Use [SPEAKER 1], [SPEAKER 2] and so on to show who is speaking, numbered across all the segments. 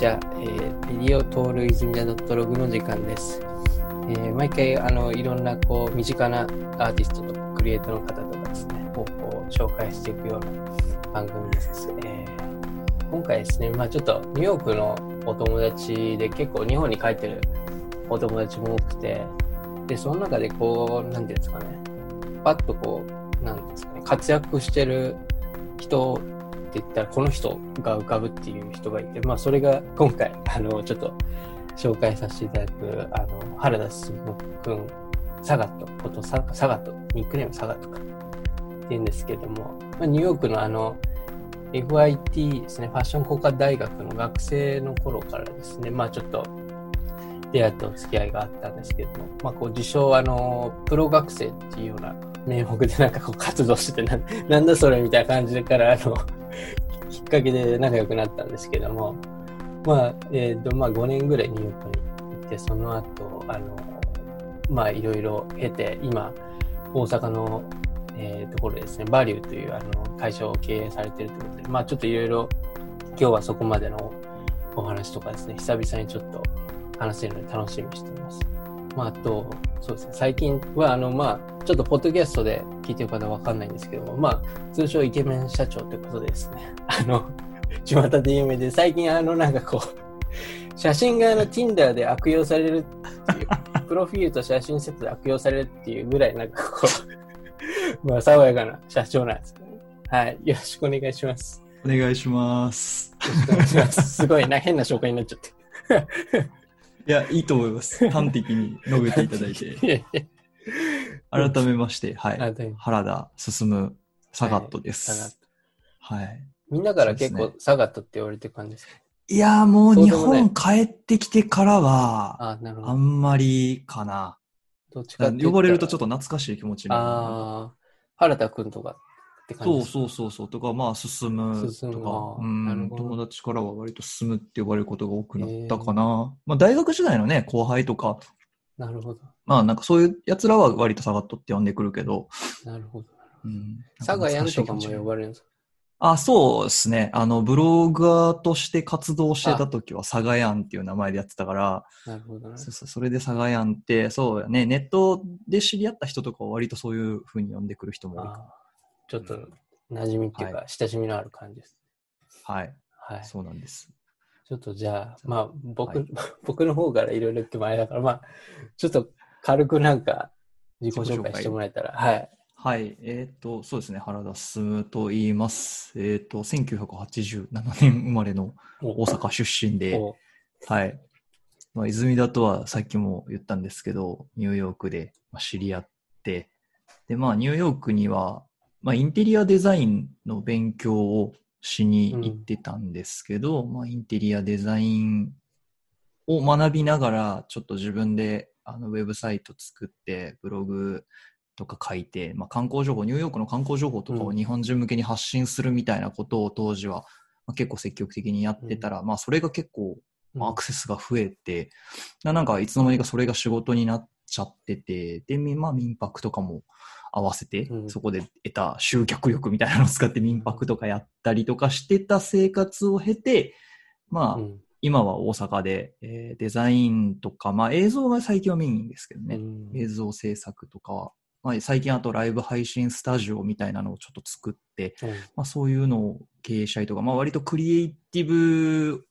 [SPEAKER 1] ちは。えー、レデオトールイズミダドットログの時間です。えー毎回、あの、いろんな、こう、身近なアーティストとか、クリエイターの方とかですね、をこう紹介していくような番組です。えー今回ですね、まあちょっと、ニューヨークのお友達で、結構日本に帰ってるお友達も多くて、で、その中で、こう、なんていうんですかね、パッとこう、なんですかね、活躍してる人って言ったら、この人が浮かぶっていう人がいて、まあ、それが今回、あの、ちょっと紹介させていただく、あの、原田進くん、サガットことササガット、ニックネームサガットかって言うんですけども、まあ、ニューヨークのあの、FIT ですね、ファッション工科大学の学生の頃からですね、まあちょっと出会ってお付き合いがあったんですけども、まあこう自称あの、プロ学生っていうような名目でなんかこう活動しててな、んだそれみたいな感じから、あの、きっかけで仲良くなったんですけども、まあ、えっ、と、まあ5年ぐらいニューヨークに行って、その後、あの、まあいろいろ経て、今、大阪の、えーところですね、バリューというあの会社を経営されてるということで、まあちょっといろいろ今日はそこまでのお話とかですね、久々にちょっと話せるので楽しみにしています。まああと、そうですね、最近はあの、まあちょっとポッドキャストで聞いてる方はわかんないんですけども、まあ通称イケメン社長ということでですね、あの、巷で有名で、最近あのなんかこう、写真があの Tinder で悪用されるっていう、プロフィールと写真セットで悪用されるっていうぐらいなんかこう、まあ、爽やかな社長なんですけど、ね、はい。よろしくお願いします。
[SPEAKER 2] お願いします。
[SPEAKER 1] よろしくお願いします。すごいな、変な紹介になっちゃって。
[SPEAKER 2] いや、いいと思います。端的に述べていただいて。改めまして、はい。原田進サガットです。はい。
[SPEAKER 1] みんなから結構サガットって言われてる感じですか？
[SPEAKER 2] いやー、もう日本帰ってきてからは、
[SPEAKER 1] あ
[SPEAKER 2] んまりかな。
[SPEAKER 1] どっちか
[SPEAKER 2] 呼ばれるとちょっと懐かしい気持ちになる。
[SPEAKER 1] ああ、原田くんとかって感じ
[SPEAKER 2] そうそうそうそう。とか、まあ、進むとか、うん、友達からは割と進むって呼ばれることが多くなったかな。まあ、大学時代のね、後輩とか、
[SPEAKER 1] なるほど。
[SPEAKER 2] まあ、なんかそういう奴らは割とサガットって呼んでくるけど、
[SPEAKER 1] なるほど。
[SPEAKER 2] うん。
[SPEAKER 1] サガヤンとかも呼ばれるんですか？
[SPEAKER 2] あ、そうですね。あの、ブロガーとして活動してた時は、サガヤンっていう名前でやってたから、
[SPEAKER 1] なるほどな。
[SPEAKER 2] そうそう、それでサガヤンって、そうやね、ネットで知り合った人とかは割とそういう風に呼んでくる人も多いか
[SPEAKER 1] ちょっと馴染みっていうか、親しみのある感じです。
[SPEAKER 2] ら。はい。
[SPEAKER 1] はい。
[SPEAKER 2] そうなんです。
[SPEAKER 1] ちょっとじゃあ、まあ、僕、
[SPEAKER 2] はい
[SPEAKER 1] 僕の方からいろいろ言ってもあれだから、まあ、ちょっと軽くなんか自己紹介してもらえたら、はい。
[SPEAKER 2] はい。えっ、と、そうですね。原田進と言います。えっ、と、1987年生まれの大阪出身で、
[SPEAKER 1] お
[SPEAKER 2] はい。まあ、泉田とはさっきも言ったんですけど、ニューヨークでまあ知り合って、で、まあ、ニューヨークには、まあ、インテリアデザインの勉強をしに行ってたんですけど、まあ、インテリアデザインを学びながら、ちょっと自分であのウェブサイト作って、ブログとか書いて、まあ、観光情報、ニューヨークの観光情報とかを
[SPEAKER 1] うん。
[SPEAKER 2] 日本人向けに発信するみたいなことを当時は、まあ、結構積極的にやってたら、まあ、それが結構まあアクセスが増えて、ななんかいつの間にかそれが仕事になっちゃってて、で、みまあ民泊とかも合わせて、
[SPEAKER 1] うん。
[SPEAKER 2] そこで得た集客力みたいなのを使って民泊とかやったりとかしてた生活を経て、まあ、
[SPEAKER 1] うん。
[SPEAKER 2] 今は大阪で、えーデザインとか、まあ映像が最近はメインですけどね、
[SPEAKER 1] うん。
[SPEAKER 2] 映像制作とかは、まあ、最近あとライブ配信スタジオみたいなのをちょっと作って、
[SPEAKER 1] うん。
[SPEAKER 2] まあ、そういうのを経営したりとか、まあ、割とクリエイティブ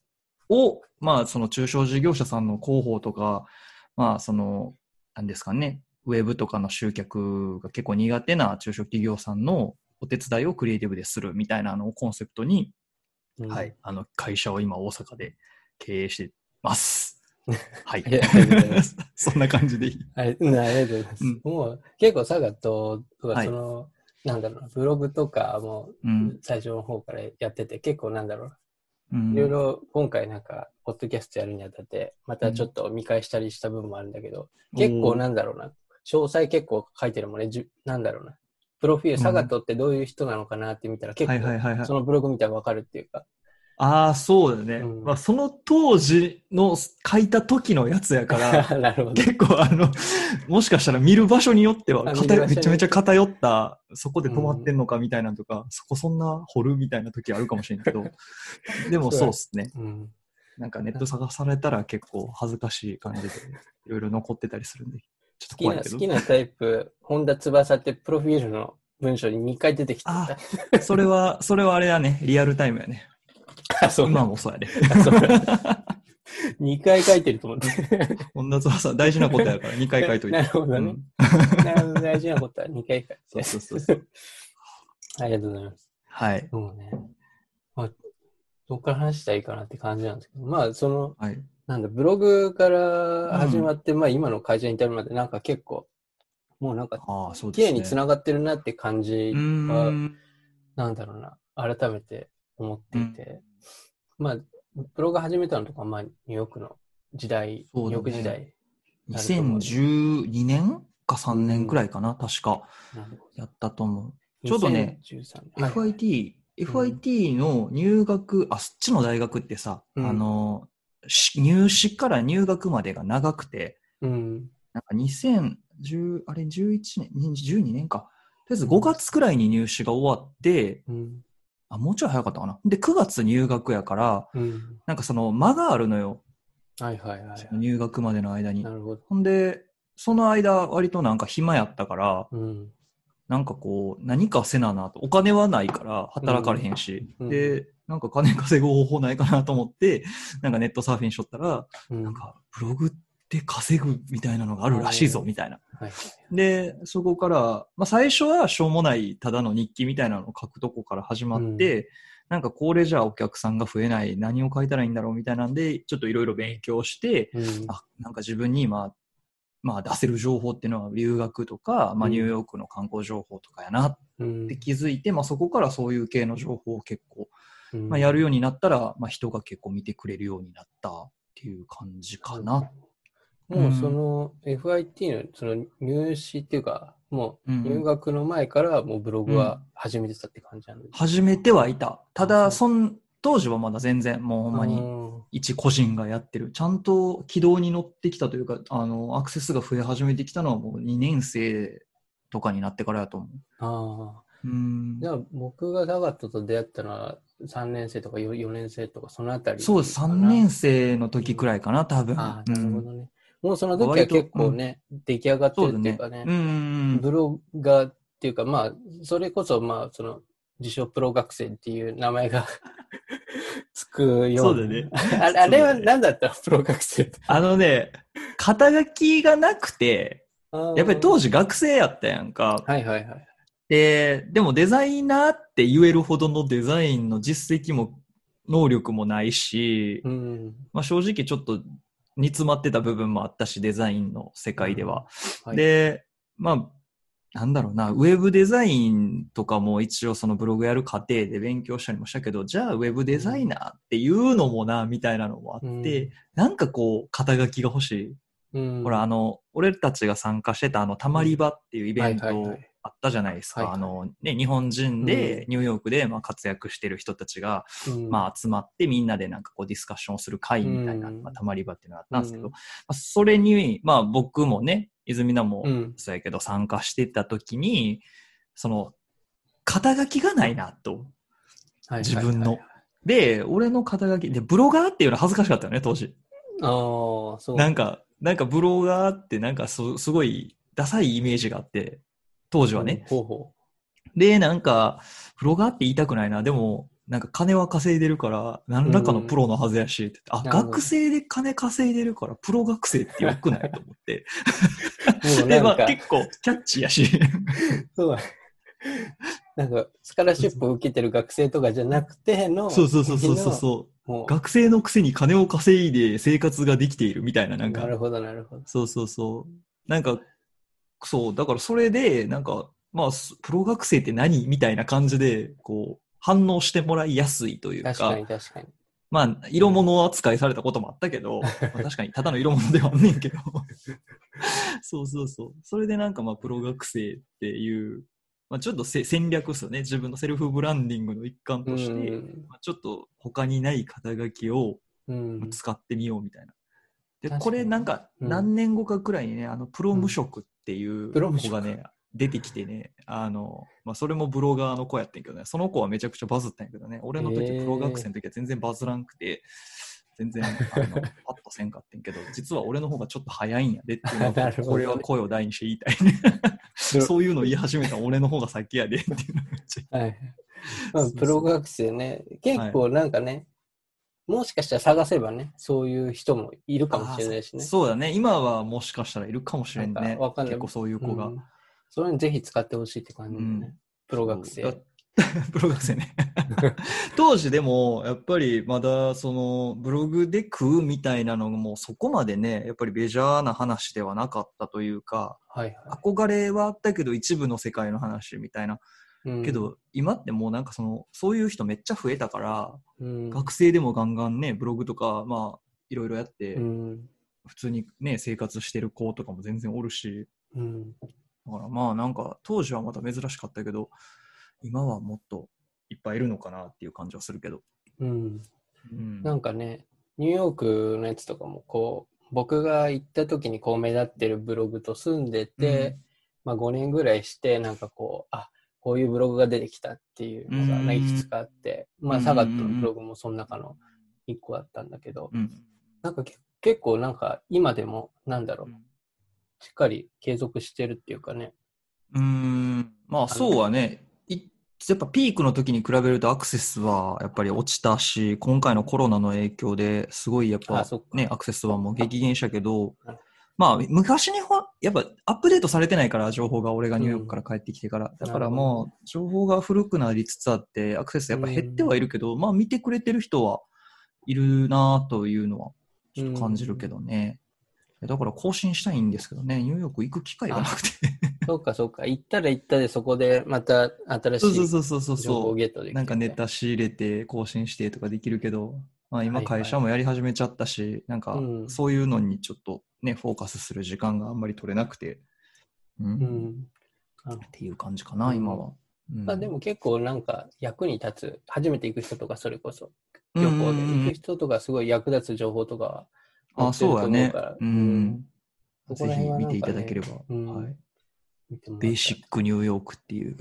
[SPEAKER 2] を、まあ、その中小事業者さんの広報とか、まあ、その、なんですかね、ウェブとかの集客が結構苦手な中小企業さんのお手伝いをクリエイティブでするみたいなのをコンセプトに、
[SPEAKER 1] うん
[SPEAKER 2] はい、あの、会社を今大阪で経営してます。はい
[SPEAKER 1] ありがとうございます。
[SPEAKER 2] そんな感じでいい。
[SPEAKER 1] ありうんありがとうございます。
[SPEAKER 2] うん
[SPEAKER 1] もう結構サガットとか、
[SPEAKER 2] はい
[SPEAKER 1] その、なんだろうな、ブログとかも
[SPEAKER 2] うん。
[SPEAKER 1] 最初の方からやってて、結構なんだろう
[SPEAKER 2] うん
[SPEAKER 1] いろいろ今回なんか、ポッドキャストやるにあたって、またちょっと見返したりした部分もあるんだけど、結構なんだろうな、詳細結構書いてるもんね、じゅなんだろうな。プロフィール、
[SPEAKER 2] うん
[SPEAKER 1] サガトってどういう人なのかなって見たら結
[SPEAKER 2] はいはいはいはい
[SPEAKER 1] 構そのブログ見たらわかるっていうか。
[SPEAKER 2] ああ、そうだね。
[SPEAKER 1] うん
[SPEAKER 2] まあ、その当時の書いた時のやつやから。結構あの、もしかしたら見る場所によっては
[SPEAKER 1] あ
[SPEAKER 2] 偏めちゃめちゃ偏った、そこで止まってんのかみたいなのとか、そこそんな掘るみたいな時あるかもしれんけど、でもそうっすね。
[SPEAKER 1] うん。
[SPEAKER 2] なんかネット探されたら結構恥ずかしい感じで、いろいろ残ってたりするんで、ちょっと
[SPEAKER 1] 好きな、
[SPEAKER 2] 怖いけど。
[SPEAKER 1] 好きなタイプ、本田翼ってプロフィールの文章に2回出てきた。
[SPEAKER 2] それは、それはあれだね、リアルタイムやね。
[SPEAKER 1] あ、そう
[SPEAKER 2] 今もそうやで。
[SPEAKER 1] あそう2 回書いてると思って。
[SPEAKER 2] 本田翼大事なことやから2回書いといて。
[SPEAKER 1] なるほどね
[SPEAKER 2] うん
[SPEAKER 1] なるほど大事なことは2回書いて
[SPEAKER 2] そうそうそうそう。
[SPEAKER 1] ありがとうございます。
[SPEAKER 2] はい。
[SPEAKER 1] そうね。まあ、どっから話したらいいかなって感じなんですけど、まあ、その、
[SPEAKER 2] はい。
[SPEAKER 1] なんだ、ブログから始まって、まあ、今の会社に至るまで、なんか結構、もうなんか、
[SPEAKER 2] ああ、そうですね。
[SPEAKER 1] 綺麗に繋がってるなって感じ
[SPEAKER 2] うー
[SPEAKER 1] は、
[SPEAKER 2] ん。
[SPEAKER 1] なんだろうな、改めて思っていて、まあ、ブログ始めたのとか、まあ、ニューヨークの時代、ニ
[SPEAKER 2] そうだね
[SPEAKER 1] ューヨーク時代。
[SPEAKER 2] 2012年か3年くらいかな、確か。やったと思う。
[SPEAKER 1] ど
[SPEAKER 2] ちょうどね、
[SPEAKER 1] 2013年。はいはい
[SPEAKER 2] FIT、
[SPEAKER 1] うん
[SPEAKER 2] FIT の入学、あ、そっちの大学ってさ、
[SPEAKER 1] うん
[SPEAKER 2] あの、し入試から入学までが長くて、
[SPEAKER 1] うん。
[SPEAKER 2] なんか2010、あれ11年、12年か。とりあえず5月くらいに入試が終わって、
[SPEAKER 1] うん。
[SPEAKER 2] あ、もうちょい早かったかな。で、9月入学やから、
[SPEAKER 1] うん。
[SPEAKER 2] なんかその間があるのよ。
[SPEAKER 1] はいはいはい
[SPEAKER 2] 入学までの間に
[SPEAKER 1] な。るほど。
[SPEAKER 2] ほんで、その間割となんか暇やったから、
[SPEAKER 1] うん。
[SPEAKER 2] なんかこう、何かせななと。お金はないから働かれへんし。
[SPEAKER 1] うん
[SPEAKER 2] で、なんか金稼ぐ方法ないかなと思って、なんかネットサーフィンしとったら、
[SPEAKER 1] うん
[SPEAKER 2] なんかブログって稼ぐみたいなのがあるらしいぞ、
[SPEAKER 1] うん
[SPEAKER 2] みたいな。
[SPEAKER 1] はい。
[SPEAKER 2] で、そこから、まあ最初はしょうもないただの日記みたいなのを書くとこから始まって、なんかこれじゃあお客さんが増えない、何を書いたらいいんだろうみたいなんで、ちょっといろいろ勉強して、
[SPEAKER 1] うん。
[SPEAKER 2] あ、なんか自分に今、まあ出せる情報っていうのは留学とか、まあ
[SPEAKER 1] うん
[SPEAKER 2] ニューヨークの観光情報とかやな
[SPEAKER 1] うん
[SPEAKER 2] って気づいて、まあそこからそういう系の情報を結構、
[SPEAKER 1] うん
[SPEAKER 2] まあやるようになったら、まあ人が結構見てくれるようになったっていう感じかな。
[SPEAKER 1] もうその FIT のその入試っていうか、もう
[SPEAKER 2] うん
[SPEAKER 1] 入学の前からもうブログは始めてたって感じなんです
[SPEAKER 2] 始めてはいた。ただ、
[SPEAKER 1] あ
[SPEAKER 2] そん、当時はまだ全然もうほんまに一個人がやってる。ちゃんと軌道に乗ってきたというか、あの、アクセスが増え始めてきたのはもう2年生とかになってからやと思う。
[SPEAKER 1] ああ。
[SPEAKER 2] うん
[SPEAKER 1] じゃあ僕がダガットと出会ったのは3年生とか 4, 4年生とかそのあたり。
[SPEAKER 2] そうです。3年生の時くらいかな、多分。
[SPEAKER 1] ああ、なるほ
[SPEAKER 2] うん
[SPEAKER 1] どね。もうその時は結構ね、出来上がってるっていうかね。ブロガーっていうか、まあ、それこそ、まあ、その、自称プロ学生っていう名前が つくような。
[SPEAKER 2] そうだね
[SPEAKER 1] あれあれは何だったの？プロ学生って。
[SPEAKER 2] あのね、肩書きがなくて、やっぱり当
[SPEAKER 1] 時。
[SPEAKER 2] 時学生やったやんか。
[SPEAKER 1] はいはいはい。
[SPEAKER 2] で、でもデザイナーって言えるほどのデザインの実績も能力もないし、
[SPEAKER 1] うん。
[SPEAKER 2] まあ正直ちょっと煮詰まってた部分もあったし、デザインの世界では。
[SPEAKER 1] はい、
[SPEAKER 2] で、まあ、なんだろうな、ウェブデザインとかも一応そのブログやる過程で勉強したりもしたけど、じゃあウェブデザイナーっていうのもな、みたいなのもあって、
[SPEAKER 1] うん
[SPEAKER 2] なんかこう、肩書きが欲しい。
[SPEAKER 1] うん、
[SPEAKER 2] ほら、あの、俺たちが参加してたあの、たまり場っていうイベン
[SPEAKER 1] はいはい
[SPEAKER 2] ト
[SPEAKER 1] はい
[SPEAKER 2] あったじゃないですか。
[SPEAKER 1] はいはい。
[SPEAKER 2] あの、ね、日本人でニューヨークでまあ活躍してる人たちが、
[SPEAKER 1] うん、
[SPEAKER 2] まあ集まってみんなでなんかこうディスカッションをする会みたいな、
[SPEAKER 1] うん。
[SPEAKER 2] まあ、たまり場っていうのがあったんですけど、
[SPEAKER 1] うん。
[SPEAKER 2] まあ、それに、まあ僕もね、泉田も
[SPEAKER 1] うん、
[SPEAKER 2] そうやけど参加してた時に、その、肩書きがないなと。
[SPEAKER 1] はい
[SPEAKER 2] 自分の。で、俺の肩書き、で、ブロガーっていうのは恥ずかしかったよね、当時。
[SPEAKER 1] ああ、そう。
[SPEAKER 2] なんか、なんかブロガーってなんかすすごいダサいイメージがあって、当時はね。
[SPEAKER 1] ほうほ
[SPEAKER 2] で、なんか、ブロガーって言いたくないな。でも、なんか金は稼いでるから、何らかのプロのはずやし、ってあ、学生で金稼いでるから、プロ学生ってよくない？と思って。で、まあ結構キャッチーやし。
[SPEAKER 1] そうだ。なんか、スカラシップを受けてる学生とかじゃなくての、
[SPEAKER 2] そうそうそうそうそうそう学生のくせに金を稼いで生活ができているみたいな、なんか
[SPEAKER 1] な、るほど、なるほど。
[SPEAKER 2] そうそうそう。なんか、そう、だからそれで、なんか、まあ、すプロ学生って何？みたいな感じで、こう、反応してもらいやすいというか、
[SPEAKER 1] 確かに確かに。
[SPEAKER 2] まあ、色物扱いされたこともあったけど、まあ、確かにただの色物ではあんねんけど、そうそうそう。それでなんかまあ、プロ学生っていう、まあ、ちょっとせ戦略ですよね。自分のセルフブランディングの一環として、
[SPEAKER 1] うん
[SPEAKER 2] まあ、ちょっと他にない肩書きを
[SPEAKER 1] うん。
[SPEAKER 2] 使ってみようみたいな。で、これなんか
[SPEAKER 1] うん
[SPEAKER 2] 何年後かくらいにね、あの、プロ無職っていう子がね、出てきてね、あの、まあ、それもブロガーの子やってんけどね、その子はめちゃくちゃバズったんやけどね、俺の時、プロ学生の時は全然バズらんくて、全然、あの、パッとせんかってんけど、実は俺の方がちょっと早いんやでっていうの
[SPEAKER 1] なるほどね。
[SPEAKER 2] を、これは声を大にして言いたいね。そういうの言い始めたら俺の方が先やでっていうの
[SPEAKER 1] はい。まあプロ学生ね、結構なんかね、もしかしたら探せばね、そういう人もいるかもしれないしね。
[SPEAKER 2] そそうだね。今はもしかしたらいるかもしれんね
[SPEAKER 1] わかん。ない
[SPEAKER 2] 結構そういう子が。
[SPEAKER 1] うんそれにぜひ使ってほしいって感じね。
[SPEAKER 2] うん
[SPEAKER 1] プロ学生。
[SPEAKER 2] だ プロ学生ね。当時でも、やっぱりまだそのブログで食うみたいなのもそこまでね、やっぱりベジャーな話ではなかったというか、
[SPEAKER 1] はいは
[SPEAKER 2] 憧れはあったけど一部の世界の話みたいな。
[SPEAKER 1] い。うん
[SPEAKER 2] け、ど、今ってもうなんかその、そういう人めっちゃ増えたから、
[SPEAKER 1] うん、
[SPEAKER 2] 学生でもガンガンね、ブログとか、まあ、いろいろやって、
[SPEAKER 1] うん。
[SPEAKER 2] 普通にね、生活してる子とかも全然おるし、
[SPEAKER 1] うん。
[SPEAKER 2] だからまあなんか当時はまた珍しかったけど、今はもっといっぱいいるのかなっていう感じはするけど。
[SPEAKER 1] うん。
[SPEAKER 2] うん。
[SPEAKER 1] なんかね、ニューヨークのやつとかも、こう、僕が行った時にこう目立ってるブログと住んでて、まあ5年ぐらいして、なんかこう、あ、こういうブログが出てきたっていうのがいくつかあって、まあサガットのブログもその中の一個あったんだけど、
[SPEAKER 2] うん。
[SPEAKER 1] なんかけ結構なんか今でも、なんだろう、しっかり継続してるっていうかね。
[SPEAKER 2] うん。まあそうはね、いやっぱピークの時に比べるとアクセスはやっぱり落ちたし、今回のコロナの影響ですごいやっぱね、アクセスはもう激減したけど
[SPEAKER 1] うん、
[SPEAKER 2] まあ昔にほ、やっぱアップデートされてないから、情報が俺がニューヨークから帰ってきてから。だからもう情報が古くなりつつあって、アクセスやっぱ減ってはいるけど、まあ見てくれてる人はいるなというのはちょっと感じるけどね。だから更新したいんですけどね、ニューヨーク行く機会がなくて。
[SPEAKER 1] そうかそうか。行ったら行ったでそこでまた新しい
[SPEAKER 2] そうそうそうそう
[SPEAKER 1] 情報
[SPEAKER 2] そう。
[SPEAKER 1] をゲットできる、
[SPEAKER 2] なんかネタ仕入れて更新してとかできるけど、まあ、今
[SPEAKER 1] はいはい
[SPEAKER 2] 会社もやり始めちゃったし、なんか
[SPEAKER 1] うん
[SPEAKER 2] そういうのにちょっとね、フォーカスする時間があんまり取れなくて、うん
[SPEAKER 1] うん。あ
[SPEAKER 2] っていう感じかな、
[SPEAKER 1] うん
[SPEAKER 2] 今は。うん
[SPEAKER 1] まあでも結構なんか役に立つ、初めて行く人とかそれこそ、
[SPEAKER 2] うん
[SPEAKER 1] 旅行で行く人とかすごい役立つ情報とかは
[SPEAKER 2] あ、そうやね
[SPEAKER 1] うから。
[SPEAKER 2] うん。ぜひ見ていただければ、
[SPEAKER 1] うん
[SPEAKER 2] はい。ベーシックニューヨークっていう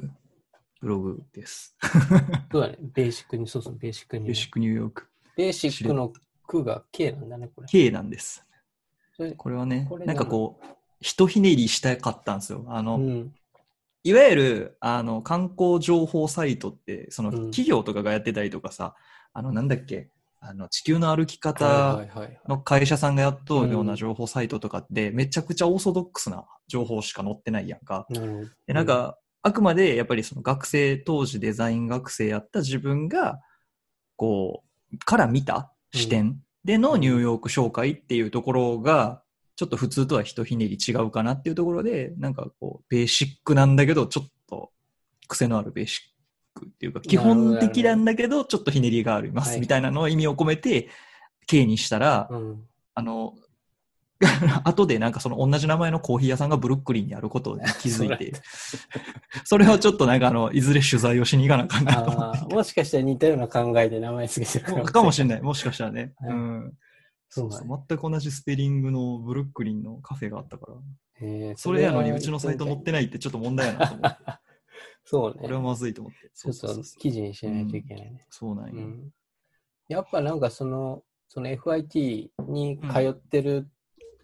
[SPEAKER 2] ブログです。
[SPEAKER 1] そうだね。ベーシックに、そうそう、ベーシックに。
[SPEAKER 2] ベーシックニューヨーク。
[SPEAKER 1] ベーシックの句が K なんだね、これ。
[SPEAKER 2] K なんです。これはねなんかこう、ひとひねりしたかったんですよ。あの、
[SPEAKER 1] うん。
[SPEAKER 2] いわゆる、あの、観光情報サイトって、その、
[SPEAKER 1] うん
[SPEAKER 2] 企業とかがやってたりとかさ、あの、なんだっけ、あの、地球の歩き
[SPEAKER 1] は
[SPEAKER 2] 方。の会社さんがやっとるよう
[SPEAKER 1] う
[SPEAKER 2] なん情報サイトとかって、めちゃくちゃオーソドックスな情報しか載ってないやんか。
[SPEAKER 1] なるほど。
[SPEAKER 2] で、なんか、あくまで、やっぱりその学生、当時デザイン学生やった自分が、こう、から見た視点でのニューヨーク紹介っていうところが、ちょっと普通とはひとひねり違うかなっていうところで、なんかこう、ベーシックなんだけど、ちょっと癖のあるベーシックっていうか、基本的なんだけど、ちょっとひねりがあります
[SPEAKER 1] はい。
[SPEAKER 2] みたいなのを意味を込めて、K にしたら、
[SPEAKER 1] うん。
[SPEAKER 2] あの、後でなんかその同じ名前のコーヒー屋さんがブルックリンにあることに気づいて、それ をちょっとなんかあの、いずれ取材をしに行かなあかんなと思って
[SPEAKER 1] もしかしたら似たような考えで名前つけてる
[SPEAKER 2] かかもしれ
[SPEAKER 1] い。
[SPEAKER 2] ない。もしかしたらね。
[SPEAKER 1] はい
[SPEAKER 2] うん。
[SPEAKER 1] そ
[SPEAKER 2] そうそう。全く同じスペリングのブルックリンのカフェがあったから。それやのにうちのサイト載ってないってちょっと問題やなと思って。
[SPEAKER 1] そうね。
[SPEAKER 2] これはまずいと思って。
[SPEAKER 1] ちょっ
[SPEAKER 2] そうそうそう
[SPEAKER 1] と記事にしないといけないね。
[SPEAKER 2] そうなんよ。
[SPEAKER 1] うん。やっぱなんかその、その FIT に通ってる、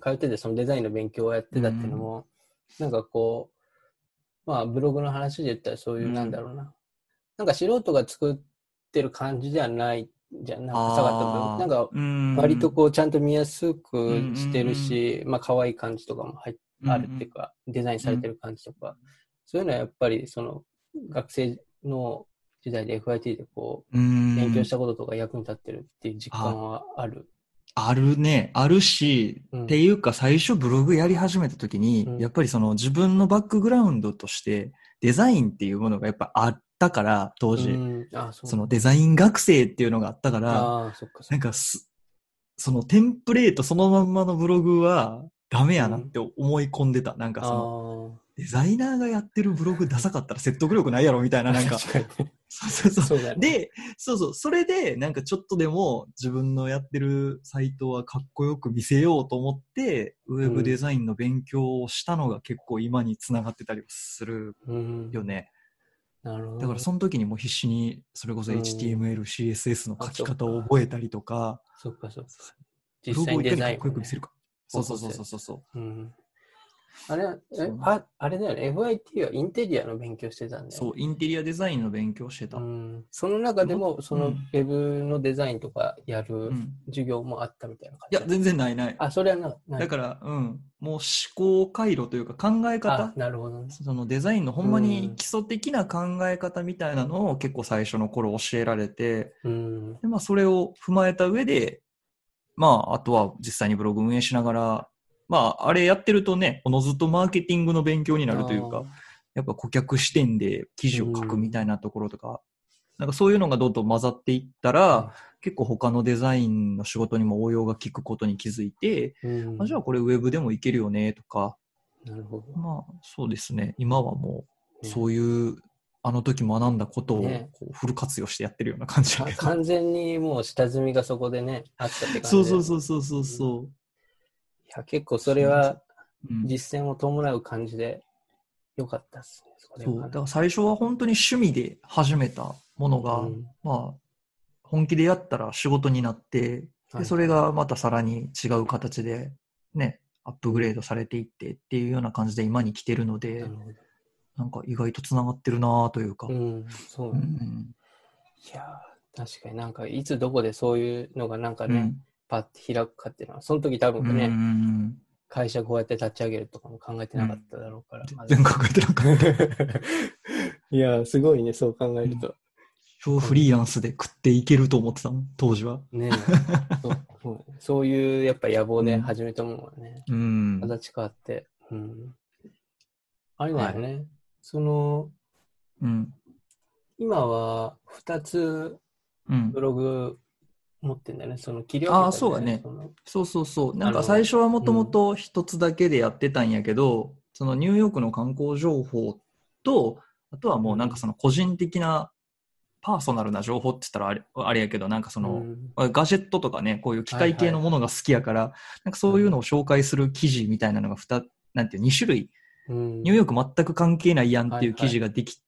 [SPEAKER 1] 通っててそのデザインの勉強をやってたっていうのも、なんかこう、まあブログの話で言ったらそういう、
[SPEAKER 2] うん。
[SPEAKER 1] なんだろうな。なんか素人が作ってる感じではないじゃん。なんか下がったブログ。なんか
[SPEAKER 2] うん。
[SPEAKER 1] 割とこうちゃんと見やすくしてるし、まあ可愛い感じとかも入っあるっていうか、デザインされてる感じとか、そういうのはやっぱりその学生の時代で FIT でこう
[SPEAKER 2] うん。
[SPEAKER 1] 勉強したこととか役に立ってるっていう実感はある。
[SPEAKER 2] あるね、あるし、
[SPEAKER 1] うん。
[SPEAKER 2] っていうか最初ブログやり始めた時に、
[SPEAKER 1] うん。
[SPEAKER 2] やっぱりその自分のバックグラウンドとしてデザインっていうものがやっぱあったから、当時、
[SPEAKER 1] そう。
[SPEAKER 2] そのデザイン学生っていうのがあったから、
[SPEAKER 1] かそ
[SPEAKER 2] な。んかす、そのテンプレートそのまんまのブログはダメやなって思い込んでた。なんかその、
[SPEAKER 1] あ
[SPEAKER 2] デザイナーがやってるブログダサかったら説得力ないやろみたいな、
[SPEAKER 1] あ、
[SPEAKER 2] なんか。そうそうそう。
[SPEAKER 1] そうね。
[SPEAKER 2] で、そうそう、それで、なんかちょっとでも自分のやってるサイトはかっこよく見せようと思って、ウェブデザインの勉強をしたのが結構今につながってたりする
[SPEAKER 1] うん、
[SPEAKER 2] よね。
[SPEAKER 1] なるほど。
[SPEAKER 2] だからその時にもう必死にそれこそ
[SPEAKER 1] うん
[SPEAKER 2] HTML、CSS の書き方を覚えたりとか、
[SPEAKER 1] そっかそっか。
[SPEAKER 2] ブ
[SPEAKER 1] 実際にデザインもね、
[SPEAKER 2] っこよく見せるか。そうそうそうそうそう。
[SPEAKER 1] うん。あれ、えああれだよね。FIT はインテリアの勉強してたんだよね。
[SPEAKER 2] そう、インテリアデザインの勉強してた。
[SPEAKER 1] う
[SPEAKER 2] うん
[SPEAKER 1] ん。その中でも、そのウ
[SPEAKER 2] うん
[SPEAKER 1] ェブのデザインとかやる授業もあったみたいな感じ？
[SPEAKER 2] いや、全然ないない。
[SPEAKER 1] あ、それはな、ない
[SPEAKER 2] だから、うん、もう思考回路というか考え
[SPEAKER 1] あ
[SPEAKER 2] 方、
[SPEAKER 1] なるほどね。
[SPEAKER 2] そのデザインのほんま
[SPEAKER 1] うん
[SPEAKER 2] に基礎的な考え方みたいなのを結構最初の頃教えられて、
[SPEAKER 1] うん。
[SPEAKER 2] でまあ、それを踏まえた上で、まあ、あとは実際にブログ運営しながら、まあ、あれやってるとね、おのずとマーケティングの勉強になるというか、やっぱ顧客視点で記事を書くみたいなところとか、なんかそういうのがどんどん混ざっていったら、結構他のデザインの仕事にも応用が効くことに気づいて、
[SPEAKER 1] うん。
[SPEAKER 2] あじゃあこれウェブでもいけるよねとか、
[SPEAKER 1] なるほど。
[SPEAKER 2] まあそうですね、今はもう
[SPEAKER 1] ね
[SPEAKER 2] そういう、あの時学んだことを
[SPEAKER 1] ね
[SPEAKER 2] こうフル活用してやってるような感じだ
[SPEAKER 1] か
[SPEAKER 2] けど。
[SPEAKER 1] 完全にもう下積みがそこでね、あったって感じ。
[SPEAKER 2] そうそう
[SPEAKER 1] う。
[SPEAKER 2] そうそうそうそ
[SPEAKER 1] いや、結構それは
[SPEAKER 2] う。うん
[SPEAKER 1] 実践を伴う感じでよかったっすね。それ
[SPEAKER 2] そう。
[SPEAKER 1] は
[SPEAKER 2] だから最初は本当に趣味で始めたものが、
[SPEAKER 1] うん
[SPEAKER 2] まあ、本気でやったら仕事になって、
[SPEAKER 1] はい
[SPEAKER 2] でそれがまたさらに違う形で、ね、アップグレードされていってっていうような感じで今に来てるので、
[SPEAKER 1] な
[SPEAKER 2] んか意外とつながってるなというか。
[SPEAKER 1] うん、そう
[SPEAKER 2] う
[SPEAKER 1] ね。
[SPEAKER 2] ん
[SPEAKER 1] いやー、確かになんかいつどこでそういうのがなんかね、
[SPEAKER 2] うん
[SPEAKER 1] パッて開くかっていうのは、その時多分ね、
[SPEAKER 2] うんうん
[SPEAKER 1] 会社こうやって立ち上げるとかも考えてなかっただろうから。まず
[SPEAKER 2] 全然考えてなかった。
[SPEAKER 1] いやー、すごいね、そう考えると。
[SPEAKER 2] 超フリーランスで食っていけると思ってたもん、当時は。
[SPEAKER 1] ね そうそういうやっぱ野望で
[SPEAKER 2] うん
[SPEAKER 1] 始めたものはね、
[SPEAKER 2] うん。
[SPEAKER 1] 形変わって。うん、あれだよね、その、
[SPEAKER 2] うん。
[SPEAKER 1] 今は2つ
[SPEAKER 2] うん
[SPEAKER 1] ブ。ログ持ってんだよね、その切り分けた
[SPEAKER 2] そうだね
[SPEAKER 1] その
[SPEAKER 2] そうそうそう。なんか最初はもともと一つだけでやってたんやけど、そのニューヨークの観光情報と、あとはもうなんかその個人的なパーソナルな情報って言ったらあれあれやけど、なんかその、
[SPEAKER 1] うん
[SPEAKER 2] ガジェットとかね、こういう機械系のものが好きやから、なんかそういうのを紹介する記事みたいなのが2、なんていう、2種類、
[SPEAKER 1] うん
[SPEAKER 2] ニューヨーク全く関係ないやんって
[SPEAKER 1] はいいう
[SPEAKER 2] 記事ができ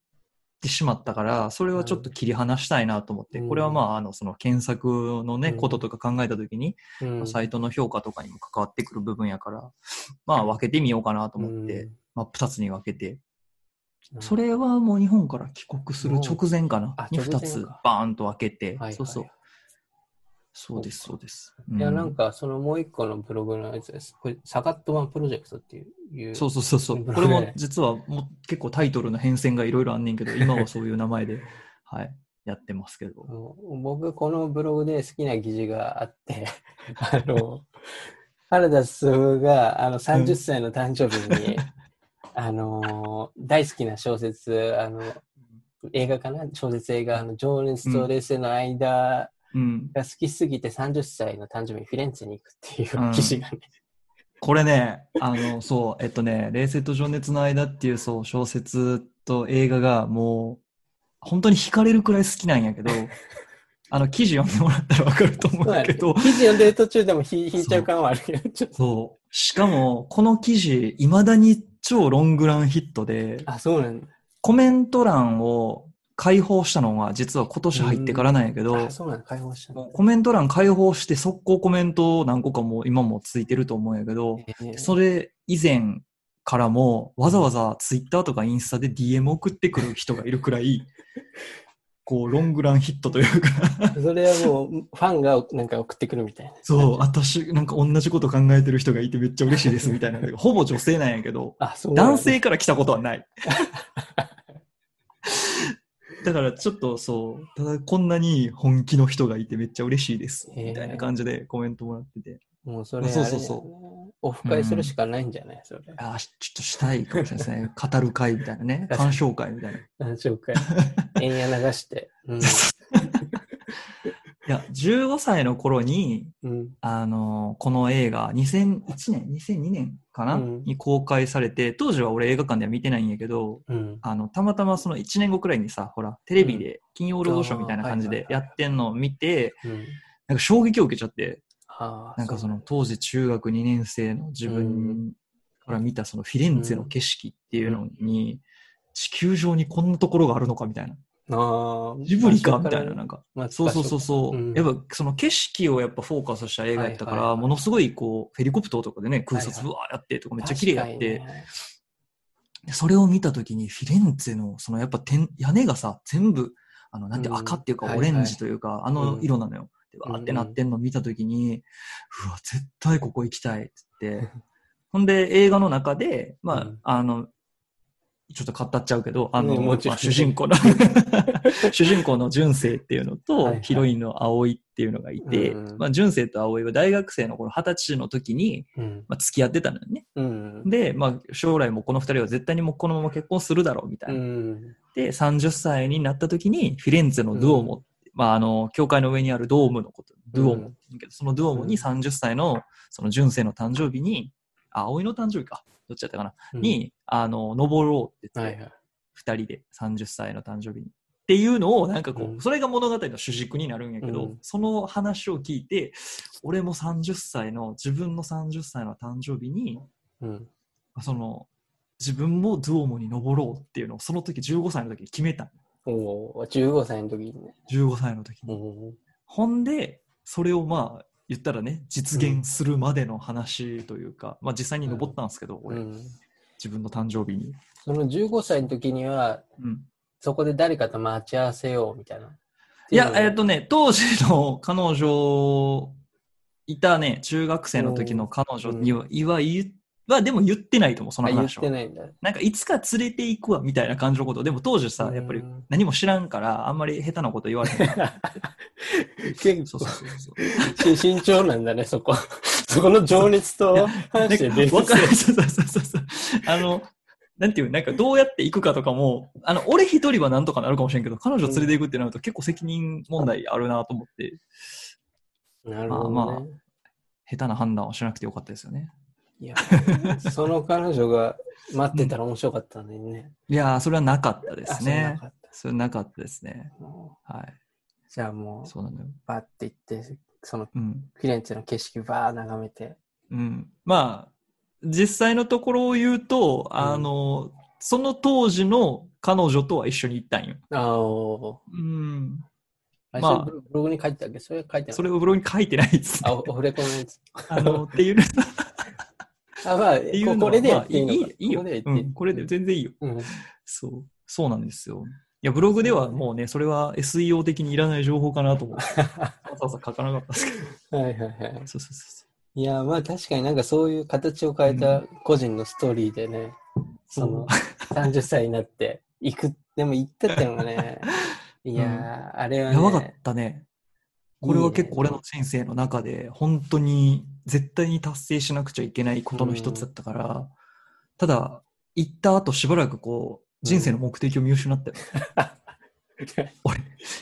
[SPEAKER 2] てしまったから、それはちょっと切り離したいなと思って、
[SPEAKER 1] うん。
[SPEAKER 2] これはまあ、あの、その検索のね、
[SPEAKER 1] うん。
[SPEAKER 2] こととか考えたときに、
[SPEAKER 1] うん。
[SPEAKER 2] サイトの評価とかにも関わってくる部分やから、まあ分けてみようかなと思って、
[SPEAKER 1] うん。
[SPEAKER 2] まあ2つに分けて、
[SPEAKER 1] うん。
[SPEAKER 2] それはもう日本から帰国する直前かな。
[SPEAKER 1] あ、
[SPEAKER 2] に
[SPEAKER 1] 直前か。
[SPEAKER 2] 2つバーンと分けて、そうそう。そうです、そうです。
[SPEAKER 1] いや、
[SPEAKER 2] うん
[SPEAKER 1] なんか、そのもう一個のブログのやつです。これ、サガットワンプロジェクトっていう。いう。
[SPEAKER 2] そうそうそうそう。これも実はもう結構タイトルの変遷がいろいろあんねんけど、今はそういう名前で、はい、やってますけど。
[SPEAKER 1] 僕、このブログで好きな記事があって、あの、原田進があの30歳の誕生日に、あの、大好きな小説、あの、映画かな？小説映画、あの、情熱と冷静の間
[SPEAKER 2] うん。
[SPEAKER 1] が好きすぎて30歳の誕生日にフィレンツェに行くっていう
[SPEAKER 2] うん。
[SPEAKER 1] 記事がね、
[SPEAKER 2] これね、あの、そう、えっとね、冷静と情熱の間っていうそう小説と映画がもう、本当に惹かれるくらい好きなんやけど、あの、記事読んでもらったらわかると思うんだけど、
[SPEAKER 1] 記事読んでる途中でも引引いちゃう感はあるけど、ちょっと。
[SPEAKER 2] そう。しかも、この記事、未だに超ロングランヒットで、
[SPEAKER 1] あ、そうなんだ。
[SPEAKER 2] コメント欄を開放したのが実は今年入ってからなんやけど、
[SPEAKER 1] あ、そうなんだ。解放した
[SPEAKER 2] コメント欄開放して速攻コメント何個かも今もついてると思うんやけど、
[SPEAKER 1] えー
[SPEAKER 2] それ以前からもわざわざツイッターとかインスタで DM 送ってくる人がいるくらい、こうロングランヒットというか、
[SPEAKER 1] それはもう、ファンがなんか送ってくるみたいな。
[SPEAKER 2] そう、私なんか同じこと考えてる人がいてめっちゃ嬉しいですみたいな。ほぼ女性なんやけど、
[SPEAKER 1] あ、そうなんだ
[SPEAKER 2] 男性から来たことはない。だからちょっとそう、ただこんなに本気の人がいてめっちゃ嬉しいです。みたいな感じでコメントもらってて。
[SPEAKER 1] もうそれね、
[SPEAKER 2] そうそうそ
[SPEAKER 1] オフ会するしかないんじゃない？それ。
[SPEAKER 2] ああ、ちょっとしたいかもしれないですね。語る会みたいなね。鑑賞会みたいな。い
[SPEAKER 1] 紹介。円や流して。うん。
[SPEAKER 2] や、15歳の頃に、
[SPEAKER 1] うん。
[SPEAKER 2] あのこの映画、2001年、2002年かな、
[SPEAKER 1] うん
[SPEAKER 2] に公開されて、当時は俺映画館では見てないんやけど、
[SPEAKER 1] うん。
[SPEAKER 2] あの、たまたまその1年後くらいにさ、ほら、テレビで金曜ロードショーみたいな感じでやってんのを見て、
[SPEAKER 1] うん。
[SPEAKER 2] なんか衝撃を受けちゃって。なんかその当時中学2年生の自分から見たそのフィレンツェの景色っていうのに、地球上にこんなところがあるのかみたいな。
[SPEAKER 1] ああ。
[SPEAKER 2] ジブリかみたいな、なんか。
[SPEAKER 1] まあ
[SPEAKER 2] そうそうそうそう。
[SPEAKER 1] うん。
[SPEAKER 2] やっぱその景色をやっぱフォーカスした映画やったから、
[SPEAKER 1] はいはい。はい
[SPEAKER 2] ものすごいこう、ヘリコプターとかでね、空撮
[SPEAKER 1] はいはい。
[SPEAKER 2] ブワーやってとかめっちゃ綺麗やって、
[SPEAKER 1] ね。
[SPEAKER 2] でそれを見たときにフィレンツェのそのやっぱ天屋根がさ、全部、あの、なんて
[SPEAKER 1] うん。
[SPEAKER 2] 赤っていうか
[SPEAKER 1] はい
[SPEAKER 2] オレンジというか、あの色なのよ。で、
[SPEAKER 1] うん
[SPEAKER 2] わーってなってんの見たときに、うわ、絶対ここ行きたいっつって。ほんで、映画の中で、まあ、
[SPEAKER 1] うん。
[SPEAKER 2] あの、ちょっと語っちゃうけど、あの、主人公の、主人公の純正っていうのと、
[SPEAKER 1] はいはい
[SPEAKER 2] ヒロインの葵っていうのがいて、
[SPEAKER 1] うん
[SPEAKER 2] まあ、純正と葵は大学生の頃、二十歳の時に、
[SPEAKER 1] うん。
[SPEAKER 2] まあ、付き合ってたのよね。
[SPEAKER 1] うん。
[SPEAKER 2] で、まあ、将来もこの二人は絶対にもうこのまま結婚するだろうみたいうな。
[SPEAKER 1] ん。
[SPEAKER 2] で、30歳になった時に、フィレンツェのドゥオモ、まあ、あの、教会の上にあるドームのこと、ドゥオモって言うけど、そのドゥオモに30歳の、その純正の誕生日に、あ、葵の誕生日か。どっちだったかな、
[SPEAKER 1] うん、
[SPEAKER 2] に、あの、登ろうって言って、
[SPEAKER 1] はいはい。
[SPEAKER 2] 二人で30歳の誕生日に。っていうのを、なんかこう、
[SPEAKER 1] うん
[SPEAKER 2] それが物語の主軸になるんやけど、
[SPEAKER 1] うん
[SPEAKER 2] その話を聞いて、俺も30歳の、自分の30歳の誕生日に、
[SPEAKER 1] うん。
[SPEAKER 2] その、自分もドゥオモに登ろうっていうのを、その時15歳の時に決めた。
[SPEAKER 1] おお15歳の時にね。
[SPEAKER 2] 15歳の時に。
[SPEAKER 1] うん。
[SPEAKER 2] ほんで、それをまあ、言ったらね、実現するまでの話というか、まあ実際に登ったんですけど、俺、
[SPEAKER 1] うん。
[SPEAKER 2] 自分の誕生日に。
[SPEAKER 1] その15歳の時には、
[SPEAKER 2] うん。
[SPEAKER 1] そこで誰かと待ち合わせようみたいな。
[SPEAKER 2] いや、えっ、
[SPEAKER 1] っ
[SPEAKER 2] とね、当時の彼女、いたね、中学生の時の彼女には、いわ言うは、でも言ってないと思う、その
[SPEAKER 1] あ、言っ
[SPEAKER 2] 話は。
[SPEAKER 1] てないんだ。
[SPEAKER 2] なんか、いつか連れて行くわ、みたいな感じのこと。でも当時さ、やっぱり
[SPEAKER 1] うん
[SPEAKER 2] 何も知らんから、あんまり下手なこと言われへんから。
[SPEAKER 1] 結構
[SPEAKER 2] そうそうそう
[SPEAKER 1] 慎重なんだね、そこ。そこの情熱と反して
[SPEAKER 2] なんかわかるそうそうそうそう。あの、なんていう、なんかどうやって行くかとかも、あの、俺一人はなんとかなるかもしれんけど、彼女連れて行くってなると結構責任問題あるなと思って、
[SPEAKER 1] なるほど、ね。
[SPEAKER 2] まあま下手な判断をしなくてよかったですよね。
[SPEAKER 1] いや、その彼女が待ってたら面白かったのにね。
[SPEAKER 2] いやー、それはなかったで
[SPEAKER 1] あ
[SPEAKER 2] すね
[SPEAKER 1] そ
[SPEAKER 2] れなかったですね。
[SPEAKER 1] も
[SPEAKER 2] はい。
[SPEAKER 1] うじゃあもう、
[SPEAKER 2] そうなのよ。
[SPEAKER 1] バッて行って、その
[SPEAKER 2] うん。
[SPEAKER 1] フィレンツェの景色バー眺めて。
[SPEAKER 2] うん。まあ、実際のところを言うと、あの、その当時の彼女とは一緒に行ったんよ。
[SPEAKER 1] あお
[SPEAKER 2] うん。
[SPEAKER 1] あ、
[SPEAKER 2] まあ
[SPEAKER 1] まあ、ブログに書いてたっけ？それ書いてない。
[SPEAKER 2] それをブログに書いてないです
[SPEAKER 1] あ、
[SPEAKER 2] ね。
[SPEAKER 1] オフレコのやつ。
[SPEAKER 2] あの、っていうの
[SPEAKER 1] あ、まあ、ここれでや
[SPEAKER 2] まあ
[SPEAKER 1] っていいのか。
[SPEAKER 2] いいよ。これで全然いいよ。
[SPEAKER 1] うん。
[SPEAKER 2] そう。そうなんですよ。いや、ブログではもうね、それは SEO 的にいらない情報かなと思って、わざわざ書かなかったですけど。
[SPEAKER 1] はいはいはい。
[SPEAKER 2] そうそうそ
[SPEAKER 1] いや、まあ確かになんかそういう形を変えた個人のストーリーでね、その30歳になって行く、でも行ったってのがね、いやー、あれ
[SPEAKER 2] う。
[SPEAKER 1] は
[SPEAKER 2] やばかっ
[SPEAKER 1] ね、
[SPEAKER 2] たね。これは結構俺の人生の中で、本当に絶対に達成しなくちゃいけないことの一つだったから、ただ、行った後しばらくこう、人生の目的を見失ったよ。俺、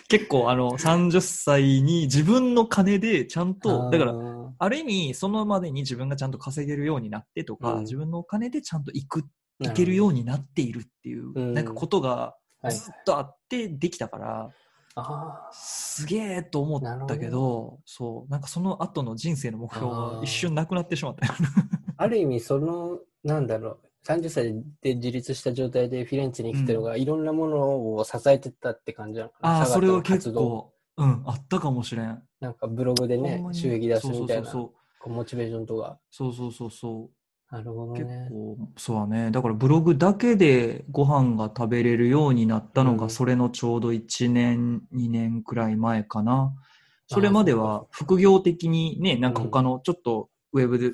[SPEAKER 2] 結構あの、30歳に自分の金でちゃんと、だから、
[SPEAKER 1] ら、
[SPEAKER 2] ある意味、そのまでに自分がちゃんと稼げるようになってとか、
[SPEAKER 1] うん。
[SPEAKER 2] 自分のお金でちゃんと行く、行けるようになっているっていう、
[SPEAKER 1] うん。
[SPEAKER 2] なんかことが
[SPEAKER 1] はい。
[SPEAKER 2] ずっとあってできたから、
[SPEAKER 1] あ
[SPEAKER 2] すげえと思ったけど、そう、なんかその後の人生の目標が一瞬なくなってしまったよ。
[SPEAKER 1] ある意味、その、なんだろう、30歳で自立した状態でフィレンツェに来てるのが、いろんなものを支えてたって感じなのかな。
[SPEAKER 2] ああ、それは結構、うん、あったかもしれん。
[SPEAKER 1] なんかブログでね収益出すみたいな、
[SPEAKER 2] そう
[SPEAKER 1] こうモチベーションとか。
[SPEAKER 2] そうそうそうそう。
[SPEAKER 1] なるほど
[SPEAKER 2] 結
[SPEAKER 1] ね。
[SPEAKER 2] 構、そうだね。だからブログだけでご飯が食べれるようになったのが、
[SPEAKER 1] うん
[SPEAKER 2] それのちょうど1年、2年くらい前かな。それまで
[SPEAKER 1] あ
[SPEAKER 2] は副業的にね、なんか他のちょっとウェブで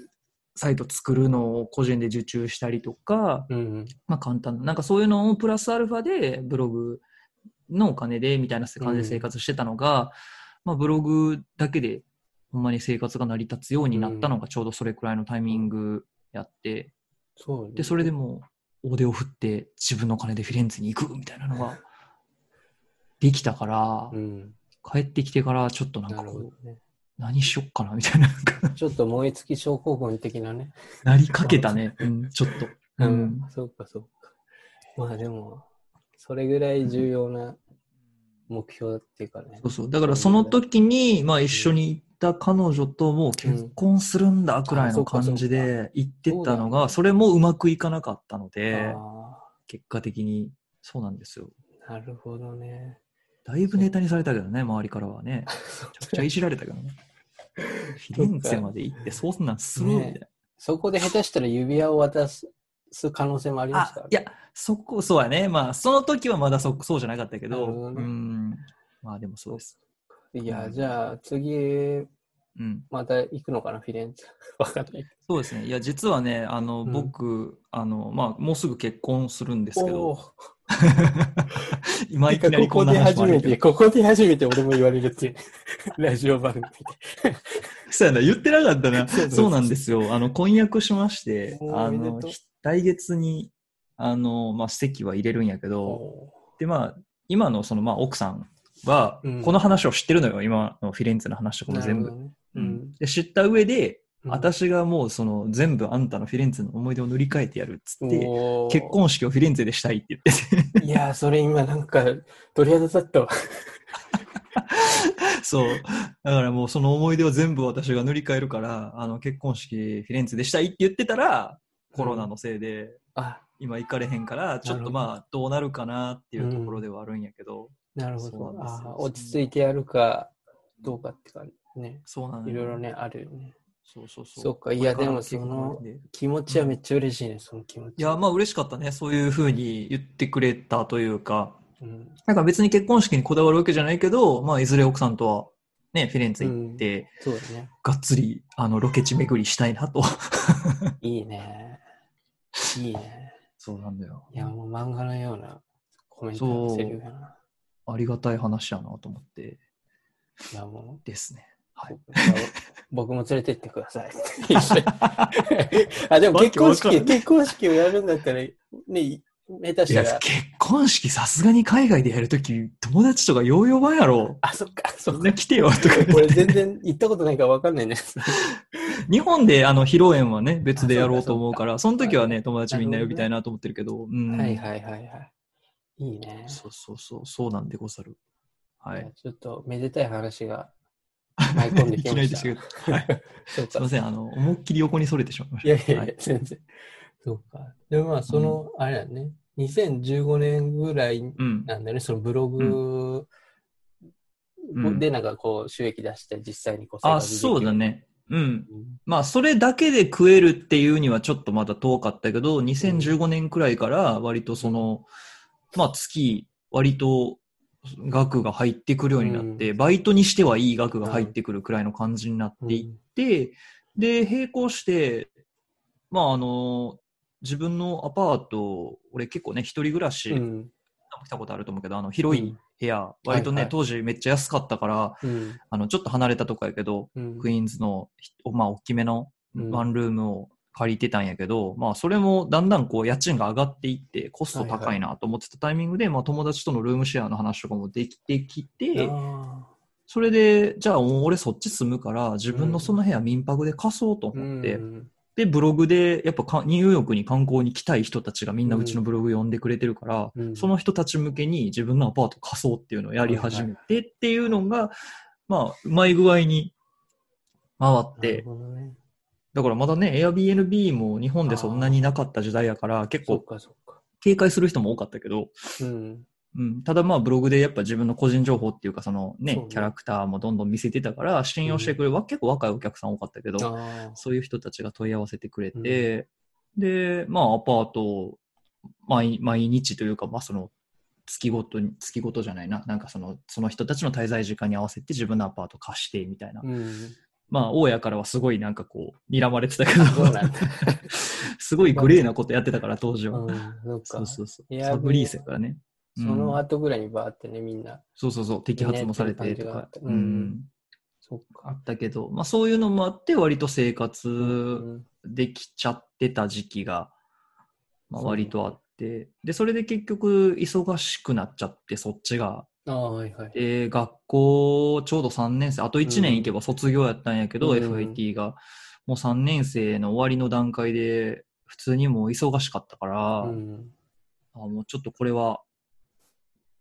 [SPEAKER 2] サイト作るのを個人で受注したりとか、
[SPEAKER 1] うん。
[SPEAKER 2] まあ簡単な、なんかそういうのをプラスアルファでブログのお金でみたいな感じで生活してたのが、まあブログだけでほんまに生活が成り立つようになったのがちょうどそれくらいのタイミングやって、
[SPEAKER 1] そうね
[SPEAKER 2] で、それでもう大手を振って自分の金でフィレンツェに行くみたいなのができたから、
[SPEAKER 1] うん。
[SPEAKER 2] 帰ってきてからちょっとなんかこう、
[SPEAKER 1] どね。
[SPEAKER 2] 何しよっかなみたいな、
[SPEAKER 1] ちょっと燃え尽き症候群的なね。
[SPEAKER 2] なりかけたね、うん、ちょっと。
[SPEAKER 1] う
[SPEAKER 2] うん
[SPEAKER 1] ん。そうか、そうか。まあでも、それぐらい重要な目標っていうかね
[SPEAKER 2] そう。そう。だからその時に、まあ一緒に行った彼女ともう結婚するんだくらいの感じで行ってたのが、
[SPEAKER 1] そ
[SPEAKER 2] れもうまくいかなかったので、
[SPEAKER 1] あ
[SPEAKER 2] 結果的に。そうなんですよ。
[SPEAKER 1] なるほどね。
[SPEAKER 2] だいぶネタにされたけどね、周りからはね。めちゃくちゃいじられたけどね。フィレンツェまで行って、そんなんするみたいな。
[SPEAKER 1] そこで下手したら指輪を渡す可能性もありますから、
[SPEAKER 2] あ、いや、そこ、そうやね。まあ、その時はまだそそうじゃなかったけど、
[SPEAKER 1] どね
[SPEAKER 2] うん。まあ、でもそうです。
[SPEAKER 1] いや、
[SPEAKER 2] うん
[SPEAKER 1] じゃあ次、
[SPEAKER 2] うん。
[SPEAKER 1] また行くのかな、フィレンツェ。わかんない。
[SPEAKER 2] そうですね。いや、実はね、あの、
[SPEAKER 1] うん
[SPEAKER 2] 僕、あの、まあ、もうすぐ結婚するんですけど、今いきなり
[SPEAKER 1] ここ
[SPEAKER 2] こんな
[SPEAKER 1] で初めて、
[SPEAKER 2] 話もあるけど。
[SPEAKER 1] ここで初めて俺も言われるっていう、ラジオ番組で。
[SPEAKER 2] そうやな、言ってなかったな。
[SPEAKER 1] そう
[SPEAKER 2] なんですよ。あの、婚約しまして、あの来月に、あの、まあ、席は入れるんやけど、
[SPEAKER 1] お
[SPEAKER 2] で、まあ、今のその、まあ、奥さんは
[SPEAKER 1] うん、
[SPEAKER 2] この話を知ってるのよ。今のフィレンツェの話とか
[SPEAKER 1] ー
[SPEAKER 2] も全部。
[SPEAKER 1] ねう
[SPEAKER 2] うん
[SPEAKER 1] ん。
[SPEAKER 2] で、知った上で、
[SPEAKER 1] うん
[SPEAKER 2] 私がもうその全部あんたのフィレンツェの思い出を塗り替えてやるっつって、結婚式をフィレンツェでしたいって言ってて。
[SPEAKER 1] いやー、それ今なんか鳥肌立ったわ。
[SPEAKER 2] そう。だからもうその思い出を全部私が塗り替えるから、あの結婚式フィレンツェでしたいって言ってたら、コロナのせいで
[SPEAKER 1] あ、
[SPEAKER 2] 今行かれへんから、ちょっとまあどうなるかなっていうところではあるんやけど、
[SPEAKER 1] なるほど。あー落ち着いてやるかどうかって感じね。
[SPEAKER 2] そうなんだよ
[SPEAKER 1] いろいろね、あるよね。
[SPEAKER 2] そうそうそう。
[SPEAKER 1] そっかいやでもその気持ちはめっちゃ嬉しいね、その気持ち。
[SPEAKER 2] いや、まあ嬉しかったね。そういうふうに言ってくれたというか、
[SPEAKER 1] うん、
[SPEAKER 2] なんか別に結婚式にこだわるわけじゃないけど、まあいずれ奥さんとはね、フィレンツェ行って、
[SPEAKER 1] そうだね。
[SPEAKER 2] がっつり、あの、ロケ地巡りしたいなと。
[SPEAKER 1] いいね。いいね。
[SPEAKER 2] そうなんだよ。
[SPEAKER 1] いや、もう漫画のようなコメントセリフやな。
[SPEAKER 2] ありがたい話やなと思って
[SPEAKER 1] いや、もう、
[SPEAKER 2] ですね。はい。
[SPEAKER 1] 僕 も連れてってください。一緒に あ、でも結婚式、結婚式をやるんだったら、ね、下手したら、
[SPEAKER 2] 結婚式さすがに海外でやるとき、友達とかヨーヨー版やろ。
[SPEAKER 1] あ、そっか、そ
[SPEAKER 2] んな来てよとか。
[SPEAKER 1] 俺全然行ったことないから分かんないね。
[SPEAKER 2] 日本であの、披露宴はね、別でやろうと思うから、
[SPEAKER 1] あ
[SPEAKER 2] その時はね、
[SPEAKER 1] はい
[SPEAKER 2] 友達みんな呼びたいなと思ってるけど、うん。
[SPEAKER 1] はいはいはいはい。いいね。
[SPEAKER 2] そうそうそう、そうなんでござる。はい。
[SPEAKER 1] ちょっとめでたい話が舞い込んで
[SPEAKER 2] い
[SPEAKER 1] きました。
[SPEAKER 2] きなりでしたけすいません、あの、思いっきり横にそれてしまいました。
[SPEAKER 1] いやいやいや、
[SPEAKER 2] はい
[SPEAKER 1] 全然。そうか。でもまあ、その、あれだね、2015年ぐらい
[SPEAKER 2] うん。
[SPEAKER 1] なんだよね、そのブログ
[SPEAKER 2] うん
[SPEAKER 1] でなんかこう収益出して実際にこう
[SPEAKER 2] あ、そうだ。ね。うん。
[SPEAKER 1] うん
[SPEAKER 2] まあ、それだけで食えるっていうにはちょっとまだ遠かったけど、2015年くらいから割とその、まあ、月、割と額が入ってくるようになって、
[SPEAKER 1] う
[SPEAKER 2] バイトにしてはいい額が入ってくるくらいの感じになっていって、で、並行して、まあ、あの、自分のアパート、俺結構ね、一人暮らし、
[SPEAKER 1] うん。
[SPEAKER 2] 来たことあると思うけど、あの、広い部屋、割とね、
[SPEAKER 1] はいはい
[SPEAKER 2] 当時めっちゃ安かったから、
[SPEAKER 1] うん。
[SPEAKER 2] あの、ちょっと離れたとこやけど、
[SPEAKER 1] うん。
[SPEAKER 2] クイーンズのひ、まあ、大きめの
[SPEAKER 1] うん
[SPEAKER 2] ワンルームを借りてたんやけど、まあ、それもだんだんこう、家賃が上がっていって、コスト高いなと思ってたタイミングで、まあ、友達とのルームシェアの話とかもできてきて、
[SPEAKER 1] あ
[SPEAKER 2] それで、じゃあ、俺そっち住むから、自分のその部屋民泊で貸そうと
[SPEAKER 1] ー
[SPEAKER 2] 思って、
[SPEAKER 1] うん
[SPEAKER 2] で、ブログで、やっぱかニューヨークに観光に来たい人たちがみんなうちのブログ読んでくれてるから、
[SPEAKER 1] うん。
[SPEAKER 2] その人たち向けに自分のアパート貸そうっていうのをやり始めてっていうのが、まあ、うまい具合に回って、
[SPEAKER 1] ね。
[SPEAKER 2] だからまだね、Airbnb も日本でそんなになかった時代やから、結構。警戒する人も多かったけど、
[SPEAKER 1] うん。
[SPEAKER 2] うん、ただまあブログでやっぱ自分の個人情報っていうかそのね、
[SPEAKER 1] ね。
[SPEAKER 2] キャラクターもどんどん見せてたから信用してくれる、わ結構若いお客さん多かったけど。そういう人たちが問い合わせてくれて、で、まあアパートを毎毎日というか、まあその月ごとに、月ごとじゃないな、なんかその、その人たちの滞在時間に合わせて自分のアパート貸してみたいな。
[SPEAKER 1] うん。
[SPEAKER 2] まあ大家からはすごいなんかこう、睨まれてたけど。すごいグレーなことやってたから当時は。
[SPEAKER 1] うん。そっか。
[SPEAKER 2] そうそうそう。サブリースやからね。
[SPEAKER 1] その後ぐらいにバーってね、みんな。
[SPEAKER 2] そうそうそう、摘発もされてとか
[SPEAKER 1] うん
[SPEAKER 2] ん。
[SPEAKER 1] そっ
[SPEAKER 2] あ
[SPEAKER 1] か。
[SPEAKER 2] ったけど、まあそういうのもあって、割と生
[SPEAKER 1] う
[SPEAKER 2] 活
[SPEAKER 1] ん。
[SPEAKER 2] できちゃってた時期が、まあ割とあって、で、それで結局忙しくなっちゃって、そっちが。
[SPEAKER 1] ああ、はいはい。
[SPEAKER 2] で、学校ちょうど3年生、あと1年行けば卒業やったんやけど、
[SPEAKER 1] うん
[SPEAKER 2] FIT が。もう3年生の終わりの段階で、普通にもう忙しかったから、
[SPEAKER 1] うん。
[SPEAKER 2] あもうちょっとこれは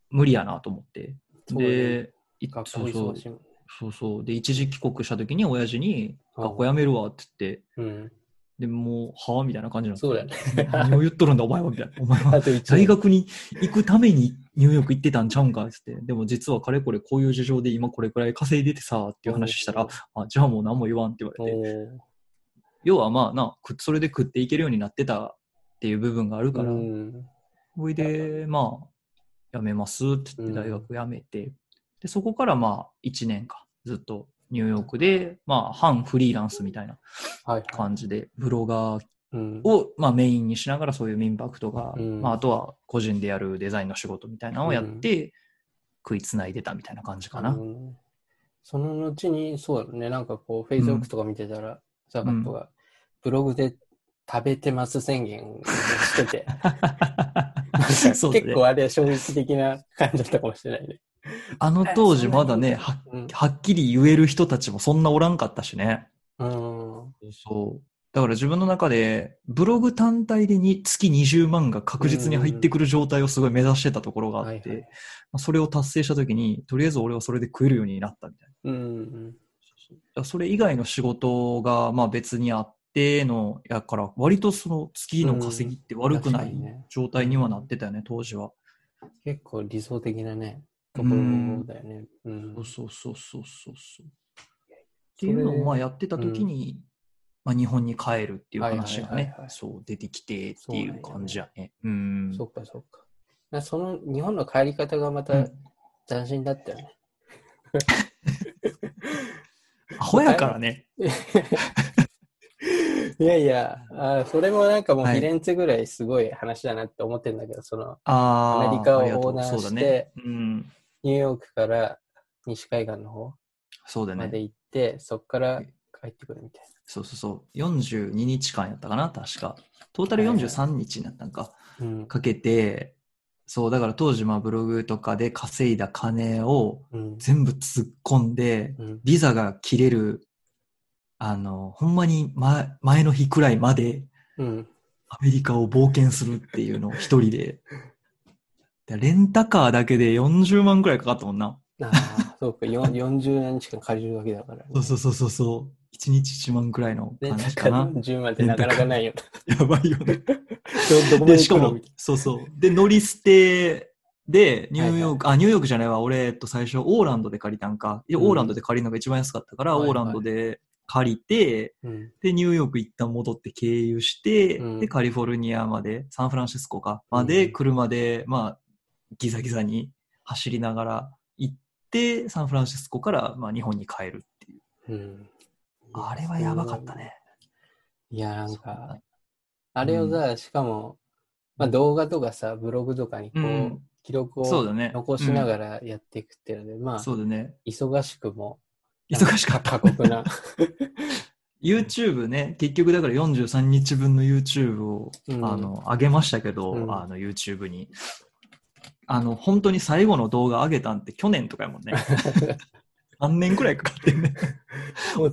[SPEAKER 2] 無理やなと思って。で、い
[SPEAKER 1] 学校忙しい。
[SPEAKER 2] そうそう。で、一時帰国した時に親父に、学校辞めるわって言って、
[SPEAKER 1] うん。
[SPEAKER 2] でもう、はぁ？みたいな感じなん
[SPEAKER 1] そうだよね。
[SPEAKER 2] 何を言っとるんだ、お前は？みたいな。お前は大学に行くためにニューヨーク行ってたんちゃうんかっつって。でも実はかれこれこういう事情で今これくらい稼いでてさ、っていう話したら、あ、じゃあもう何も言わんって言われて。
[SPEAKER 1] お
[SPEAKER 2] 要はまあな、くそれで食っていけるようになってたっていう部分がある
[SPEAKER 1] ー
[SPEAKER 2] から、
[SPEAKER 1] うん。
[SPEAKER 2] ほいで、まあ、辞めますって言って大学辞めて、で、そこからまあ1年か、ずっとニューヨークで、まあ、半フリーランスみたいな。感じで、ブロガー
[SPEAKER 1] うん。
[SPEAKER 2] を、まあ、メインにしながらそういう民泊とか、
[SPEAKER 1] うん。
[SPEAKER 2] まあ、あとは個人でやるデザインの仕事みたいなのをやって、食いつないでたみたいな感じかな。
[SPEAKER 1] うん。その後に、そうだね、なんかこう、フェイスブックとか見てたら、ザカットがブログで食べてます宣言をしてて、結構あれは衝撃的な感じだったかもしれないね。
[SPEAKER 2] あの当時まだね、は
[SPEAKER 1] うん。
[SPEAKER 2] はっきり言える人たちもそんなおらんかったしね。
[SPEAKER 1] うん。
[SPEAKER 2] そう。だから自分の中で、ブログ単体でに月20万が確実に入ってくる状態をすごい目指してたところがあって、
[SPEAKER 1] はいはい
[SPEAKER 2] まあそれを達成したときに、とりあえず俺はそれで食えるようになったみたいな。
[SPEAKER 1] うん。
[SPEAKER 2] それ以外の仕事がまあ別にあっての、やから、割とその月の稼ぎって悪くない状態にはなってたよね、当時は。
[SPEAKER 1] 結構理想的なね、ところだよね。うん。
[SPEAKER 2] そうそうそうそうそうそう。っていうのをまあやってた時に、まあ日本に帰るっていう話がね
[SPEAKER 1] そう
[SPEAKER 2] 出てきてっていう感じやね。うん。
[SPEAKER 1] そっかそっか。なその日本の帰り方がまた
[SPEAKER 2] うん
[SPEAKER 1] 斬新だったよね。
[SPEAKER 2] アホやからね。
[SPEAKER 1] いやいや、あそれもなんかもう
[SPEAKER 2] はい
[SPEAKER 1] フィレンツェぐらいすごい話だなって思ってるんだけど、そのアメリカを横断して。
[SPEAKER 2] うん。
[SPEAKER 1] ニューヨークから西海岸の方
[SPEAKER 2] そうだね。
[SPEAKER 1] まで行って、そこから帰ってくるみたい
[SPEAKER 2] そうそうそう。42日間やったかな、確か。トータル
[SPEAKER 1] はいはい
[SPEAKER 2] 43日になったんか。
[SPEAKER 1] な。うん。
[SPEAKER 2] かけて、そう、だから当時まあブログとかで稼いだ金を
[SPEAKER 1] うん。
[SPEAKER 2] 全部突っ込んで、
[SPEAKER 1] うん。
[SPEAKER 2] ビザが切れる、あの、ほんまに前前の日くらいまで
[SPEAKER 1] うん。
[SPEAKER 2] アメリカを冒険するっていうのを一人で。でレンタカーだけで40万くらいかかったもんな。
[SPEAKER 1] ああ、そうか、よん40日間借りるわけだから、ね。
[SPEAKER 2] そうそうそうそうそう。1日1万くらいの
[SPEAKER 1] で、
[SPEAKER 2] 感じかな。
[SPEAKER 1] 10万ってなかなかないよ。
[SPEAKER 2] やばいよね。
[SPEAKER 1] どど
[SPEAKER 2] で、しかもそうそう。で、乗り捨てで、ニューヨーク、あ、ニューヨークじゃないわ。俺、えっと、最初、オーランドで借りたんか。
[SPEAKER 1] うん
[SPEAKER 2] オーランドで借りるのが一番安かったから、
[SPEAKER 1] はいはい
[SPEAKER 2] オーランドで借りて、
[SPEAKER 1] なうん。
[SPEAKER 2] で、ニューヨーク一旦戻って経由して、
[SPEAKER 1] うん
[SPEAKER 2] で、カリフォルニアまで、サンフランシスコか、まで、
[SPEAKER 1] うん
[SPEAKER 2] 車で、まあ、ギザギザに走りながら行って、サンフランシスコから、まあ、日本に帰るっていう。
[SPEAKER 1] うん。
[SPEAKER 2] あれはやばかったね。
[SPEAKER 1] いや、なんか、あれをさ、しかも、まあ動画とかさ、ブログとかにこう、
[SPEAKER 2] うん
[SPEAKER 1] 記録を。残しながらやっていくっていうので、まあ、
[SPEAKER 2] そうだね。
[SPEAKER 1] 忙しくも、
[SPEAKER 2] 忙しかった。
[SPEAKER 1] 過酷な。
[SPEAKER 2] YouTube ね、結局だから43日分の YouTube を、
[SPEAKER 1] うん
[SPEAKER 2] あの上げましたけど、
[SPEAKER 1] うん
[SPEAKER 2] あの YouTube に。あの、本当に最後の動画上げたんって去年とかやもんね。3年くらいかかってんね。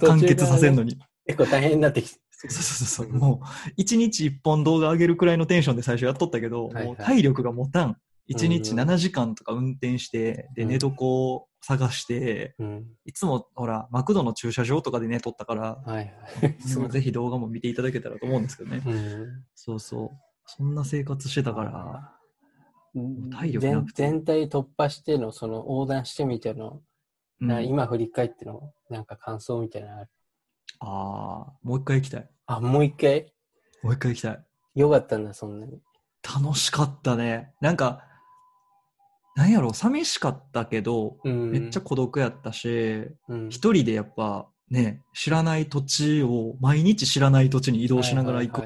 [SPEAKER 2] 完結させんのに。
[SPEAKER 1] 結構大変になってきて。
[SPEAKER 2] そうそうそうそう。もう、1日1本動画上げるくらいのテンションで最初やっとったけど、
[SPEAKER 1] はいはい
[SPEAKER 2] もう体力が持たん。1日
[SPEAKER 1] うん
[SPEAKER 2] 7時間とか運転して、で、
[SPEAKER 1] うん
[SPEAKER 2] 寝床を探して、
[SPEAKER 1] うん。
[SPEAKER 2] いつも、ほら、マクドの駐車場とかで寝とったから、
[SPEAKER 1] はいはい。
[SPEAKER 2] その ぜひ動画も見ていただけたらと思うんですけどね。
[SPEAKER 1] うん。
[SPEAKER 2] そうそう。そんな生活してたから、
[SPEAKER 1] うん
[SPEAKER 2] 体力な
[SPEAKER 1] 全
[SPEAKER 2] くて
[SPEAKER 1] 全体突破しての、その横断してみての、
[SPEAKER 2] う
[SPEAKER 1] 今振り返っての、なんか感想みたいなのある？
[SPEAKER 2] ああ、もう一回行きたい。
[SPEAKER 1] あ、もう一回？
[SPEAKER 2] もう一回行きたい。
[SPEAKER 1] よかったんだ、そんなに。
[SPEAKER 2] 楽しかったね。なんか、なんやろ、寂しかったけど、
[SPEAKER 1] うん。
[SPEAKER 2] めっちゃ孤独やったし、
[SPEAKER 1] うん、
[SPEAKER 2] 一人でやっぱね、知らない土地を、毎日知らない土地に移動しながら行く。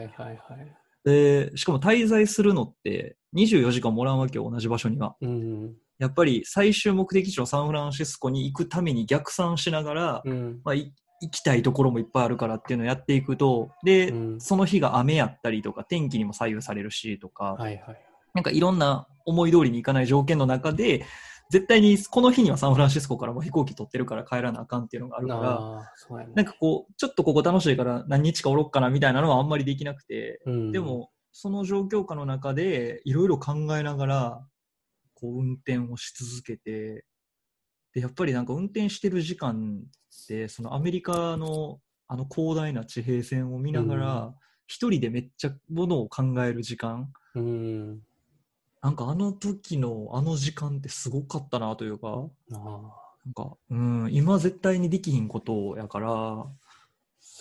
[SPEAKER 2] で、しかも滞在するのって24時間もらうわけよ、同じ場所には。
[SPEAKER 1] うん。
[SPEAKER 2] やっぱり最終目的地のサンフランシスコに行くために逆算しながら、
[SPEAKER 1] うん。
[SPEAKER 2] まあ、い行きたいところもいっぱいあるからっていうのをやっていくと、で、
[SPEAKER 1] うん
[SPEAKER 2] その日が雨やったりとか、天気にも左右されるしとか、
[SPEAKER 1] はいはい。
[SPEAKER 2] なんかいろんな思い通りにいかない条件の中で、絶対にこの日にはサンフランシスコからも飛行機取ってるから帰らなあかんっていうのがあるから、
[SPEAKER 1] ね。
[SPEAKER 2] なんかこう、ちょっとここ楽しいから何日かおろっかなみたいなのはあんまりできなくて、
[SPEAKER 1] うん、
[SPEAKER 2] でも、その状況下の中でいろいろ考えながら、こう運転をし続けて、で、やっぱりなんか運転してる時間って、そのアメリカのあの広大な地平線を見ながら、一人でめっちゃものを考える時間。
[SPEAKER 1] うん。
[SPEAKER 2] なんかあの時のあの時間ってすごかったなというか、なんか、うん、今絶対にできひんことやから、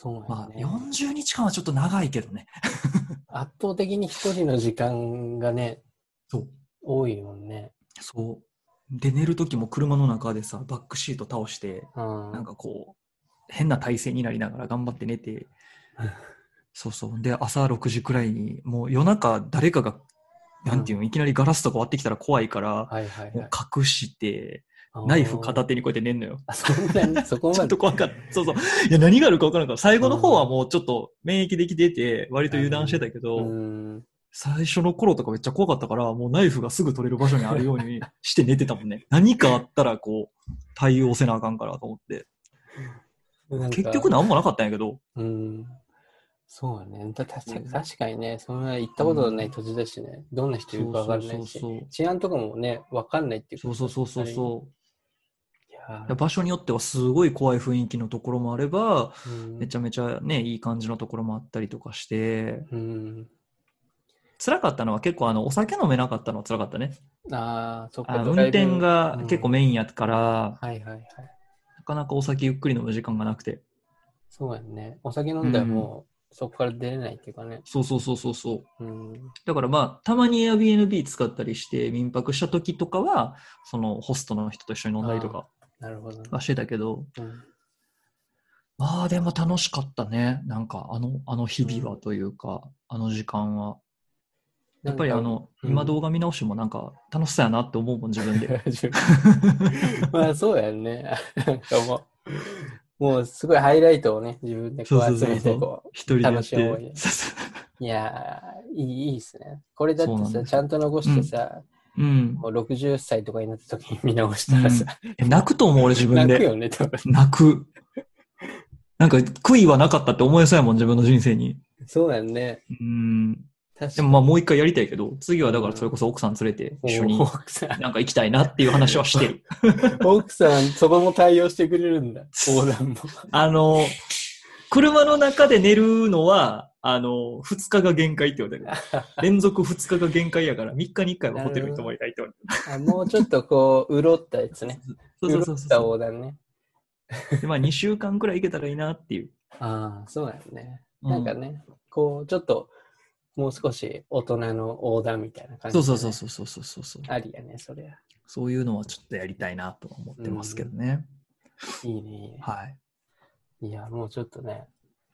[SPEAKER 1] そう
[SPEAKER 2] まあ
[SPEAKER 1] やね。
[SPEAKER 2] 40日間はちょっと長いけどね。
[SPEAKER 1] 圧倒的に一人の時間がね、
[SPEAKER 2] そう。
[SPEAKER 1] 多いもんね。
[SPEAKER 2] そう。で、寝る時も車の中でさ、バックシート倒して、
[SPEAKER 1] うん。
[SPEAKER 2] なんかこう、変な体勢になりながら頑張って寝て、そうそう。で、朝6時くらいに、もう夜中誰かが、なんていうの、いきなりガラスとか割ってきたら怖いから、
[SPEAKER 1] はいはい
[SPEAKER 2] も
[SPEAKER 1] はい。
[SPEAKER 2] う隠して、ナイフ片
[SPEAKER 1] 手。
[SPEAKER 2] 手にこうやって寝んのよ。
[SPEAKER 1] あ、そんなに、そこ
[SPEAKER 2] ちょっ
[SPEAKER 1] まで。
[SPEAKER 2] と怖かった。そうそう。いや、何があるか分からんから、最後の方はもうちょっと免疫できてて、割と油断してたけど、
[SPEAKER 1] うん。
[SPEAKER 2] 最初の頃とかめっちゃ怖かったから、もうナイフがすぐ取れる場所にあるように して寝てたもんね。何かあったらこう、対応せなあかんからと思って。結局何もなかったんやけど、
[SPEAKER 1] うん。そうだね。たた
[SPEAKER 2] うん
[SPEAKER 1] 確かにね、そんな行ったことのない土地だしね、どんな人いるかわからないし治安とかもね、わかんないっていう
[SPEAKER 2] そうそうそうそう場所によってはすごい怖い雰囲気のところもあれば、
[SPEAKER 1] ー
[SPEAKER 2] めちゃめちゃね、いい感じのところもあったりとかして、
[SPEAKER 1] うん。うん。
[SPEAKER 2] 辛かったのは結構あの、お酒飲めなかったのは辛かったね。
[SPEAKER 1] ああ、そっか。
[SPEAKER 2] あ運転が結構
[SPEAKER 1] うん
[SPEAKER 2] メインやから、
[SPEAKER 1] はいはいはい。
[SPEAKER 2] なかなかお酒ゆっくり飲む時間がなくて。
[SPEAKER 1] そうやね。お酒飲んだらもう、そこから出れないっていうかね。
[SPEAKER 2] そうそうそうそうそう。
[SPEAKER 1] うん。
[SPEAKER 2] だからまあ、たまに Airbnb 使ったりして民泊した時とかは、そのホストの人と一緒に飲んだりとか
[SPEAKER 1] なるほどね。
[SPEAKER 2] はしてたけど、
[SPEAKER 1] うん
[SPEAKER 2] まあでも楽しかったね。なんかあの、あの日々はというか、あの時間は。やっぱりあの、
[SPEAKER 1] うん
[SPEAKER 2] 今動画見直してもなんか楽しそうやなって思うもん、自分で。
[SPEAKER 1] まあそうやんね。なんかもう、もうすごいハイライトをね、自分でこう集めてこ
[SPEAKER 2] 一人で
[SPEAKER 1] 楽しい思い。いやー、いいいいっすね。これだってさ、ちゃんと残してさ、
[SPEAKER 2] うん。
[SPEAKER 1] もう60歳とかになった時に見直したらさ、
[SPEAKER 2] え泣くと思う、俺自分で。
[SPEAKER 1] 泣くよね、多分。
[SPEAKER 2] 泣く。なんか悔いはなかったって思えそうやもん、自分の人生に。
[SPEAKER 1] そうやんね。
[SPEAKER 2] うん。
[SPEAKER 1] 確
[SPEAKER 2] でもまあもう一回やりたいけど、次はだからそれこそ奥さん連れて一緒に
[SPEAKER 1] 奥さん、
[SPEAKER 2] なんか行きたいなっていう話はしてる。
[SPEAKER 1] 奥さん、そこも対応してくれるんだ。横断も。
[SPEAKER 2] あの、車の中で寝るのは、あの、2日が限界って言われてる。連続2日が限界やから、3日に1回はホテルに泊まりたいって言われて
[SPEAKER 1] あもうちょっとこう、潤ったやつね。
[SPEAKER 2] る。そうそうそう
[SPEAKER 1] 潤った
[SPEAKER 2] そ
[SPEAKER 1] 横断ね。
[SPEAKER 2] まあ2週間くらい行けたらいいなっていう。
[SPEAKER 1] ああ、そうやね。
[SPEAKER 2] うん
[SPEAKER 1] なんかね、こう、ちょっと、もう少し大人の横断みたいな感じ、
[SPEAKER 2] そうそうそうそうそうそうそう。
[SPEAKER 1] ありやね、そりゃ。
[SPEAKER 2] そういうのはちょっとやりたいなとは思ってますけどね。
[SPEAKER 1] いいね、いいね。
[SPEAKER 2] はい。
[SPEAKER 1] いや、もうちょっとね、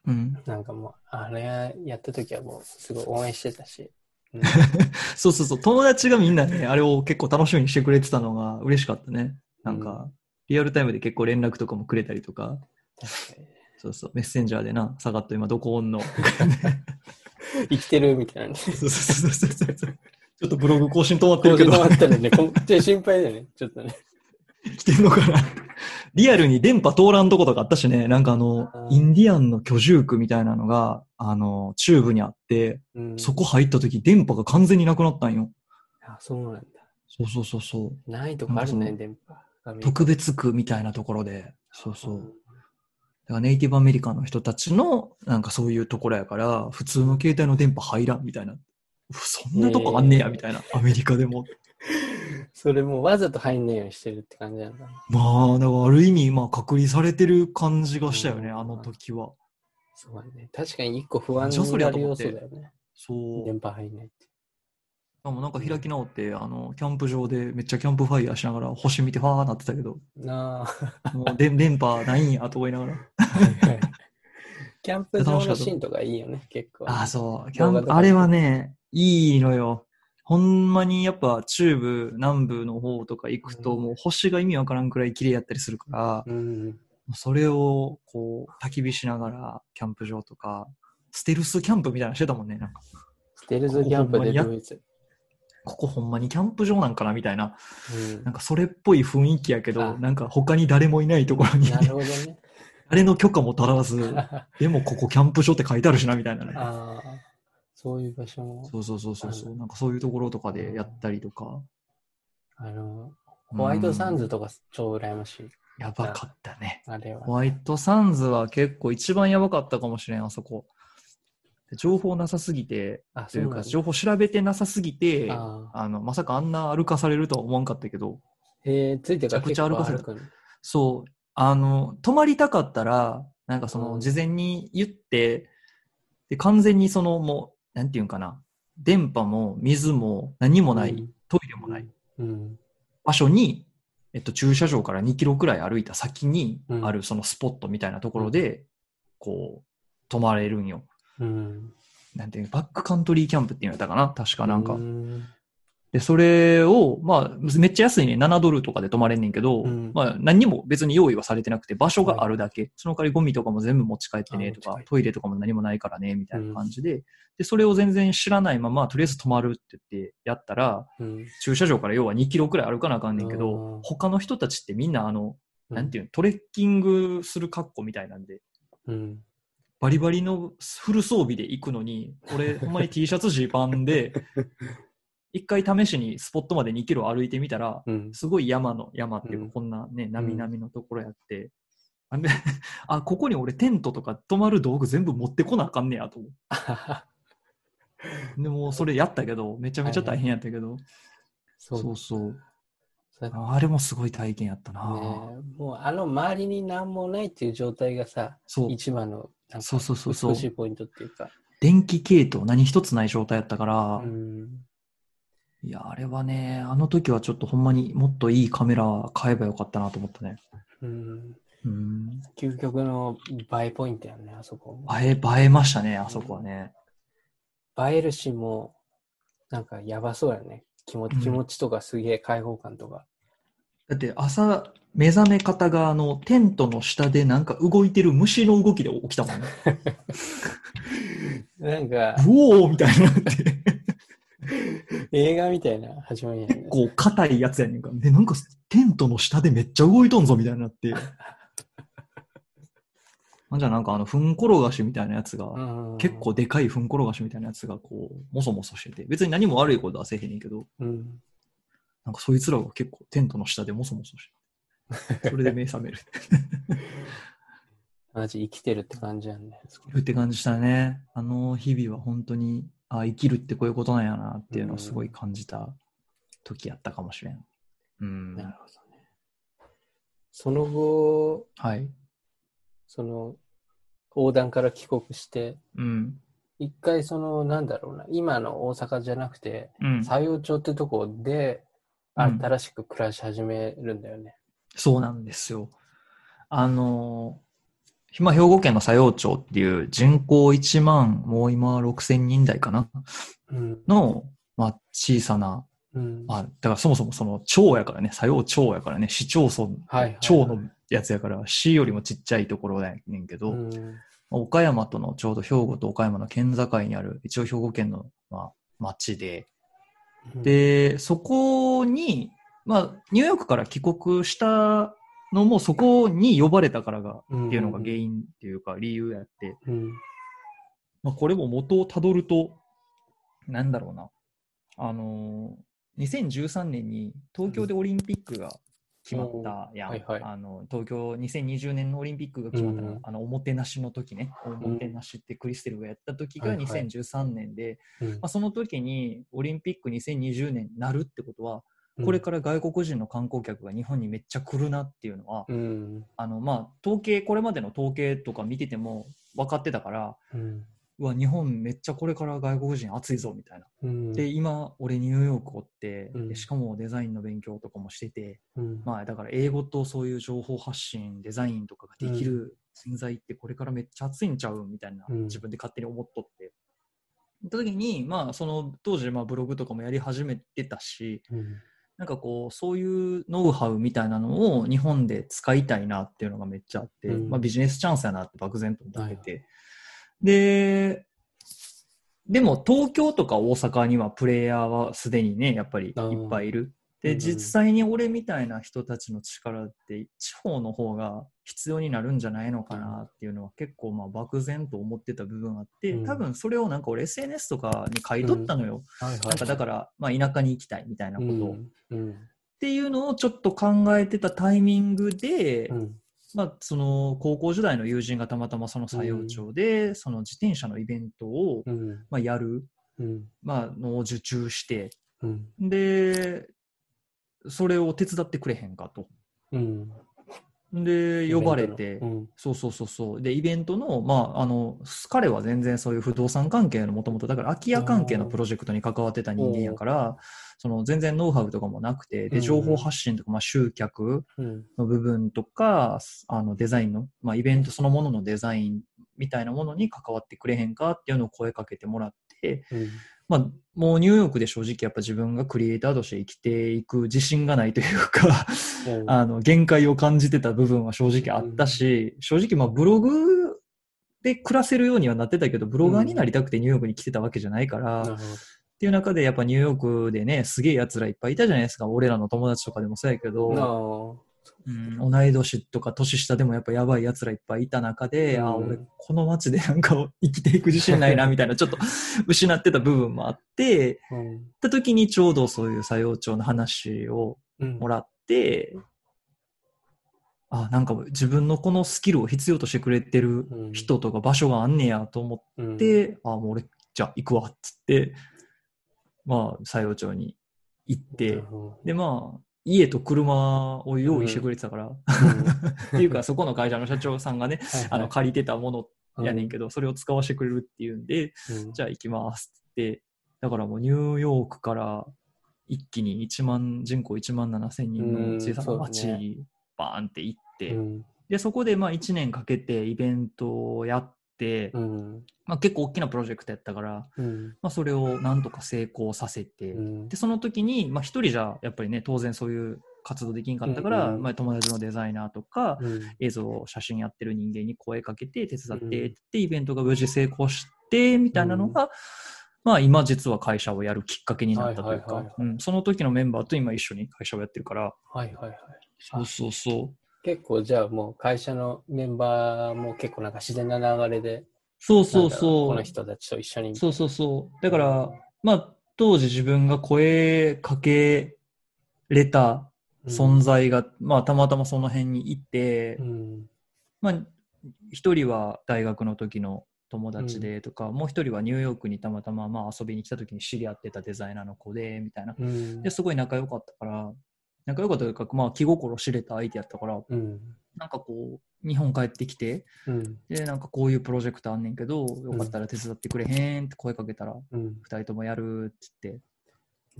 [SPEAKER 2] うん。
[SPEAKER 1] なんかもう、あれやった時はもう、すごい応援してたし。うん
[SPEAKER 2] そうそうそう。友達がみんなね、あれを結構楽しみにしてくれてたのが嬉しかったね。なんか、リアルタイムで結構連絡とかもくれたりとか、
[SPEAKER 1] 確かにね。
[SPEAKER 2] そうそう、メッセンジャーでな、下がっと今どこおんの。
[SPEAKER 1] 生きてるみたいなね。
[SPEAKER 2] そうそうそうそうそう。ちょっとブログ更新止まってるけど、
[SPEAKER 1] まったらね、こっと心配だよね、ちょっとね。
[SPEAKER 2] 来てんのかな。リアルに電波通らんとことかあったしね、なんかあのインディアンの居住区みたいなのが、あの、チューブにあって、
[SPEAKER 1] うん、
[SPEAKER 2] そこ入った時電波が完全になくなったんよ。
[SPEAKER 1] あ、そうなんだ。
[SPEAKER 2] そうそうそうそう。
[SPEAKER 1] ないとこあるね、電波。
[SPEAKER 2] 特別区みたいなところで、そうそう。
[SPEAKER 1] ん
[SPEAKER 2] だからネイティブアメリカンの人たちの、なんかそういうところやから、普通の携帯の電波入らんみたいな。うそんなとこあんねや、みたいな。アメリカでも。
[SPEAKER 1] それもうわざと入んないようにしてるって感じなんだ。
[SPEAKER 2] まあ、だからある意味、まあ、隔離されてる感じがしたよね、
[SPEAKER 1] うん
[SPEAKER 2] あの時は。
[SPEAKER 1] そうだね。確かに一個不安になる要素だよね。
[SPEAKER 2] そう。
[SPEAKER 1] 電波入んないって。
[SPEAKER 2] でもなんか開き直って、あの、キャンプ場でめっちゃキャンプファイヤーしながら星見てファーなってたけど、
[SPEAKER 1] なあ。
[SPEAKER 2] もうで電波ないんやと思いながら。
[SPEAKER 1] キャンプ場のシーンとかいいよね、結構。
[SPEAKER 2] ああ、そう。キャンプ、あれはね、いいのよ。ほんまにやっぱ中部、南部の方とか行くと、
[SPEAKER 1] うん
[SPEAKER 2] もう星が意味わからんくらい綺麗やったりするから、
[SPEAKER 1] うん。
[SPEAKER 2] それをこう、焚き火しながら、キャンプ場とか、ステルスキャンプみたいなのしてたもんね。なんか、
[SPEAKER 1] ステルズキャンプでドイツ。
[SPEAKER 2] ここほんまにキャンプ場なんかなみたいな。
[SPEAKER 1] うん
[SPEAKER 2] なんかそれっぽい雰囲気やけ
[SPEAKER 1] あ
[SPEAKER 2] ど、なんか他に誰もいないところに、
[SPEAKER 1] なるほどね。
[SPEAKER 2] 誰の許可も取らず、でもここキャンプ場って書いてあるしな、みたいなね。
[SPEAKER 1] そういう場所も。
[SPEAKER 2] そうそうそうそうそう。なんかそういうところとかでやったりとか。
[SPEAKER 1] あの、ホワイトサンズとか超羨ましい。
[SPEAKER 2] やばかったね。
[SPEAKER 1] あれは。
[SPEAKER 2] ホワイトサンズは結構一番やばかったかもしれん、あそこ。情報なさすぎて、
[SPEAKER 1] あ、
[SPEAKER 2] というか、情報調べてなさすぎて、
[SPEAKER 1] あ
[SPEAKER 2] あの、まさかあんな歩かされるとは思わんかったけど、
[SPEAKER 1] えー、ついてから
[SPEAKER 2] めちゃくちゃ歩かせる
[SPEAKER 1] 結構歩くの？
[SPEAKER 2] そう、あの、泊まりたかったら、なんかその、
[SPEAKER 1] うん
[SPEAKER 2] 事前に言って、で、完全にその、もう、なんていうんかな、電波も水も何もない、
[SPEAKER 1] うん
[SPEAKER 2] トイレもない
[SPEAKER 1] うん。
[SPEAKER 2] 場所に、えっと、駐車場から2キロくらい歩いた先に
[SPEAKER 1] うん
[SPEAKER 2] あるそのスポットみたいなところで、こう、泊まれるんよ。
[SPEAKER 1] うん。
[SPEAKER 2] なんていうバックカントリーキャンプっていうのやったかな確かなんか。
[SPEAKER 1] うん
[SPEAKER 2] で、それを、まあ、めっちゃ安いね、7ドルとかで泊まれんねんけど、
[SPEAKER 1] うん。
[SPEAKER 2] まあ、何にも別に用意はされてなくて、場所があるだけ。その代わりゴミとかも全部持ち帰ってねとかトイレとかも何もないからね、みたいな感じで、で、それを全然知らないまま、とりあえず泊まるって言ってやったら、
[SPEAKER 1] うん。
[SPEAKER 2] 駐車場から要は2キロくらい歩かなあかんねんけ
[SPEAKER 1] う
[SPEAKER 2] ど
[SPEAKER 1] ん、
[SPEAKER 2] 他の人たちってみんなあの、なんて
[SPEAKER 1] い
[SPEAKER 2] いうの、トレッキングする格好みたいなんで、
[SPEAKER 1] うん。
[SPEAKER 2] バリバリのフル装備で行くのに、俺、ほんまに T シャツ、ジーパンで、一回試しにスポットまで2キロ歩いてみたら、
[SPEAKER 1] うん。
[SPEAKER 2] すごい山の、山っていう
[SPEAKER 1] うん
[SPEAKER 2] か、こんなね、なみなみのところやって、あんで あ、ここに俺テントとか泊まる道具全部持ってこなあかんねやと思う。でも、それやったけど、めちゃめちゃ大変やったけど、
[SPEAKER 1] そう
[SPEAKER 2] そうそう。
[SPEAKER 1] そう
[SPEAKER 2] ああれもすごい体験やったな、
[SPEAKER 1] ねもうあの周りに何もないっていう状態がさ。一番の
[SPEAKER 2] そうそうそうそう
[SPEAKER 1] 美しいポイントっていうか。
[SPEAKER 2] 電気系統何一つない状態やったから、
[SPEAKER 1] うん。
[SPEAKER 2] いや、あれはね、あの時はちょっとほんまにもっといいカメラ買えばよかったなと思ったね。
[SPEAKER 1] うん。
[SPEAKER 2] うん。
[SPEAKER 1] 究極の映えポイントやね、あそこ。
[SPEAKER 2] 映え、映えましたね、あそこはね。
[SPEAKER 1] 映えるし、もう、なんかやばそうやね。気持ち、
[SPEAKER 2] うん
[SPEAKER 1] 気持ちとかすげえ開放感とか。
[SPEAKER 2] だって朝、目覚め方があの、テントの下でなんか動いてる虫の動きで起きたもんね。
[SPEAKER 1] なんか、
[SPEAKER 2] うおーみたいになって。
[SPEAKER 1] 映画みたいな始まりやね
[SPEAKER 2] 結。構硬いやつやねんか。で、なんかテントの下でめっちゃ動いとんぞみたいになって。あじゃあなんかあの、ふんころがしみたいなやつが、
[SPEAKER 1] うん
[SPEAKER 2] 結構でかいふんころがしみたいなやつがこう、もそもそしてて、別に何も悪いことはせえへんねんけど、
[SPEAKER 1] うん。
[SPEAKER 2] なんかそいつらが結構テントの下でもそもそして、それで目覚める。
[SPEAKER 1] マジ生きてるって感じやんね。
[SPEAKER 2] って感じしたね。あの日々は本当に、あ生きるってこういうことなんやなっていうのをすごい感じた時やったかもしれん。うん。
[SPEAKER 1] なるほどね。その後、
[SPEAKER 2] はい。
[SPEAKER 1] その、横断から帰国して、
[SPEAKER 2] うん。
[SPEAKER 1] 一回その、なんだろうな、今の大阪じゃなくて、
[SPEAKER 2] うん。
[SPEAKER 1] 佐用町ってとこで、
[SPEAKER 2] うん
[SPEAKER 1] 新しく暮らし始めるんだよね。
[SPEAKER 2] そうなんですよ。あの、まあ、兵庫県の佐用町っていう人口1万、もう今6000人台かな？
[SPEAKER 1] うん。
[SPEAKER 2] の、まあ、小さな、
[SPEAKER 1] うん。
[SPEAKER 2] まあ、だからそもそもその町やからね、佐用町やからね、市町村、
[SPEAKER 1] はいはいはい
[SPEAKER 2] 町のやつやから、市よりもちっちゃいところやねんけど、
[SPEAKER 1] うん。
[SPEAKER 2] 岡山とのちょうど兵庫と岡山の県境にある、一応兵庫県の、まあ、町で、で、そこに、まあ、ニューヨークから帰国したのもそこに呼ばれたからが、
[SPEAKER 1] うん、
[SPEAKER 2] っていうのが原因っていうか理由やって、
[SPEAKER 1] うん。
[SPEAKER 2] まあ、これも元をたどると、なんだろうな。あのー、2013年に東京でオリンピックが決まったやん。
[SPEAKER 1] うんはいはい
[SPEAKER 2] あの東京2020年のオリンピックが決まったのが、
[SPEAKER 1] うん
[SPEAKER 2] あの、おもてなしの時ね。おもてなしってクリステルがやった時が
[SPEAKER 1] はいはい
[SPEAKER 2] 2013年で、
[SPEAKER 1] うん
[SPEAKER 2] まあ、その時にオリンピック2020年になるってことは、これから外国人の観光客が日本にめっちゃ来るなっていうのは、
[SPEAKER 1] うん。
[SPEAKER 2] あの、まあ、統計、これまでの統計とか見てても分かってたから、
[SPEAKER 1] うん。
[SPEAKER 2] うわ、日本めっちゃこれから外国人暑いぞみたいな。
[SPEAKER 1] うん。
[SPEAKER 2] で、今、俺ニューヨークおって、しかもデザインの勉強とかもしてて、
[SPEAKER 1] うん、
[SPEAKER 2] まあ、だから英語とそういう情報発信、デザインとかができる人材ってこれからめっちゃ暑いんちゃうみたいな、
[SPEAKER 1] うん
[SPEAKER 2] 自分で勝手に思っとって。行った時に、まあ、その当時、まあ、ブログとかもやり始めてたし、
[SPEAKER 1] うん。
[SPEAKER 2] なんかこう、そういうノウハウみたいなのを日本で使いたいなっていうのがめっちゃあって、
[SPEAKER 1] うん
[SPEAKER 2] まあビジネスチャンスやなって漠然と思ってて。で、でも東京とか大阪にはプレイヤーはすでにね、やっぱりいっぱいいる。で、
[SPEAKER 1] うん
[SPEAKER 2] 実際に俺みたいな人たちの力って地方の方が必要になるんじゃないのかなっていうのは結構まあ漠然と思ってた部分あって、
[SPEAKER 1] うん
[SPEAKER 2] 多分それをなんか俺 SNS とかに書いとったのよ。なんかだから、まあ田舎に行きたいみたいなことを。っていうのをちょっと考えてたタイミングで、
[SPEAKER 1] うん。
[SPEAKER 2] まあ、その高校時代の友人がたまたまその作用町で、その自転車のイベントを、
[SPEAKER 1] うん。
[SPEAKER 2] まあ、やる、
[SPEAKER 1] うん。
[SPEAKER 2] まあ、のを受注して、
[SPEAKER 1] うん。
[SPEAKER 2] で、それを手伝ってくれへんかと。
[SPEAKER 1] うん。
[SPEAKER 2] で、呼ばれて、
[SPEAKER 1] うん。
[SPEAKER 2] そうそうそうそう。で、イベントの、まあ、あの、彼は全然そういう不動産関係のもともと、だから空き家関係のプロジェクトに関わってた人間やから、その全然ノウハウとかもなくて、で、
[SPEAKER 1] うん
[SPEAKER 2] 情報発信とか、まあ、集客
[SPEAKER 1] うん。
[SPEAKER 2] の部分とか、あの、デザインの、まあ、イベントそのもののデザインみたいなものに関わってくれへんかっていうのを声かけてもらって、
[SPEAKER 1] うん。
[SPEAKER 2] まあ、もうニューヨークで正直やっぱ自分がクリエイターとして生きていく自信がないというか、あの、限界を感じてた部分は正直あったし、正直まあブログで暮らせるようにはなってたけど、ブロガーになりたくてニューヨークに来てたわけじゃないから、っていう中でやっぱニューヨークでね、すげえ奴らいっぱいいたじゃないですか。俺らの友達とかでもそうやけど、
[SPEAKER 1] ど。
[SPEAKER 2] うん、同い年とか年下でもやっぱやばい奴らいっぱいいた中で、
[SPEAKER 1] うん。
[SPEAKER 2] あ俺この街でなんか生きていく自信ないなみたいなちょっと 失ってた部分もあって、
[SPEAKER 1] なあー
[SPEAKER 2] った時にちょうどそういう作用帳の話を
[SPEAKER 1] うん。
[SPEAKER 2] もらって、あ、なんか自分のこのスキルを必要としてくれてる人とか場所があんねやと思
[SPEAKER 1] うん。
[SPEAKER 2] って、あ、もう俺、じゃあ行くわっつって、まあ、作用帳に行っ
[SPEAKER 1] な
[SPEAKER 2] てで、まあ、家と車を用意してくれてたから、
[SPEAKER 1] ど
[SPEAKER 2] っていうか、そこの会社の社長さんがね、
[SPEAKER 1] はい
[SPEAKER 2] あの、借りてたもの
[SPEAKER 1] はい
[SPEAKER 2] やねんけど、それを使わせてくれるっていうんで、
[SPEAKER 1] うん。
[SPEAKER 2] じゃあ行きますって、だからもうニューヨークから一気に1万、人口1万7千人の小さな町にバーンって行って、
[SPEAKER 1] うん。
[SPEAKER 2] で、そこでまあ1年かけてイベントをやって、
[SPEAKER 1] うん。
[SPEAKER 2] まあ結構大きなプロジェクトやったから、
[SPEAKER 1] うん。
[SPEAKER 2] まあそれをなんとか成功させて、
[SPEAKER 1] うん。
[SPEAKER 2] で、その時に、まあ一人じゃやっぱりね、当然そういう活動できんかったから、
[SPEAKER 1] うんうん
[SPEAKER 2] まあ友達のデザイナーとか、
[SPEAKER 1] うん。
[SPEAKER 2] 映像、写真やってる人間に声かけて手伝って
[SPEAKER 1] うん。
[SPEAKER 2] って、イベントが無事成功して、みたいなのが、まあ今実は会社をやるきっかけになったというかうん。その時のメンバーと今一緒に会社をやってるから、
[SPEAKER 1] はいはいはい。
[SPEAKER 2] そうそうそ
[SPEAKER 1] 結構じゃあもう会社のメンバーも結構なんか自然な流れで、
[SPEAKER 2] う。そうそう
[SPEAKER 1] なんだろこの
[SPEAKER 2] そう。
[SPEAKER 1] 人たちと一緒に。
[SPEAKER 2] そうそうそう。だから、まあ当時自分が声かけれた存在が、まあたまたまその辺にいて、
[SPEAKER 1] うん。
[SPEAKER 2] まあ、一人は大学の時の友達でとか、もう一人はニューヨークにたまたままあ遊びに来た時に知り合ってたデザイナーの子で、みたいな。
[SPEAKER 1] うん。
[SPEAKER 2] で、すごい仲良かったから、仲良かったというか、まあ気心知れた相手やったから、
[SPEAKER 1] うん。
[SPEAKER 2] なんかこう、日本帰ってきて、
[SPEAKER 1] うん。
[SPEAKER 2] で、なんかこういうプロジェクトあんねんけど、よかったら手伝ってくれへんって声かけたら、
[SPEAKER 1] うん。
[SPEAKER 2] 二人ともやるって言って、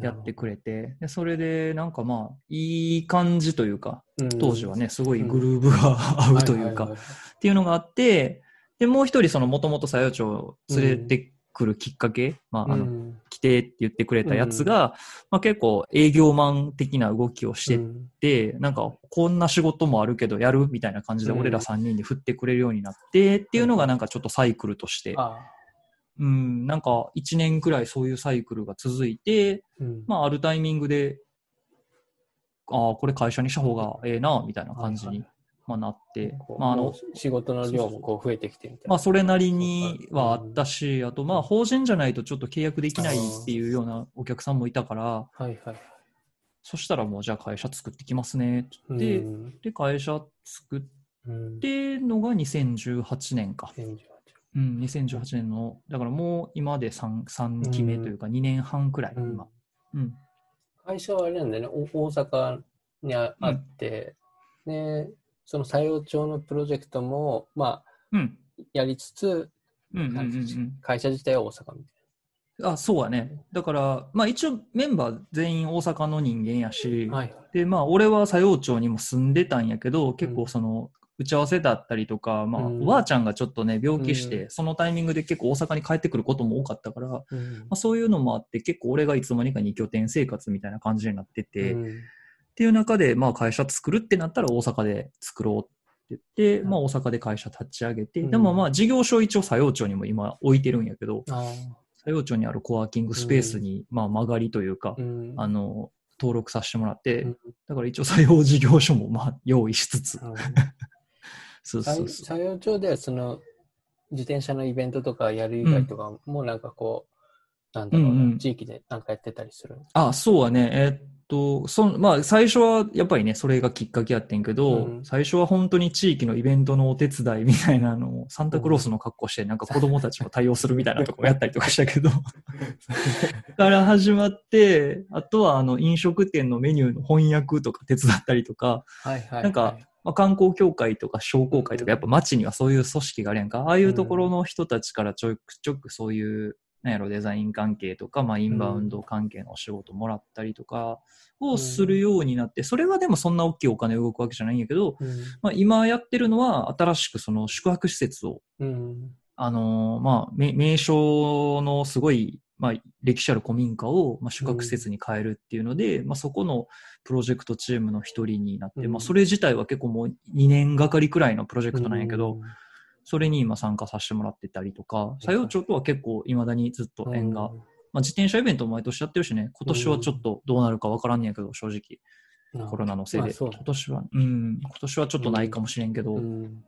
[SPEAKER 2] やってくれて、で、それでなんかまあ、いい感じというか、当時はね、すごいグルーブが合うというか、っていうのがあって、で、もう一人、その、もともと佐用町を連れてくるきっかけ、まあ、あの、来てって言ってくれたやつが、まあ結構営業マン的な動きをしてって、なんか、こんな仕事もあるけどやるみたいな感じで、俺ら3人に振ってくれるようになって、っていうのがなんかちょっとサイクルとして、うん、なんか1年くらいそういうサイクルが続いて、まああるタイミングで、ああ、これ会社にした方がええな、みたいな感じに、まあ、なって、まああの、
[SPEAKER 1] 仕事の量もこう増えてきてみたいな。
[SPEAKER 2] まあそれなりにはあったし、あとまあ法人じゃないとちょっと契約できないっていうようなお客さんもいたから、
[SPEAKER 1] はいはい。
[SPEAKER 2] そしたらもうじゃあ会社作ってきますねって言って、で、会社作ってのが2018年か。うん、2018年の、だからもう今で 3, 3期目というか2年半くらい、今。うん。
[SPEAKER 1] 会社はあれなんだよね、大阪にあって、ね、その採用帳のプロジェクトも、ま
[SPEAKER 2] あ、
[SPEAKER 1] やりつつ、会社自体は大阪みたい
[SPEAKER 2] な。あ、そうやね。だから、まあ一応メンバー全員大阪の人間やし、
[SPEAKER 1] はい、
[SPEAKER 2] で、まあ俺は佐用町にも住んでたんやけど、結構その、打ち合わせだったりとか、まあ、おばあちゃんがちょっとね、病気して、そのタイミングで結構大阪に帰ってくることも多かったから、まあ、そういうのもあって、結構俺がいつの間にか2拠点生活みたいな感じになってて、っていう中で、まあ会社作るってなったら大阪で作ろうって言って、まあ大阪で会社立ち上げて、でもまあ事業所一応佐用町にも今置いてるんやけど、佐用町にあるコワーキングスペースに、まあ曲がりというか、あの、登録させてもらって、だから一応採用事業所もまあ用意しつつ、
[SPEAKER 1] そうそうそう。作業町ではその自転車のイベントとかやる以外とかもなんかこう、うん、なんだろうな、うんうん、地域でなんかやってたりする
[SPEAKER 2] あ、そうはね。えー、っと、そのまあ、最初はやっぱりね、それがきっかけやってんけど、
[SPEAKER 1] うん
[SPEAKER 2] 最初は本当に地域のイベントのお手伝いみたいなのを、サンタクロースの格好して、なんか子供たちも対応するみたいなとこやったりとかしたけど、から始まって、あとはあの飲食店のメニューの翻訳とか手伝ったりとか、
[SPEAKER 1] はいはい。
[SPEAKER 2] なんか、まあ、観光協会とか商工会とか、やっぱ街にはそういう組織があるやんか。ああいうところの人たちからちょくちょくそういう、なんやろ、デザイン関係とか、まあ、インバウンド関係のお仕事もらったりとかをするようになって、それはでもそんな大きいお金動くわけじゃないんやけど、
[SPEAKER 1] うん。
[SPEAKER 2] まあ、今やってるのは新しくその宿泊施設を、
[SPEAKER 1] うん。
[SPEAKER 2] あのーまあ、め名称のすごい、まあ、歴史ある古民家を、まあ、宿泊施設に変えるっていうので、まあ、そこのプロジェクトチームの一人になって、
[SPEAKER 1] うん。
[SPEAKER 2] まあ、それ自体は結構もう2年がかりくらいのプロジェクトなんやけど、それに今参加させてもらってたりとか、
[SPEAKER 1] い
[SPEAKER 2] 作用長とは結構未だにずっと縁が、
[SPEAKER 1] うん
[SPEAKER 2] まあ、自転車イベントも毎年やってるしね、今年はちょっとどうなるかわからんねやけど、正直、コロナのせいで。今年は、うん、今年はちょっとないかもしれんけど、
[SPEAKER 1] うん。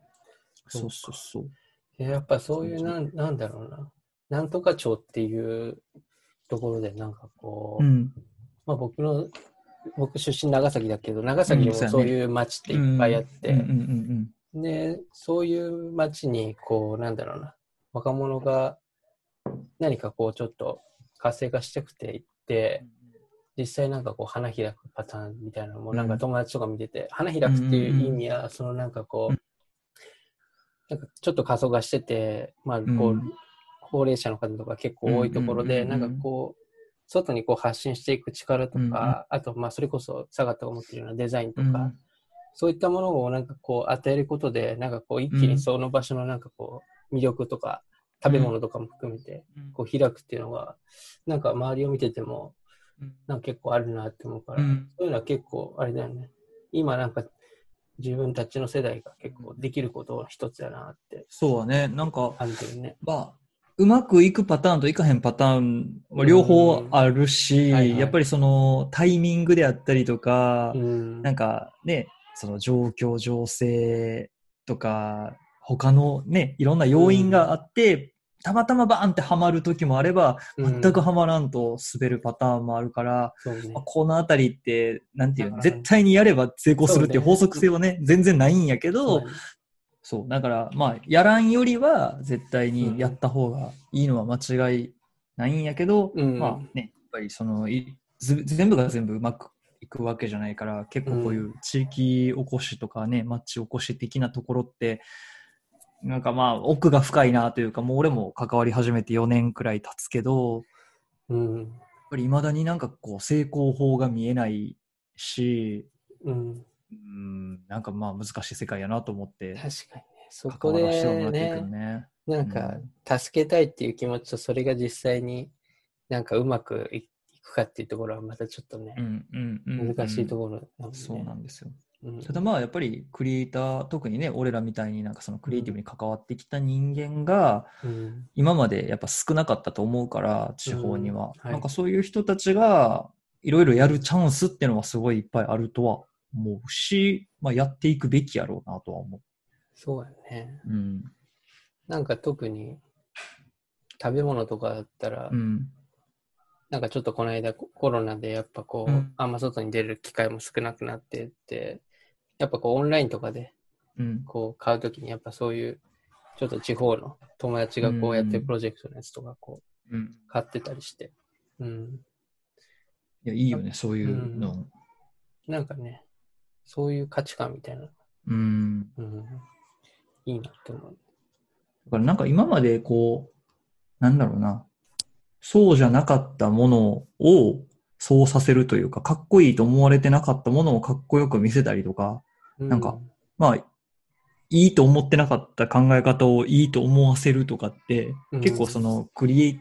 [SPEAKER 2] そうそうそう。
[SPEAKER 1] やっぱそういうなん、なんだろうな。なんとか町っていうところで、なんかこう、
[SPEAKER 2] うん。
[SPEAKER 1] まあ僕の、僕出身長崎だけど、長崎にも
[SPEAKER 2] うんそう
[SPEAKER 1] いう町っていっぱいあって、
[SPEAKER 2] うんうんうん
[SPEAKER 1] で、そういう町に、こう、なんだろうな、若者が何かこう、ちょっと活性化してくていって、実際なんかこう、花開くパターンみたいなのも、
[SPEAKER 2] うん。
[SPEAKER 1] なんか友達とか見てて、花開くっていう意味は、そのなんかこ
[SPEAKER 2] う、
[SPEAKER 1] うん。なんかちょっと過疎化してて、まあ、こう、
[SPEAKER 2] うん
[SPEAKER 1] 高齢者の方とか結構多いところで、なんかこう、外にこう発信していく力とか、あと、まあ、それこそ、佐賀とか持ってるようなデザインとか、
[SPEAKER 2] うん
[SPEAKER 1] そういったものをなんかこう与えることで、なんかこう一気にその場所のなんかこう魅力とか食べ物とかも含めて
[SPEAKER 2] うん
[SPEAKER 1] こう開くっていうのが、なんか周りを見ててもなんか結構あるなって思うから、
[SPEAKER 2] うん
[SPEAKER 1] そういうのは結構あれだよね。今なんか自分たちの世代が結構できることの一つやなって
[SPEAKER 2] そうだね。なんか、
[SPEAKER 1] 感じるね。
[SPEAKER 2] まあ、うまくいくパターンといかへんパターンは両方あるし、
[SPEAKER 1] うんはいはい
[SPEAKER 2] やっぱりそのタイミングであったりとか、
[SPEAKER 1] うん。
[SPEAKER 2] なんかね、その状況、情勢とか、他のね、いろんな要因があって、たまたまバーンってハマる時もあれば、
[SPEAKER 1] うん。
[SPEAKER 2] 全くハマらんと滑るパターンもあるから、
[SPEAKER 1] ね。
[SPEAKER 2] まあ。このあたりって、なんていうの、
[SPEAKER 1] うん
[SPEAKER 2] 絶対にやれば成功するっていう法則性はね、全然ないんやけど、
[SPEAKER 1] そう
[SPEAKER 2] だから、まあ、やらんよりは絶対にやった方がいいのは間違いないんやけど、
[SPEAKER 1] うん。
[SPEAKER 2] まあね、やっぱりその、全部が全部うまくいくわけじゃないから、結構こういう地域おこしとかね、町おこし的なところって、なんかまあ、奥が深いなというか、もう俺も関わり始めて4年くらい経つけど、
[SPEAKER 1] うん。
[SPEAKER 2] やっぱり未だになんかこう、成功法が見えないし、
[SPEAKER 1] うん。
[SPEAKER 2] うん、なんかまあ難しい世界やなと思って、
[SPEAKER 1] 確かにね。そこでね、
[SPEAKER 2] ね。
[SPEAKER 1] なんか、助けたいっていう気持ちと、それが実際になんかうまくいくかっていうところはまたちょっとね
[SPEAKER 2] う、んうんうんうん
[SPEAKER 1] 難しいところなので、ね。
[SPEAKER 2] そうなんですよ。
[SPEAKER 1] うん
[SPEAKER 2] ただまあやっぱりクリエイター、特にね、俺らみたいになんかそのクリエイティブに関わってきた人間が、
[SPEAKER 1] うん
[SPEAKER 2] 今までやっぱ少なかったと思うから、地方には。
[SPEAKER 1] うんはい
[SPEAKER 2] なんかそういう人たちが、いろいろやるチャンスっていうのはすごいいっぱいあるとは思うし、まあやっていくべきやろうなとは思
[SPEAKER 1] そうやね。
[SPEAKER 2] う。うん。
[SPEAKER 1] なんか特に食べ物とかだったら、
[SPEAKER 2] うん。
[SPEAKER 1] なんかちょっとこの間ココロナでやっぱこう、
[SPEAKER 2] うん
[SPEAKER 1] あんま外に出る機会も少なくなってって、やっぱこうオンラインとかで
[SPEAKER 2] うん。
[SPEAKER 1] こう買うときにやっぱそういうちょっと地方の友達がこうやってるプロジェクトのやつとかこう
[SPEAKER 2] うん。
[SPEAKER 1] 買ってたりして、うん。
[SPEAKER 2] いや、いいよね、そういうの。
[SPEAKER 1] なんかね、そういう価値観みたいな、
[SPEAKER 2] うん。
[SPEAKER 1] うん、いいなって思う。
[SPEAKER 2] だからなんか今までこう、なんだろうな、そうじゃなかったものをそうさせるというか、かっこいいと思われてなかったものをかっこよく見せたりとか、なんかまあ、いいと思ってなかった考え方をいいと思わせるとかって、
[SPEAKER 1] うん。
[SPEAKER 2] 結構そのクリエイ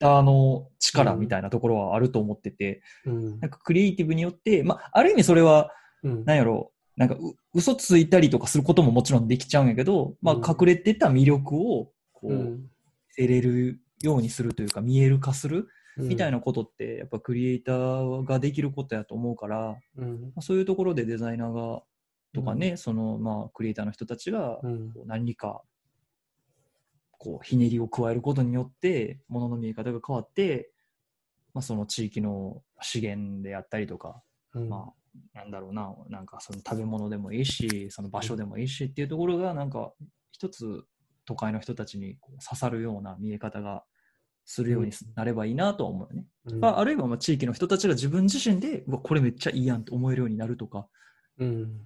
[SPEAKER 2] ターの力みたいなところはあると思ってて、
[SPEAKER 1] うん。
[SPEAKER 2] なんかクリエイティブによって、まあ、ある意味それは
[SPEAKER 1] うん。
[SPEAKER 2] なんやろう、なんかう嘘ついたりとかすることももちろんできちゃうんやけど、まあ
[SPEAKER 1] うん。
[SPEAKER 2] 隠れてた魅力をこう、
[SPEAKER 1] うん。
[SPEAKER 2] 見せれるようにするというか見える化する
[SPEAKER 1] うん。
[SPEAKER 2] みたいなことってやっぱクリエイターができることやと思うから、ま
[SPEAKER 1] うん。
[SPEAKER 2] あ、そういうところでデザイナーがとかね、そのまあクリエイターの人たちが何かこうひねりを加えることによって物の見え方が変わって、まあ、その地域の資源であったりとか
[SPEAKER 1] うん。
[SPEAKER 2] まあ、なんだろうな、なんかその食べ物でもいいし、その場所でもいいしっていうところが、なんか一つ都会の人たちに刺さるような見え方がするようになればいいなとは思うよね。
[SPEAKER 1] うん
[SPEAKER 2] まあ、あるいはまあ地域の人たちが自分自身で、うわ、これめっちゃいいやんって思えるようになるとか、
[SPEAKER 1] うん。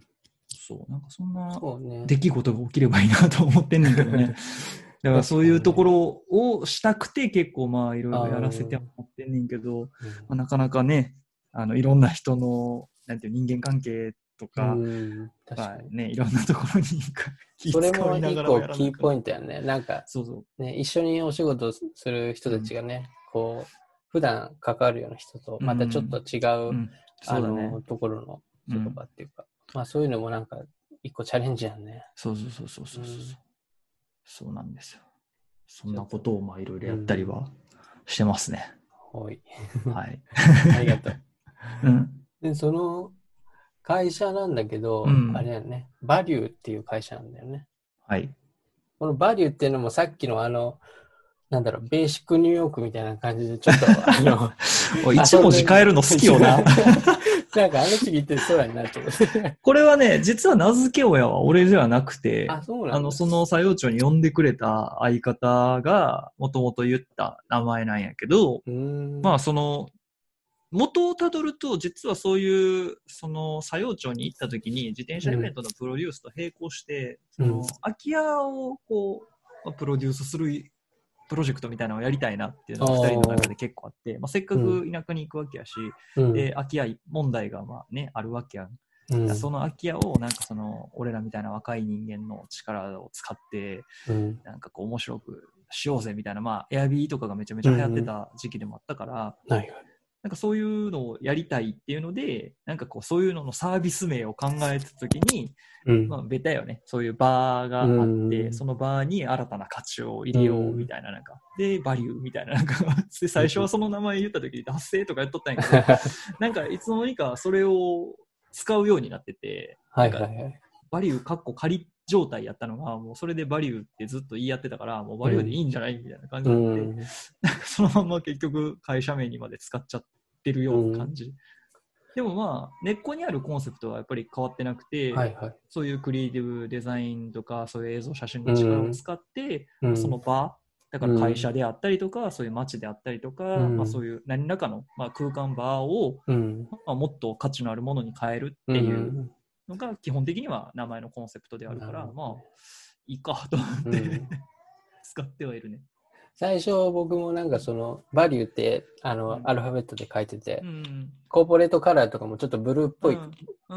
[SPEAKER 2] そう、なんかそんな。出来事が起きればいいなと思ってんねんけどね。だからそういうところをしたくて結構まあいろいろやらせてもらってんねんけど、まあ、なかなかね、あのいろんな人のなんていう人間関係とか、
[SPEAKER 1] うん、確
[SPEAKER 2] ま
[SPEAKER 1] かに。
[SPEAKER 2] あね、いろんなところに気
[SPEAKER 1] それも
[SPEAKER 2] 遣いなが
[SPEAKER 1] 一個
[SPEAKER 2] らやらな
[SPEAKER 1] キーポイ
[SPEAKER 2] ン
[SPEAKER 1] ントやね。なんか、
[SPEAKER 2] そうそう。
[SPEAKER 1] ね、一緒にお仕事する人たちがね、こう、普段関わるような人と、またちょっと違う、
[SPEAKER 2] うん、
[SPEAKER 1] あの、。ところの人とかっていうか、まあそういうのもなんか、一個チャレンジやんね。
[SPEAKER 2] そうそうそうそうそうそう。
[SPEAKER 1] うん
[SPEAKER 2] そうなんですよ。そんなことをまあいろいろやったりはしてますね。
[SPEAKER 1] ほい。
[SPEAKER 2] はい。
[SPEAKER 1] ありがとう。
[SPEAKER 2] うん。
[SPEAKER 1] で、その会社なんだけど、
[SPEAKER 2] うん
[SPEAKER 1] あれやね、バリューっていう会社なんだよね。
[SPEAKER 2] はい。
[SPEAKER 1] このバリューっていうのもさっきのあの、なんだろう、ベーシックニューヨークみたいな感じで、ちょっと、あの、
[SPEAKER 2] 一文字変えるの好きよな。
[SPEAKER 1] なんかあの次言ってそうやなと。
[SPEAKER 2] これはね、実は名付け親は俺ではなくて、
[SPEAKER 1] あ、
[SPEAKER 2] の、その作用長に呼んでくれた相方が、もともと言った名前なんやけど。まあ、その、元をたどると、実はそういう、その、作用長に行った時に、自転車イベントのプロデュースと並行して、
[SPEAKER 1] うん。
[SPEAKER 2] その、空き家を、こう、まあプロデュースするプロジェクトみたいなのをやりたいなっていうのが
[SPEAKER 1] あー。
[SPEAKER 2] 二人の中で結構あって、まあ、せっかく田舎に行くわけやし、
[SPEAKER 1] うん、
[SPEAKER 2] で、空き家問題がまあね、あるわけやん。
[SPEAKER 1] うん、
[SPEAKER 2] その空き家をなんかその俺らみたいな若い人間の力を使って
[SPEAKER 1] うん、
[SPEAKER 2] なんかこう面白くしようぜみたいなまあエアビーとかがめちゃめちゃ流行ってた時期でもあったから、
[SPEAKER 1] はいはい。
[SPEAKER 2] なんかそういうのをやりたいっていうのでなんかこうそういうののサービス名を考えた時に
[SPEAKER 1] うん。
[SPEAKER 2] まあベタよねそういうバーがあって、
[SPEAKER 1] うん
[SPEAKER 2] そのバーに新たな価値を入れようみたいななんか、でバリューみたいななんかで 最初はその名前言った時に達成とかやっとったんやけどなんかいつの間にかそれを使うようになってて
[SPEAKER 1] はいはいはい。
[SPEAKER 2] バリューかっこ仮状態やったのが、もうそれでバリューってずっと言い合ってたから、もうバリューでいいんじゃないみたいな感じ
[SPEAKER 1] う
[SPEAKER 2] になって、
[SPEAKER 1] ん。
[SPEAKER 2] そのまま結局会社名にまで使っちゃってるような感じ。でもまあ、根っこにあるコンセプトはやっぱり変わってなくて、
[SPEAKER 1] はいはい。
[SPEAKER 2] そういうクリエイティブデザインとか、そういう映像写真の力を使って、
[SPEAKER 1] うん、
[SPEAKER 2] その場、だから会社であったりとか、そういう街であったりとか、
[SPEAKER 1] うん。
[SPEAKER 2] まあ、そういう何らかの、まあ、空間バーを、
[SPEAKER 1] うん、
[SPEAKER 2] まあ、もっと価値のあるものに変えるっていうのが基本的には名前のコンセプトであるから、まあ、いいかと思って、
[SPEAKER 1] うん。
[SPEAKER 2] 使ってはいるね。
[SPEAKER 1] 最初僕もなんかそのバリューってあの、
[SPEAKER 2] うん。
[SPEAKER 1] アルファベットで書いてて、
[SPEAKER 2] うん。
[SPEAKER 1] コーポレートカラーとかもちょっとブルーっぽい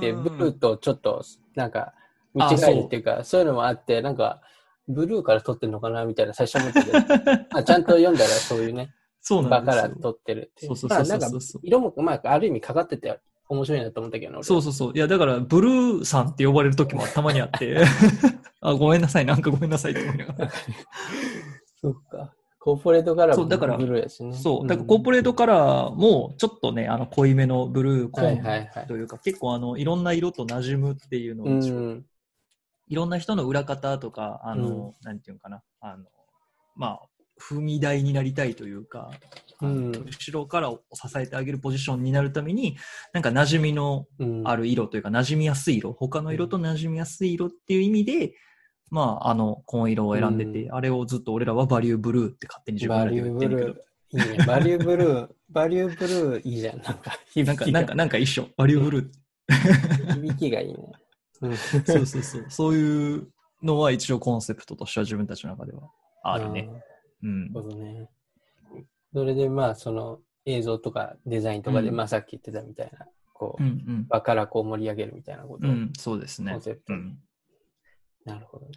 [SPEAKER 1] で、
[SPEAKER 2] うん。
[SPEAKER 1] ブルーとちょっとなんか見違えるっていうかそう。いうのもあってなんかブルーから撮ってんのかなみたいな最初思って。て あちゃんと読んだらそういうね
[SPEAKER 2] そうなんですよ。
[SPEAKER 1] ら撮ってるっていう。
[SPEAKER 2] そうそうそうそう
[SPEAKER 1] まあなんか色もまあある意味かかってて面白いなと思ったけど
[SPEAKER 2] そうそうそう。いや、だから、ブルーさんって呼ばれる時もたまにあって、あ、ごめんなさい、なんかごめんなさいって思いながら。
[SPEAKER 1] そっかコーポレートカラーも
[SPEAKER 2] そうだから
[SPEAKER 1] ブルーやしね。
[SPEAKER 2] そう。だから、コーポレートカラーも、ちょっとね、あの、濃いめのブルーコーンというか、結構、あの、いろんな色と馴染むっていうの
[SPEAKER 1] う
[SPEAKER 2] を一応
[SPEAKER 1] ん。
[SPEAKER 2] いろんな人の裏方とか、あの、なんていうのかな、あの、まあ、踏み台になりたいというか、
[SPEAKER 1] うん。
[SPEAKER 2] 後ろからを支えてあげるポジションになるために、なんか馴染みの
[SPEAKER 1] うん。
[SPEAKER 2] ある色というか、馴染みやすい色、他の色と馴染みやすい色っていう意味で、まあ、あの、紺色を選んでて、
[SPEAKER 1] う
[SPEAKER 2] あれをずっと俺らはバリューブルーって勝手に自分らで
[SPEAKER 1] バリューブ
[SPEAKER 2] 言ってるけど
[SPEAKER 1] ル、ーいいねバリューブルーバリューブルーいいじゃんなんか響
[SPEAKER 2] なんか、なんか、なんか一緒。バリューブルー。
[SPEAKER 1] 響きがいいね、うん、
[SPEAKER 2] そうそうそう。そういうのは一応コンセプトとしては自分たちの中ではあるね。うん
[SPEAKER 1] なる。ほどね。それでまあその映像とかデザインとかで、
[SPEAKER 2] うん
[SPEAKER 1] まあさっき言ってたみたいな、こう、
[SPEAKER 2] うんうん。
[SPEAKER 1] 場からこう盛り上げるみたいなことを、
[SPEAKER 2] うん、そうですね
[SPEAKER 1] コンセプ。ト。なるほど。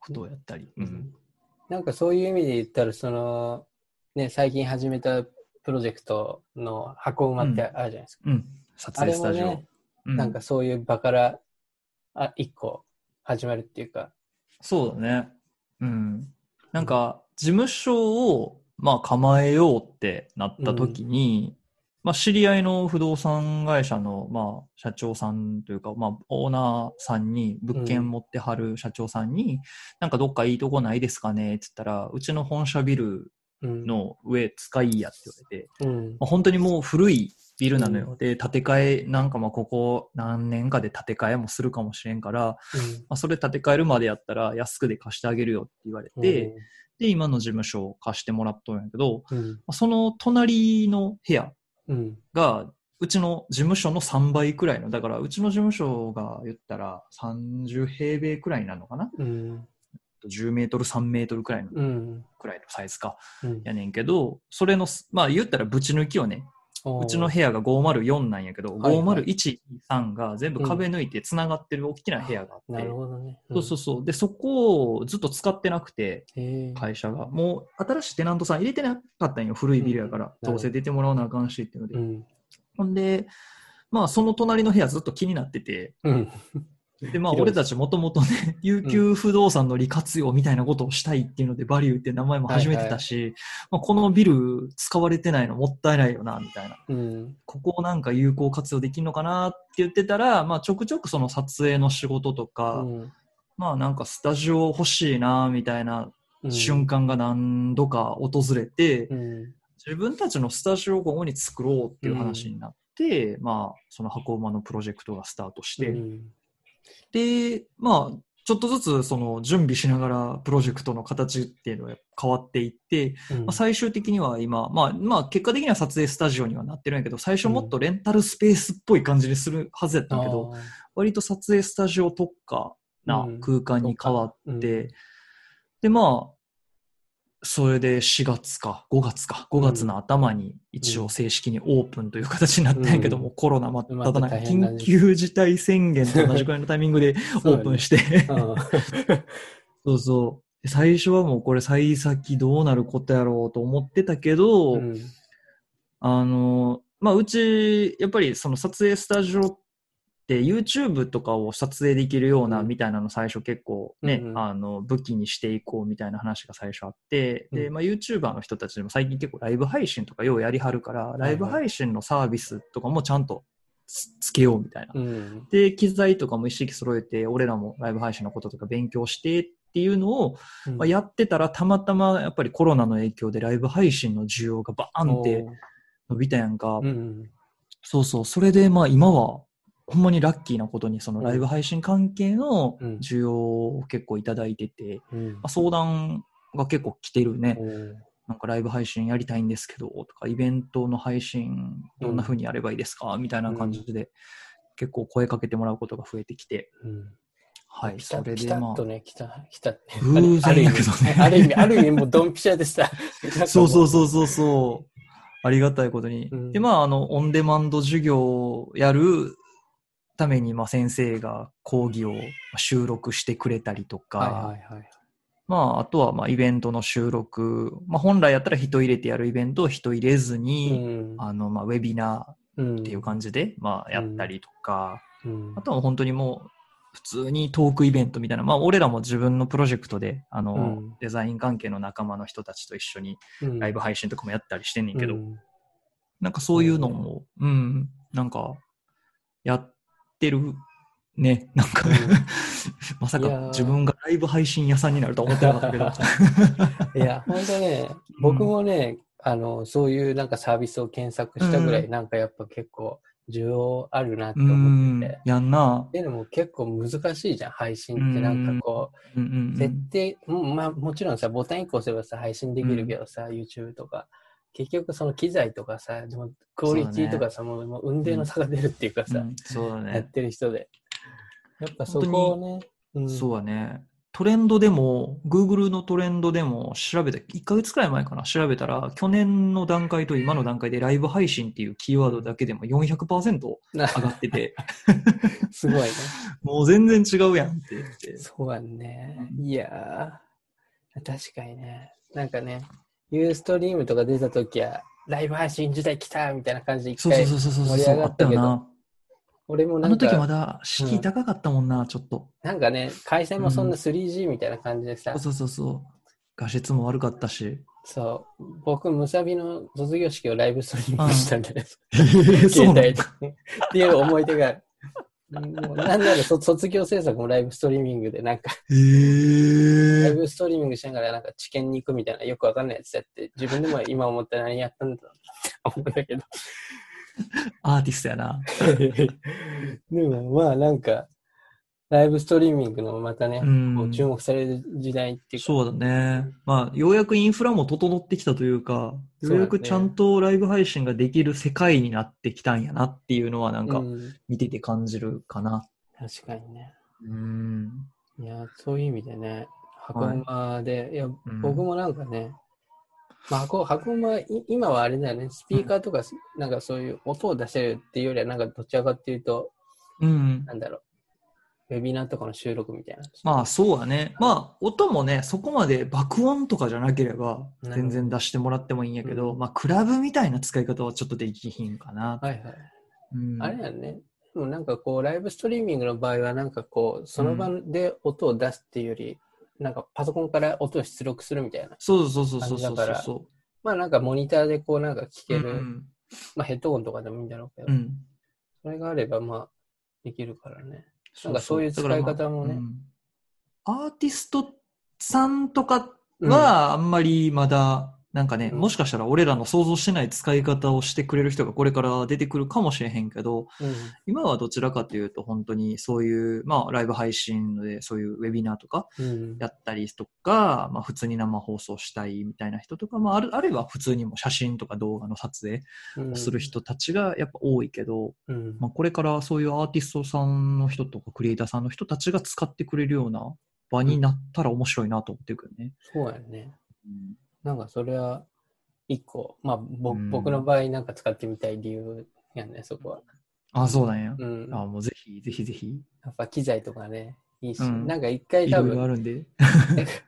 [SPEAKER 2] ことをやったり。
[SPEAKER 1] うんなんかそういう意味で言ったら、その、ね、最近始めたプロジェクトの箱馬ってあるじゃないですか。
[SPEAKER 2] うん。撮影スタジオ。
[SPEAKER 1] ね、
[SPEAKER 2] う
[SPEAKER 1] なんかそういう場からあ一個始まるっていうか、
[SPEAKER 2] そうだね。うん。なんか、事務所を、まあ、構えようってなった時に、まあ、知り合いの不動産会社の、まあ、社長さんというか、まあ、オーナーさんに、物件持ってはる社長さんに、なんかどっかいいとこないですかねって言ったら、うちの本社ビル
[SPEAKER 1] うん、
[SPEAKER 2] の上使いやって言われて、
[SPEAKER 1] うん
[SPEAKER 2] まあ、本当にもう古いビルなのよ。で、建て替え、なんかまあここ何年かで建て替えもするかもしれんから、まあ、それ建て替えるまでやったら安くで貸してあげるよって言われ
[SPEAKER 1] うん。
[SPEAKER 2] て、で、今の事務所を貸してもらっとるんやけど、
[SPEAKER 1] うん、
[SPEAKER 2] まあその隣の部屋
[SPEAKER 1] うん。
[SPEAKER 2] が、うちの事務所の3倍くらいの、だからうちの事務所が言ったら30平米くらいになるのかな？
[SPEAKER 1] うん。
[SPEAKER 2] ?10 メートル、3メートルくらいの、
[SPEAKER 1] うん。
[SPEAKER 2] くらいのサイズか。
[SPEAKER 1] うん。
[SPEAKER 2] やねんけど、それのす、まあ言ったらぶち抜きをね、うちの部屋が504なんやけど、
[SPEAKER 1] はいはい
[SPEAKER 2] 501、3が全部壁抜いて繋がってる大きな部屋があって、
[SPEAKER 1] なるほどね。
[SPEAKER 2] そうそうそう。で、そこをずっと使ってなくて。会社が。もう新しいテナントさん入れてなかったんよ。古いビルやから。
[SPEAKER 1] うん
[SPEAKER 2] どうせ出てもらわなあかんしっていうので。
[SPEAKER 1] うん。
[SPEAKER 2] ほんで、まあその隣の部屋ずっと気になってて、
[SPEAKER 1] うん。
[SPEAKER 2] で、まあ俺たちもともとね、琉球不動産の利活用みたいなことをしたいっていうので、バリューって名前も始めてたし、まあ、このビル使われてないのもったいないよな、みたいな。
[SPEAKER 1] うん。
[SPEAKER 2] ここをなんか有効活用できるのかなって言ってたら、まあちょくちょくその撮影の仕事とか、
[SPEAKER 1] うん。
[SPEAKER 2] まあなんかスタジオ欲しいな、みたいな瞬間が何度か訪れて、
[SPEAKER 1] うん。
[SPEAKER 2] 自分たちのスタジオをここに作ろうっていう話になって、まあその箱馬のプロジェクトがスタートして、
[SPEAKER 1] うん
[SPEAKER 2] で、まあ、ちょっとずつその準備しながらプロジェクトの形っていうのが変わっていって、
[SPEAKER 1] うん。
[SPEAKER 2] まあ、最終的には今、まあ、まあ、結果的には撮影スタジオにはなってるんやけど、最初もっとレンタルスペースっぽい感じにするはずやったんやけど、
[SPEAKER 1] あー。
[SPEAKER 2] 割と撮影スタジオ特化な
[SPEAKER 1] うん。
[SPEAKER 2] 空間に変わって、
[SPEAKER 1] うん。
[SPEAKER 2] で、まあ、それで4月か、5月か、5月の頭に一応正式にオープンという形になったんやけども、
[SPEAKER 1] うん
[SPEAKER 2] コロナ真っ
[SPEAKER 1] ただね。
[SPEAKER 2] 緊急事態宣言と同じくらいのタイミングで オープンして、
[SPEAKER 1] うん。
[SPEAKER 2] そうそう。で最初はもうこれ幸先どうなることやろうと思ってたけど、
[SPEAKER 1] うん。
[SPEAKER 2] あの、まあ、うち、やっぱりその撮影スタジオって YouTube とかを撮影できるような
[SPEAKER 1] うん。
[SPEAKER 2] みたいなの最初結構ね、
[SPEAKER 1] うんうん。
[SPEAKER 2] あの、武器にしていこうみたいな話が最初あって、で、
[SPEAKER 1] うん。
[SPEAKER 2] まあ、YouTuber の人たちでも最近結構ライブ配信とかようやりはるから、ライブ配信のサービスとかもちゃんとつつけようみたいな。
[SPEAKER 1] うん
[SPEAKER 2] で、機材とかも一式揃えて、俺らもライブ配信のこととか勉強してっていうのを、まあ、やってたらたまたまやっぱりコロナの影響でライブ配信の需要がバーンって伸びたやんか。
[SPEAKER 1] うん。
[SPEAKER 2] そうそう。それでまあ今はほんまにラッキーなことにそのライブ配信関係の
[SPEAKER 1] うん
[SPEAKER 2] 需要を結構いただいてて、
[SPEAKER 1] うん
[SPEAKER 2] まあ、相談が結構来てるね。
[SPEAKER 1] うん
[SPEAKER 2] なんかライブ配信やりたいんですけど、とかイベントの配信どんな風にやればいいですか、みたいな感じで結構声かけてもらうことが増えてきて、
[SPEAKER 1] うん
[SPEAKER 2] はい。
[SPEAKER 1] 来た
[SPEAKER 2] それでまあ
[SPEAKER 1] 来たと、ね、来た、来た。
[SPEAKER 2] 偶然やけどね。
[SPEAKER 1] ある意味、ある意味、もうドンピシャでさ。
[SPEAKER 2] そうそう
[SPEAKER 1] う。
[SPEAKER 2] そうそうそう。ありがたいことに。
[SPEAKER 1] うん
[SPEAKER 2] で、まあ、あの、オンデマンド授業をやるために、まあ、先生が講義を収録してくれたりとか、
[SPEAKER 1] はいはいはい。
[SPEAKER 2] まあ、あとは、まあ、イベントの収録、まあ、本来やったら人入れてやるイベントを人入れずに、
[SPEAKER 1] うん。
[SPEAKER 2] あの、まあ、ウェビナ
[SPEAKER 1] うん
[SPEAKER 2] ーっていう感じで、まあ、やったりとか、
[SPEAKER 1] うん。
[SPEAKER 2] あとは本当にもう、普通にトークイベントみたいな、まあ、俺らも自分のプロジェクトで、あの、
[SPEAKER 1] うん。
[SPEAKER 2] デザイン関係の仲間の人たちと一緒に
[SPEAKER 1] うん。
[SPEAKER 2] ライブ配信とかもやったりしてんねんけど、
[SPEAKER 1] うん。
[SPEAKER 2] なんかそういうのも、うん、なんか、やってる、ね、なんか、
[SPEAKER 1] うん
[SPEAKER 2] まさか自分がライブ配信屋さんになるとは思ってなかったけど。
[SPEAKER 1] いや、本当ね、僕もね、あの、そういうなんかサービスを検索したぐらい、
[SPEAKER 2] うん
[SPEAKER 1] なんかやっぱ結構需要あるなって
[SPEAKER 2] う
[SPEAKER 1] 思ってて。
[SPEAKER 2] ん、やんな
[SPEAKER 1] っ。ていうのも結構難しいじゃん、配信って。なんかこう、
[SPEAKER 2] うんうんう
[SPEAKER 1] 設
[SPEAKER 2] ん。
[SPEAKER 1] 定、うんまあもちろんさ、ボタン1個押せばさ、配信できるけどさ、YouTube とか。結局その機材とかさ、でもクオリティとかさ、もうもう運命の差が出るっていうかさ、
[SPEAKER 2] うんそうだ
[SPEAKER 1] やっ
[SPEAKER 2] ね。
[SPEAKER 1] てる人で。やっぱそこをね、うん
[SPEAKER 2] そうだね。トレンドでも、Google のトレンドでも調べた、1ヶ月くらい前かな、調べたら、去年の段階と今の段階でライブ配信っていうキーワードだけでも400%上がってて、
[SPEAKER 1] すごいね。
[SPEAKER 2] もう全然違うやんって言って。
[SPEAKER 1] そうやんね。いやー、確かにね。なんかね、ユーストリームとか出たときは、ライブ配信時代来たみたいな感じで一回
[SPEAKER 2] そうそうそうそうそう
[SPEAKER 1] 盛り上がっけど
[SPEAKER 2] ったたよな。
[SPEAKER 1] 俺もなん
[SPEAKER 2] あの時ま
[SPEAKER 1] か、
[SPEAKER 2] だ敷居高かったもんな、ちょっと。
[SPEAKER 1] なんかね、回線もそんな
[SPEAKER 2] うん
[SPEAKER 1] 3G みたいな感じでさ、
[SPEAKER 2] そうそうそうそう。画質も悪かったし。
[SPEAKER 1] そう、僕、ムサビの卒業式をライブストリーミングしたん で、
[SPEAKER 2] そうなの
[SPEAKER 1] 携帯で。っていう思い出がある。もうなんならそ 卒業制作もライブストリーミングで、なんか、
[SPEAKER 2] へ
[SPEAKER 1] ライ
[SPEAKER 2] ー
[SPEAKER 1] ブストリーミングしながらなんか知見に行くみたいなよくわかんないやつやって、自分でも今思って何やったんだろうって思うんだけど。
[SPEAKER 2] アーティストやな。
[SPEAKER 1] でもまあなんか、ライブストリーミングのまたね、
[SPEAKER 2] うん
[SPEAKER 1] こう注目される時代っていうか、
[SPEAKER 2] そうだね。まあ、ようやくインフラも整ってきたというか、ようやくちゃんとライブ配信ができる世界になってきたんやなっていうのはなんか
[SPEAKER 1] うん
[SPEAKER 2] 見てて感じるかな。
[SPEAKER 1] 確かにね。
[SPEAKER 2] うん。
[SPEAKER 1] いや、そういう意味でね、箱馬で、い、や、
[SPEAKER 2] ん
[SPEAKER 1] 僕もなんかね、まあ、箱箱馬、い今はあれだよね、スピーカーとか、なんかそういう音を出せるっていうよりは、なんかどちらかっていうと、
[SPEAKER 2] うん。
[SPEAKER 1] なんだろう、ウェビナーとかの収録みたいな。
[SPEAKER 2] まあそうだね。まあ音もね、そこまで爆音とかじゃなければ全然出してもらってもいいんやけど、
[SPEAKER 1] うん
[SPEAKER 2] まあクラブみたいな使い方はちょっとできひんかな。
[SPEAKER 1] はいはい。
[SPEAKER 2] うん、
[SPEAKER 1] あれやね、でもなんかこう、ライブストリーミングの場合は、なんかこう、その場で音を出すっていうより、なんかパソコンから音を出力するみたいな。
[SPEAKER 2] そうそうそうそうそう
[SPEAKER 1] 感じだから
[SPEAKER 2] そ
[SPEAKER 1] まあなんかモニターでこうなんか聞
[SPEAKER 2] う。
[SPEAKER 1] ける、
[SPEAKER 2] うん
[SPEAKER 1] まあヘッドホンとかでもいいんだろうけど、
[SPEAKER 2] うん。
[SPEAKER 1] それがあればまあできるからね。なんかそういう使い方もね。
[SPEAKER 2] まあうん。アーティストさんとかはあんまりまだ、なんかね、
[SPEAKER 1] うん。
[SPEAKER 2] もしかしたら俺らの想像してない使い方をしてくれる人がこれから出てくるかもしれへんけど、
[SPEAKER 1] うん、
[SPEAKER 2] 今はどちらかというと本当にそういう、まあライブ配信でそういうウェビナーとか
[SPEAKER 1] うん、
[SPEAKER 2] やったりとか、まあ普通に生放送したいみたいな人とか、まああるあるいは普通にも写真とか動画の撮影
[SPEAKER 1] うん。
[SPEAKER 2] をする人たちがやっぱ多いけど、
[SPEAKER 1] うん、
[SPEAKER 2] まあこれからそういうアーティストさんの人とかクリエイターさんの人たちが使ってくれるような場になったら面白いなと思ってるけどね。
[SPEAKER 1] そうやね。
[SPEAKER 2] うん
[SPEAKER 1] なんかそれは一個、まあぼ、
[SPEAKER 2] うん
[SPEAKER 1] 僕の場合なんか使ってみたい理由やね、そこは。
[SPEAKER 2] あ、そうなんや。
[SPEAKER 1] うん。
[SPEAKER 2] あ、もうぜひ、ぜひぜひ。
[SPEAKER 1] やっぱ機材とかね、いいし、
[SPEAKER 2] うん
[SPEAKER 1] なんか一回
[SPEAKER 2] いろいろあ
[SPEAKER 1] 多分、
[SPEAKER 2] るんで。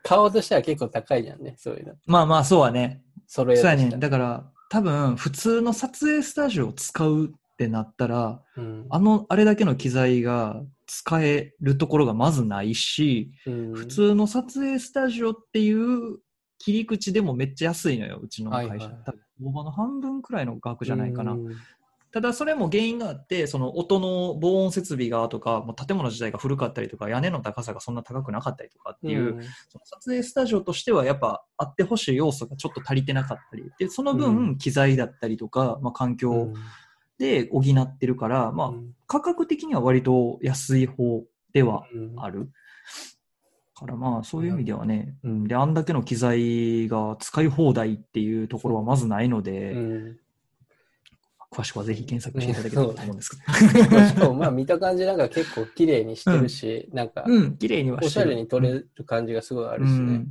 [SPEAKER 1] 買おうとしたら結構高いじゃんね、そういうの。
[SPEAKER 2] まあまあ、そうはね。
[SPEAKER 1] 揃え
[SPEAKER 2] そうやね。だから、多分、普通の撮影スタジオを使うってなったら、
[SPEAKER 1] うん
[SPEAKER 2] あの、あれだけの機材が使えるところがまずないし、
[SPEAKER 1] うん
[SPEAKER 2] 普通の撮影スタジオっていう切り口でもめっちゃ安いのよ、うちの会社。
[SPEAKER 1] はい。はい
[SPEAKER 2] 多分、大場の半分くらいの額じゃないかな。
[SPEAKER 1] うん
[SPEAKER 2] ただそれも原因があって、その音の防音設備がとか、もう建物自体が古かったりとか、屋根の高さがそんな高くなかったりとかっていう、
[SPEAKER 1] うん。
[SPEAKER 2] その撮影スタジオとしてはやっぱあってほしい要素がちょっと足りてなかったり、で、その
[SPEAKER 1] う
[SPEAKER 2] 分機材だったりとか、まあ環境で補ってるから、まあ
[SPEAKER 1] うん。
[SPEAKER 2] 価格的には割と安い方では
[SPEAKER 1] うん。
[SPEAKER 2] ある。からまあそういう意味ではね、
[SPEAKER 1] う
[SPEAKER 2] うん。ん、で、あんだけの機材が使い放題っていうところはまずないので、
[SPEAKER 1] うん。
[SPEAKER 2] 詳しくはぜひ検索していただければと思うんですけ
[SPEAKER 1] しかもまあ見た感じなんか結構綺麗にしてるし、なんか
[SPEAKER 2] ど。うん、綺麗には
[SPEAKER 1] おしゃれに撮れる感じがすごいあるしね。
[SPEAKER 2] うん。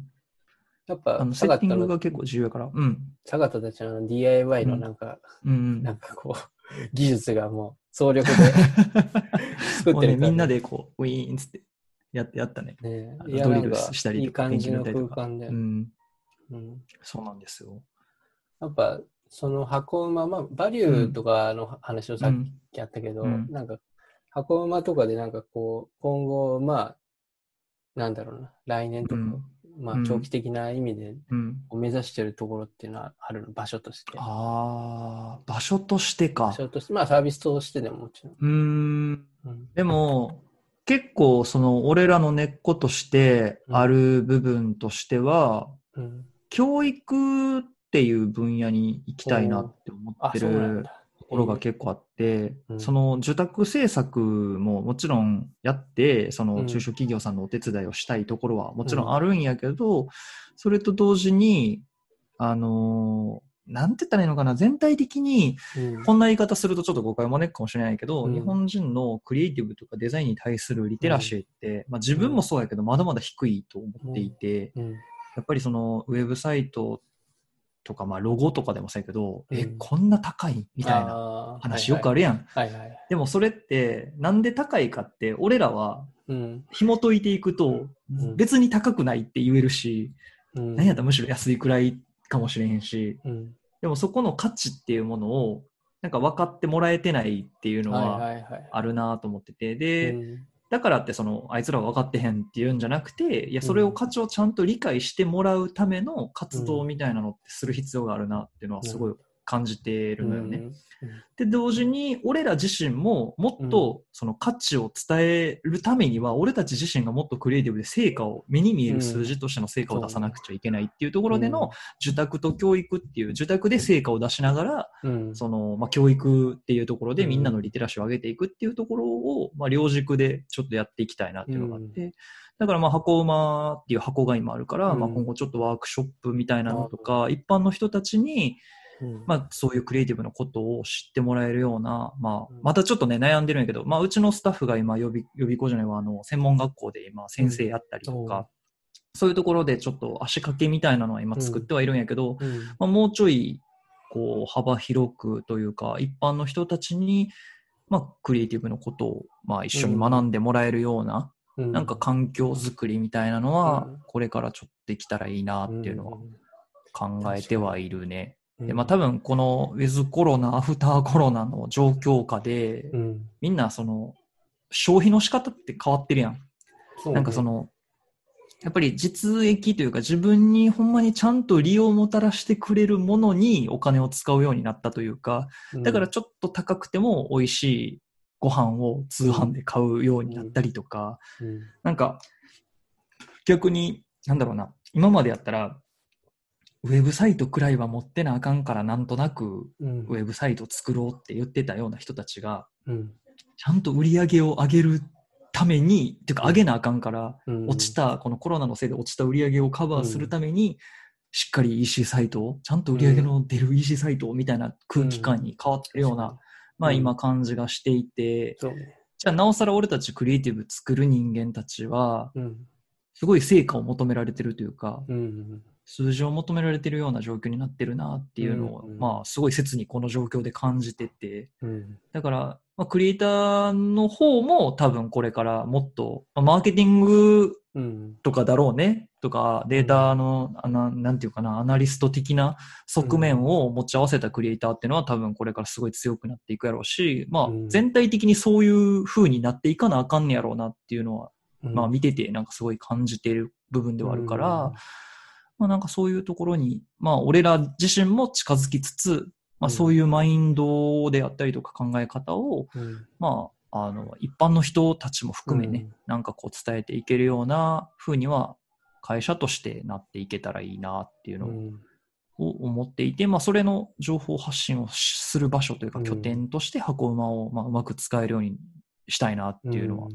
[SPEAKER 1] やっぱ
[SPEAKER 2] あのセッティングが結構重要やから。うん。
[SPEAKER 1] サガットたちの DIY のなんか、
[SPEAKER 2] うん
[SPEAKER 1] なんかこう、技術がもう総力で 作ってる
[SPEAKER 2] みんなでこう、ウィーンっつってやってやったね。
[SPEAKER 1] ね
[SPEAKER 2] ドリルしたりとか
[SPEAKER 1] いい感じの空間で、
[SPEAKER 2] うん。
[SPEAKER 1] うん
[SPEAKER 2] そうなんですよ。
[SPEAKER 1] やっぱその箱馬、まあ、バリューとかの話をさっ
[SPEAKER 2] うん
[SPEAKER 1] きやったけど、
[SPEAKER 2] うん
[SPEAKER 1] なんか箱馬とかでなんかこう、今後、まあ、なんだろうな、来年とか、
[SPEAKER 2] うん
[SPEAKER 1] まあ
[SPEAKER 2] うん
[SPEAKER 1] 長期的な意味で
[SPEAKER 2] うん。
[SPEAKER 1] 目指してるところっていうのはあるの、場所として。
[SPEAKER 2] ああ、場所としてか
[SPEAKER 1] 場。所として、まあサービスとしてでももちろん。
[SPEAKER 2] うーん。
[SPEAKER 1] うん
[SPEAKER 2] でも、結構、その、俺らの根っことしてある部分としては、
[SPEAKER 1] うん、
[SPEAKER 2] 教育っていう分野に行きたいなって思
[SPEAKER 1] あ、
[SPEAKER 2] ってる。ところが結構あって、
[SPEAKER 1] うん。
[SPEAKER 2] その受託制作ももちろんやって、そ
[SPEAKER 1] うん。
[SPEAKER 2] の中小企業さんのお手伝いをしたいところはもちろん。あるんやけど、それと同時に、あのーなんて言ったらいいのかな、全体的に、
[SPEAKER 1] うん。
[SPEAKER 2] こんな言い方するとちょっと誤解を招くかもしれないけど、
[SPEAKER 1] うん。
[SPEAKER 2] 日本人のクリエイティブとかデザインに対するリテラシーって、まあ自分もそうやけど、まだまだ低いと思っていて、
[SPEAKER 1] うん。
[SPEAKER 2] やっぱりそのウェブサイトとか、まあロゴとかでもそうやけど、
[SPEAKER 1] うん。
[SPEAKER 2] え、こんな高いみたいな
[SPEAKER 1] な
[SPEAKER 2] 話よくあるやん。
[SPEAKER 1] はいはい。
[SPEAKER 2] でもそれって、なんで高いかって、俺らは
[SPEAKER 1] うん。
[SPEAKER 2] 紐解いていくと、
[SPEAKER 1] うん。
[SPEAKER 2] 別に高くないって言えるし、
[SPEAKER 1] うん。
[SPEAKER 2] なんやったらむしろ安いくらいかもしれへんし、
[SPEAKER 1] うん。
[SPEAKER 2] でもそこの価値っていうものを、なんか分かってもらえてないっていうの
[SPEAKER 1] はい
[SPEAKER 2] は
[SPEAKER 1] はいはい。
[SPEAKER 2] あるなと思ってて、で、
[SPEAKER 1] うん。
[SPEAKER 2] だからってその、あいつらが分かってへんっていうんじゃなくて、いや、それを価値をちゃんと理解してもらうための活動みたいなのってする必要があるなっていうのはすごい感じてるのよね。
[SPEAKER 1] うん。
[SPEAKER 2] で、同時に、俺ら自身ももっとその価値を伝えるためには、俺たち自身がもっとクリエイティブで成果を、目に見える数字としての成果を出さなくちゃいけないっていうところでの、受託と教育っていう、受託で成果を出しながら、
[SPEAKER 1] うん。
[SPEAKER 2] その、まあ、教育っていうところでみんなのリテラシーを上げていくっていうところを、まあ、両軸でちょっとやっていきたいなっていうのがあって、だからまあ箱馬っていう箱が今あるから、
[SPEAKER 1] うん。
[SPEAKER 2] まあ今後ちょっとワークショップみたいなのとか、一般の人たちに、
[SPEAKER 1] うん。
[SPEAKER 2] まあそういうクリエイティブのことを知ってもらえるような、まあ
[SPEAKER 1] うん。
[SPEAKER 2] またちょっとね悩んでるんやけど、まあうちのスタッフが今予備、予備校じゃないわ、あの、専門学校で今先生やったりと
[SPEAKER 1] うん
[SPEAKER 2] か、そういうところでちょっと足掛けみたいなのは今作ってはいるんやけど、
[SPEAKER 1] うん。
[SPEAKER 2] まあ、もうちょいこう幅広くというか一般の人たちに、まあ、クリエイティブのことを、まあ、一緒に学んでもらえるような、
[SPEAKER 1] うん。
[SPEAKER 2] なんか環境づくりみたいなのは、
[SPEAKER 1] うん。
[SPEAKER 2] これからちょっとできたらいいなっていうのは考えてはいるね。
[SPEAKER 1] うん。
[SPEAKER 2] でまあ、多分このウィズコロナアフターコロナの状況下で、
[SPEAKER 1] うん。
[SPEAKER 2] みんなその消費の仕方って変わってるやん。
[SPEAKER 1] ね。
[SPEAKER 2] なんかその、やっぱり実益というか自分にほんまにちゃんと利用をもたらしてくれるものにお金を使うようになったというか、だからちょっと高くても美味しいご飯を通販で買うようになったりとか、
[SPEAKER 1] うん。
[SPEAKER 2] なんか逆に、なんだろうな、今までやったら、ウェブサイトくらいは持ってなあかんからなんとなく
[SPEAKER 1] うん。
[SPEAKER 2] ウェブサイト作ろうって言ってたような人たちが、
[SPEAKER 1] うん。
[SPEAKER 2] ちゃんと売り上げを上げるために、っていうか上げなあかんから、
[SPEAKER 1] うん。
[SPEAKER 2] 落ちた、このコロナのせいで落ちた売り上げをカバーするために、しっかり EC サイトを、ちゃんと売り上げの出る EC サイトをみたいな空気感に変わってるような、まあ
[SPEAKER 1] うん。
[SPEAKER 2] 今感じがしていて、じゃあなおさら俺たちクリエイティブ作る人間たちは、
[SPEAKER 1] うん
[SPEAKER 2] すごい成果を求められてるというか、
[SPEAKER 1] うん
[SPEAKER 2] 数字を求められてるような状況になってるなっていうのを、
[SPEAKER 1] うん
[SPEAKER 2] まあすごい切にこの状況で感じてて、
[SPEAKER 1] うん。
[SPEAKER 2] だから、まあ、クリエイターの方も多分これからもっと、まあマーケティング
[SPEAKER 1] うん。
[SPEAKER 2] とかだろうね。とか、データの、あのなんていうかな、アナリスト的な側面を持ち合わせたクリエイターっていうのは多分これからすごい強くなっていくやろうし、まあ
[SPEAKER 1] うん。
[SPEAKER 2] 全体的にそういう風になっていかなあかんねやろうなっていうのは、
[SPEAKER 1] うん。
[SPEAKER 2] まあ見ててなんかすごい感じている部分ではあるから、まあなんかそういうところに、まあ俺ら自身も近づきつつ、まあ
[SPEAKER 1] うん
[SPEAKER 2] そういうマインドであったりとか考え方を、
[SPEAKER 1] うん。
[SPEAKER 2] まあ、あの、一般の人たちも含めね、
[SPEAKER 1] うん。
[SPEAKER 2] なんかこう伝えていけるような風には、会社としてなっていけたらいいなっていうの
[SPEAKER 1] うん。
[SPEAKER 2] を思っていて、まあそれの情報発信をする場所というか
[SPEAKER 1] うん。
[SPEAKER 2] 拠点として箱馬をまあうまく使えるようにしたいなっていうのは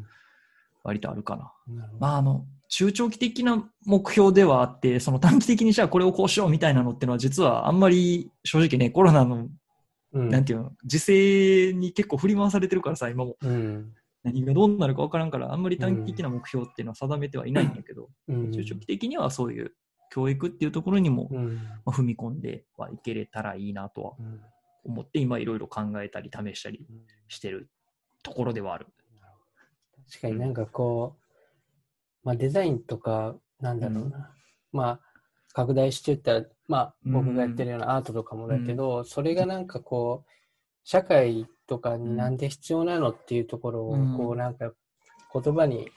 [SPEAKER 2] 割とあるかな。まああの、中長期的な目標ではあって、その短期的にじゃあこれをこうしようみたいなのっていうのは実はあんまり正直ね、コロナの、
[SPEAKER 1] うん。
[SPEAKER 2] なんていうの、時勢に結構振り回されてるからさ、今も。
[SPEAKER 1] うん。
[SPEAKER 2] 何がどうなるか分からんから、あんまり短期的な目標っていうのは定めてはいないんだけど、
[SPEAKER 1] うん。
[SPEAKER 2] 中長期的にはそういう教育っていうところにも、
[SPEAKER 1] うん。
[SPEAKER 2] まあ踏み込んではいけれたらいいなとは
[SPEAKER 1] うん。
[SPEAKER 2] 思って、今いろいろ考えたり試したりしてるところではある。
[SPEAKER 1] 確かになんかこう、まあデザインとか、なんだろうな。まあ、拡大していったら、まあ
[SPEAKER 2] うん
[SPEAKER 1] 僕がやってるようなアートとかもだけど、それがなんかこう、社会とかになんで必要なのっていうところを、
[SPEAKER 2] うん。
[SPEAKER 1] こうなんか言葉に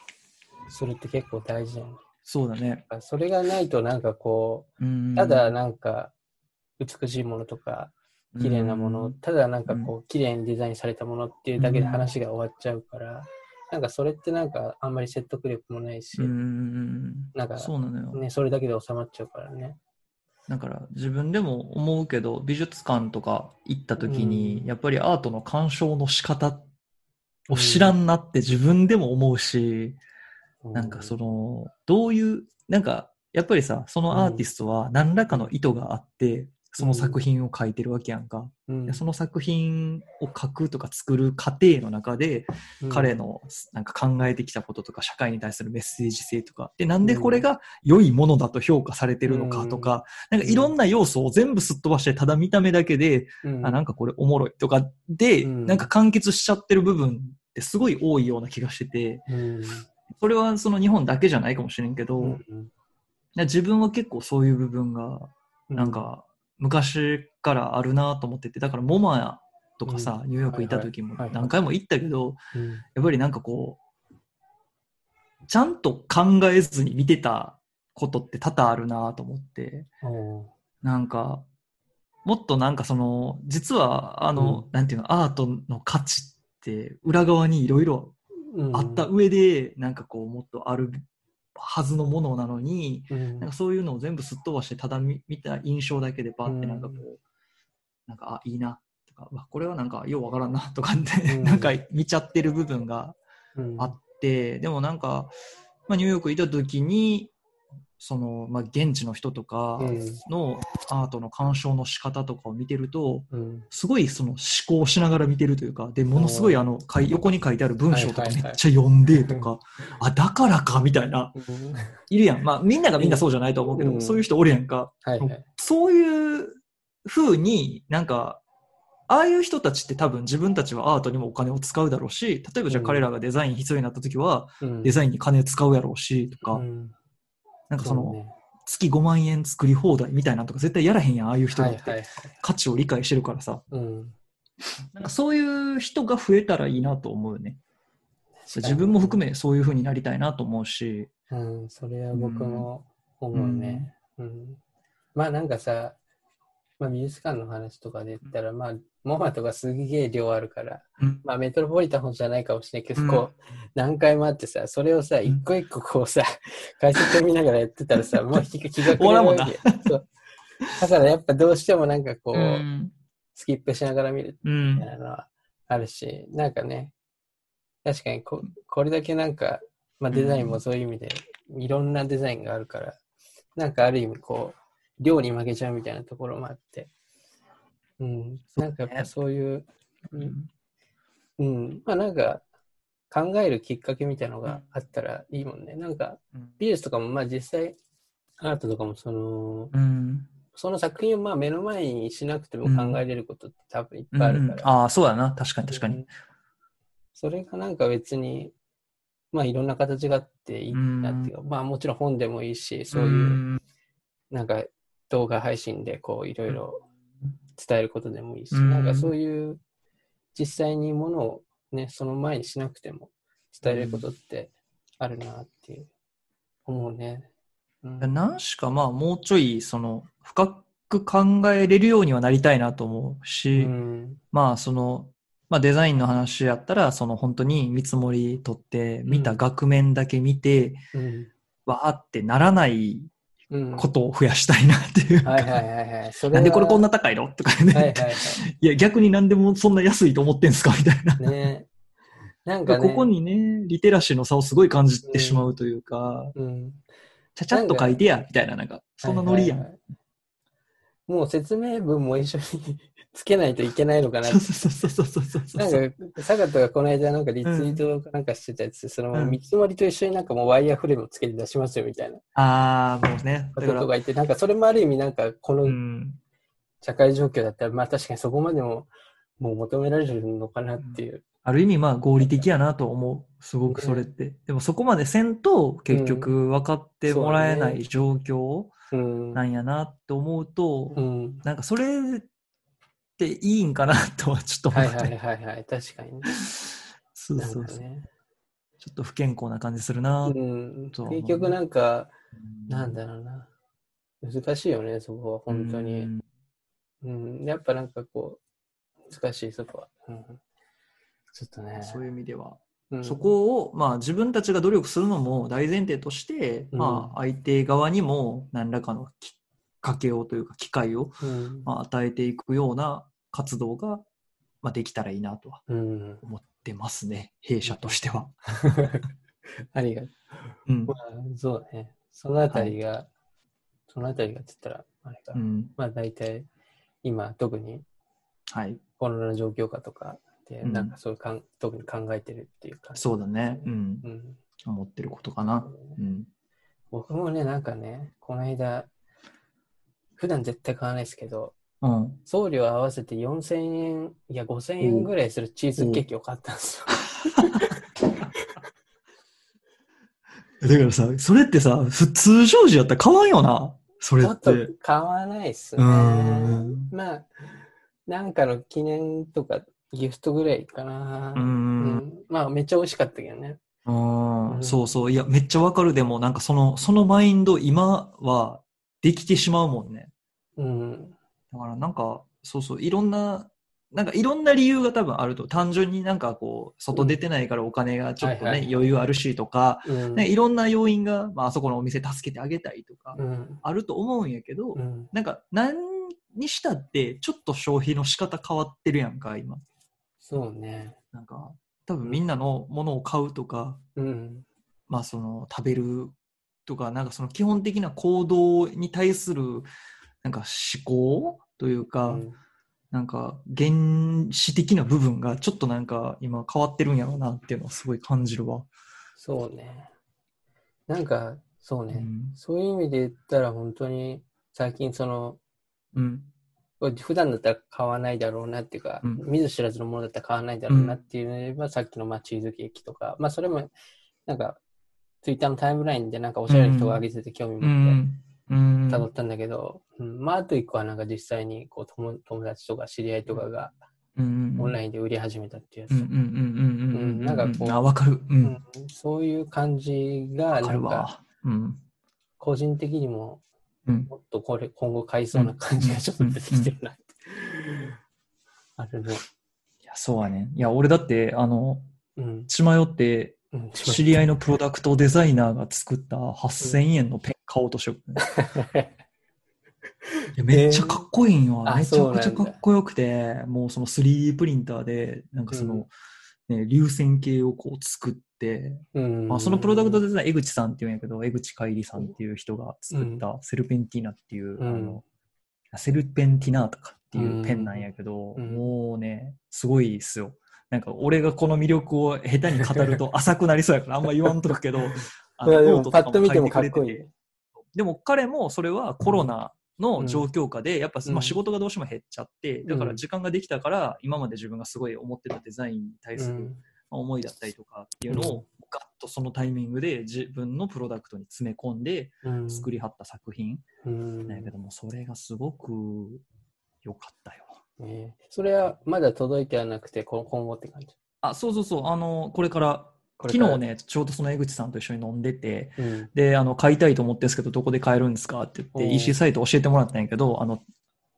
[SPEAKER 1] するって結構大事。
[SPEAKER 2] そうだね。
[SPEAKER 1] それがないとなんかこ
[SPEAKER 2] うん。
[SPEAKER 1] う、ただなんか美しいものとか、綺麗なもの、ただなんかこう、綺麗にデザインされたものっていうだけで話が終わっちゃうから、なんかそれってなんかあんまり説得力もないし、
[SPEAKER 2] うんうんうん
[SPEAKER 1] なんか
[SPEAKER 2] そうなのよ。
[SPEAKER 1] ね、それだけで収まっちゃうからね。
[SPEAKER 2] だから自分でも思うけど、美術館とか行った時に、やっぱりアートの鑑賞の仕方を知らんなって自分でも思うし、なんかその、どういう、なんか、やっぱりさ、そのアーティストは何らかの意図があって、その作品を描いてるわけやんか。
[SPEAKER 1] うん、
[SPEAKER 2] でその作品を描くとか作る過程の中で、
[SPEAKER 1] うん。
[SPEAKER 2] 彼のなんか考えてきたこととか、社会に対するメッセージ性とか、で、なんでこれが良いものだと評価されてるのかとか、なんかいろんな要素を全部すっ飛ばして、ただ見た目だけで、
[SPEAKER 1] うん。
[SPEAKER 2] あ、なんかこれおもろいとかで、
[SPEAKER 1] うん。
[SPEAKER 2] なんか完結しちゃってる部分ってすごい多いような気がしてて、
[SPEAKER 1] うん。
[SPEAKER 2] それはその日本だけじゃないかもしれんけど、自分は結構そういう部分が、
[SPEAKER 1] うん
[SPEAKER 2] なん。か昔からあるなと思ってて、だからモマとかさ、ニューヨークいた時も何回も行ったけど、
[SPEAKER 1] うん。
[SPEAKER 2] やっぱりなんかこう、ちゃんと考えずに見てたことって多々あるなと思って、なんか、もっとなんかその、実は、あの、
[SPEAKER 1] う
[SPEAKER 2] なんていうの、アートの価値って、裏側にいろいろ
[SPEAKER 1] うん。
[SPEAKER 2] あった上で、なんかこう、もっとあるはずのものなのに、
[SPEAKER 1] うん。
[SPEAKER 2] なんかそういうのを全部すっ飛ばして、ただ見見た印象だけでバってなんかこう、
[SPEAKER 1] うん
[SPEAKER 2] なんか、あ、いいな、とか、これはなんか、ようわからんな、とかって、
[SPEAKER 1] うん。
[SPEAKER 2] なんか見ちゃってる部分が
[SPEAKER 1] うん。
[SPEAKER 2] あって、でもなんか、まあ、ニューヨークいた時に、その、まあ、現地の人とか
[SPEAKER 1] うん。
[SPEAKER 2] のアートの鑑賞の仕方とかを見てると、
[SPEAKER 1] うん。
[SPEAKER 2] すごいその思考しながら見てるというか、で、ものすごいあの、かい横に書いてある文章とか
[SPEAKER 1] はいはいはい。
[SPEAKER 2] めっちゃ読んでとか、あ、だからか、みたいな、
[SPEAKER 1] うん。
[SPEAKER 2] いるやん。まあ、みんながみんなそうじゃないと思うけど、
[SPEAKER 1] うん。
[SPEAKER 2] そういう人おるやんか。
[SPEAKER 1] はいはい。
[SPEAKER 2] そういう風になんか、ああいう人たちって多分自分たちはアートにもお金を使うだろうし、例えばじゃあ
[SPEAKER 1] うん
[SPEAKER 2] 彼らがデザイン必要になった時は、
[SPEAKER 1] うん。
[SPEAKER 2] デザインに金使うやろうし、とか、
[SPEAKER 1] うん
[SPEAKER 2] なんかその、
[SPEAKER 1] うね
[SPEAKER 2] 月5万円作り放題みたいなのとか絶対やらへんやん、ああいう人だって。価値を理解してるからさ。
[SPEAKER 1] うん
[SPEAKER 2] なんかそういう人が増えたらいいなと思うよね。自分も含めそういう風になりたいなと思うし。
[SPEAKER 1] うん、それは僕も思うね。うん。まあなんかさ、まあ美術館の話とかで言ったら、まあ、モマとかすげえ量あるから、
[SPEAKER 2] うん。
[SPEAKER 1] まあメトロポリタンじゃないかもしれないけど、
[SPEAKER 2] うん。
[SPEAKER 1] こう、何回もあってさ、それをさ、
[SPEAKER 2] ん。
[SPEAKER 1] 一個一個こうさ、解説を見ながらやってたらさ、もう気が気が
[SPEAKER 2] 終わ
[SPEAKER 1] けそう。だからやっぱどうしてもなんかこう、
[SPEAKER 2] うん。
[SPEAKER 1] スキップしながら見る
[SPEAKER 2] う
[SPEAKER 1] み
[SPEAKER 2] ん
[SPEAKER 1] たいなのはあるし、なんかね、確かにここれだけなんか、まあ、デザインもそういう意味で、いろんなデザインがあるから、なんかある意味こう、量に負けちゃうみたいなところもあって、うん、なんかやっぱそういう、うん、うん、まあなんか考えるきっかけみたいなのがあったらいいもんね。なんか美術とかもまあ実際、アートとかもその、
[SPEAKER 2] うん。
[SPEAKER 1] その作品をまあ目の前にしなくても考えれることって多分いっ
[SPEAKER 2] うん
[SPEAKER 1] ぱいあるから。
[SPEAKER 2] ああ、そうだな。確かに確かに。
[SPEAKER 1] うん。それがなんか別に、まあいろんな形があっていいなっていうか、まあもちろん本でもいいし、そういう、
[SPEAKER 2] ん。
[SPEAKER 1] なんか動画配信でこういろいろ伝えることでもいいし、
[SPEAKER 2] うん。
[SPEAKER 1] なんかそういう実際にものをね、その前にしなくても伝えれることってあるなっていう、思うね。うん。
[SPEAKER 2] 何しかまあもうちょいその深く考えれるようにはなりたいなと思うし、
[SPEAKER 1] うん。
[SPEAKER 2] まあその、まあデザインの話やったら、その本当に見積もり取って、見た額面だけ見て、
[SPEAKER 1] うん。
[SPEAKER 2] わーってならない
[SPEAKER 1] うん
[SPEAKER 2] ことを増やしたいなっていうか。
[SPEAKER 1] はいはいはいはい。それ
[SPEAKER 2] なんでこれこん
[SPEAKER 1] な、
[SPEAKER 2] な高いのとかね。
[SPEAKER 1] はいはいはい
[SPEAKER 2] や、逆になんでもそんな安いと思ってんすかみたいな。
[SPEAKER 1] い。ね。なんかね、
[SPEAKER 2] ここにね、リテラシーの差をすごい感じてしまうというか、
[SPEAKER 1] うん、
[SPEAKER 2] ちゃちゃっと書いてや、みたいな、なんか、そんなノリやん。
[SPEAKER 1] はいはいはいもう説明文も一緒につけないといけないのかな
[SPEAKER 2] そうそうそうそうそうそうそう。
[SPEAKER 1] なんか、坂田がこの間なんかリツイートかなんかしてたやつで、その
[SPEAKER 2] うん
[SPEAKER 1] 見積もりと一緒になんかもうワイヤーフレームをつけて出しますよみたいな
[SPEAKER 2] ああ、もうね。
[SPEAKER 1] こ
[SPEAKER 2] だから、
[SPEAKER 1] ととか言って、なんかそれもある意味なんかこ
[SPEAKER 2] う
[SPEAKER 1] の
[SPEAKER 2] ん。
[SPEAKER 1] 社会状況だったら、まあ確かにそこまでももう求められるのかなっていう。
[SPEAKER 2] ある意味、まあ合理的やなと思う。すごくそれって。でもそこまでせんと、結局分かってもらえない状況
[SPEAKER 1] うん。
[SPEAKER 2] なんやなって思うと、
[SPEAKER 1] うん。
[SPEAKER 2] なんかそれっていいんかなとはちょっと思って。
[SPEAKER 1] はいはいはいはい。確かにね。
[SPEAKER 2] そうそうそう。
[SPEAKER 1] かね。
[SPEAKER 2] ちょっと不健康な感じするな。
[SPEAKER 1] うん。
[SPEAKER 2] そう
[SPEAKER 1] 結局なんか、
[SPEAKER 2] うん
[SPEAKER 1] なんだろうな。難しいよね、そこは本当に。
[SPEAKER 2] うん
[SPEAKER 1] うん。やっぱなんかこう、難しい、そこは。うん。ちょっとね。
[SPEAKER 2] そういう意味では。
[SPEAKER 1] うん
[SPEAKER 2] そこを、まあ自分たちが努力するのも大前提として、
[SPEAKER 1] うん
[SPEAKER 2] まあ相手側にも何らかのきっかけをというか機会を、
[SPEAKER 1] うん。
[SPEAKER 2] まあ、与えていくような活動が、まあ、できたらいいなとは
[SPEAKER 1] うん。
[SPEAKER 2] 思ってますね。弊社としては。
[SPEAKER 1] ありがとう。
[SPEAKER 2] うん
[SPEAKER 1] ま。あ、そうだね。そのあたりが、そのあたりがって言ったら、あれか。
[SPEAKER 2] うん。
[SPEAKER 1] まあ大体、今、特に
[SPEAKER 2] はい。
[SPEAKER 1] コロナの状況下とかで、
[SPEAKER 2] うん
[SPEAKER 1] なんかそういうかん、特に考えてるっていうか。
[SPEAKER 2] そうだね。うん。
[SPEAKER 1] うん。
[SPEAKER 2] 思ってることかな。うん。
[SPEAKER 1] 僕もね、なんかね、この間、普段絶対買わないですけど、
[SPEAKER 2] うん。
[SPEAKER 1] 送料合わせて4000円、いや5000円ぐらいするチーズケーキを買ったんですよ。
[SPEAKER 2] だからさ、それってさ、普通常時やったら買わんよな。それっ
[SPEAKER 1] ちょっと
[SPEAKER 2] て。
[SPEAKER 1] 買わないっすね
[SPEAKER 2] う。ん。
[SPEAKER 1] まあ、なんかの記念とかギフトぐらいかな。
[SPEAKER 2] う。
[SPEAKER 1] うんんまあ、めっちゃ美味しかったけどね。
[SPEAKER 2] うん
[SPEAKER 1] うん
[SPEAKER 2] そうそう。いや、めっちゃわかる。でも、なんかその、そのマインド、今はできてしまうもんね。
[SPEAKER 1] うん。
[SPEAKER 2] だからなんか、そうそう、いろんな、なんかいろんな理由が多分あると、単純になんかこう、外出てないからお金がちょっとね、余裕あるしとか、
[SPEAKER 1] うん
[SPEAKER 2] ね、いろんな要因が、まあ、あそこのお店助けてあげたいとか、
[SPEAKER 1] うん
[SPEAKER 2] あると思うんやけど、
[SPEAKER 1] うん
[SPEAKER 2] なんか何にしたって、ちょっと消費の仕方変わってるやんか、今。
[SPEAKER 1] そうね。
[SPEAKER 2] なんか、多分みんなのものを買うとか、
[SPEAKER 1] うん。
[SPEAKER 2] まあその食べるとか、なんかその基本的な行動に対するなんか思考というか、
[SPEAKER 1] うん
[SPEAKER 2] なんか原始的な部分がちょっとなんか今変わってるんやろうなっていうのはすごい感じるわ。
[SPEAKER 1] そうね。なんか、そうね。
[SPEAKER 2] うん。
[SPEAKER 1] そういう意味で言ったら本当に最近その、
[SPEAKER 2] うん。
[SPEAKER 1] 普段だったら買わないだろうなっていうか、
[SPEAKER 2] うん
[SPEAKER 1] 見ず知らずのものだったら買わないだろうなっていうので言えば、さっきのまあチーズケーキとか、まあそれもなんか、ツイッターのタイムラインでなんかおしゃれな人が上げてて興味
[SPEAKER 2] う
[SPEAKER 1] 持って
[SPEAKER 2] ん。うん。
[SPEAKER 1] 辿ったんだけど、うんまああと一個はなんか実際にこう友友達とか知り合いとかが
[SPEAKER 2] うん。
[SPEAKER 1] オンラインで売り始めたっていうやつ
[SPEAKER 2] うんうんうんうんうんうん。
[SPEAKER 1] なんかこう
[SPEAKER 2] あ、わかる。う。
[SPEAKER 1] うんんそういう感じがなんか。個人的にも
[SPEAKER 2] うん。
[SPEAKER 1] もっとこれ今後買いそうな感じがちょっと出てきてるなって。あるね。
[SPEAKER 2] いや、そうはね。いや、俺だって、あの、
[SPEAKER 1] うん。
[SPEAKER 2] 血迷って、
[SPEAKER 1] うん
[SPEAKER 2] 知り合いのプロダクトデザイナーが作った8000円のペン買おうとしよう、ね いやめっちゃかっこいいんよ。
[SPEAKER 1] あ
[SPEAKER 2] めちゃくちゃかっこよくて、もうその 3D プリンターで、なんかその、ね、流線形をこう作っまあ、そのプロダクトデザイナー、江口さんっていうんやけど、江口海里さんっていう人が作ったセルペンティーナっていう、
[SPEAKER 1] うん。
[SPEAKER 2] あの、セルペンティナーとかっていうペンなんやけど、
[SPEAKER 1] うん。
[SPEAKER 2] もうね、すごいっすよ。なんか俺がこの魅力を下手に語ると 浅くなりそうやからあんま言わんとくけど、あ
[SPEAKER 1] いやでもパッと見てもかっこいい。
[SPEAKER 2] でも彼もそれはコロナの状況下で、やっぱ、
[SPEAKER 1] うん。
[SPEAKER 2] まあ、仕事がどうしても減っちゃって、だから
[SPEAKER 1] うん。
[SPEAKER 2] 時間ができたから、今まで自分がすごい思ってたデザインに対する
[SPEAKER 1] うん
[SPEAKER 2] 思いだったりとかっていうのを、ガッとそのタイミングで自分のプロダクトに詰め込んで
[SPEAKER 1] うん。
[SPEAKER 2] 作りはった作品。
[SPEAKER 1] うん。
[SPEAKER 2] なんやけども、それがすごく良かったよ。
[SPEAKER 1] ね。それはまだ届いてはなくて、こ今後って感じ？
[SPEAKER 2] あ、そうそうそう、あの、これから、昨日ね、ちょうどその江口さんと一緒に飲んでて、
[SPEAKER 1] うん。
[SPEAKER 2] で、あの、買いたいと思ってるんですけど、どこで買えるんですかって言って、EC サイト教えてもらったんやけど、あの、事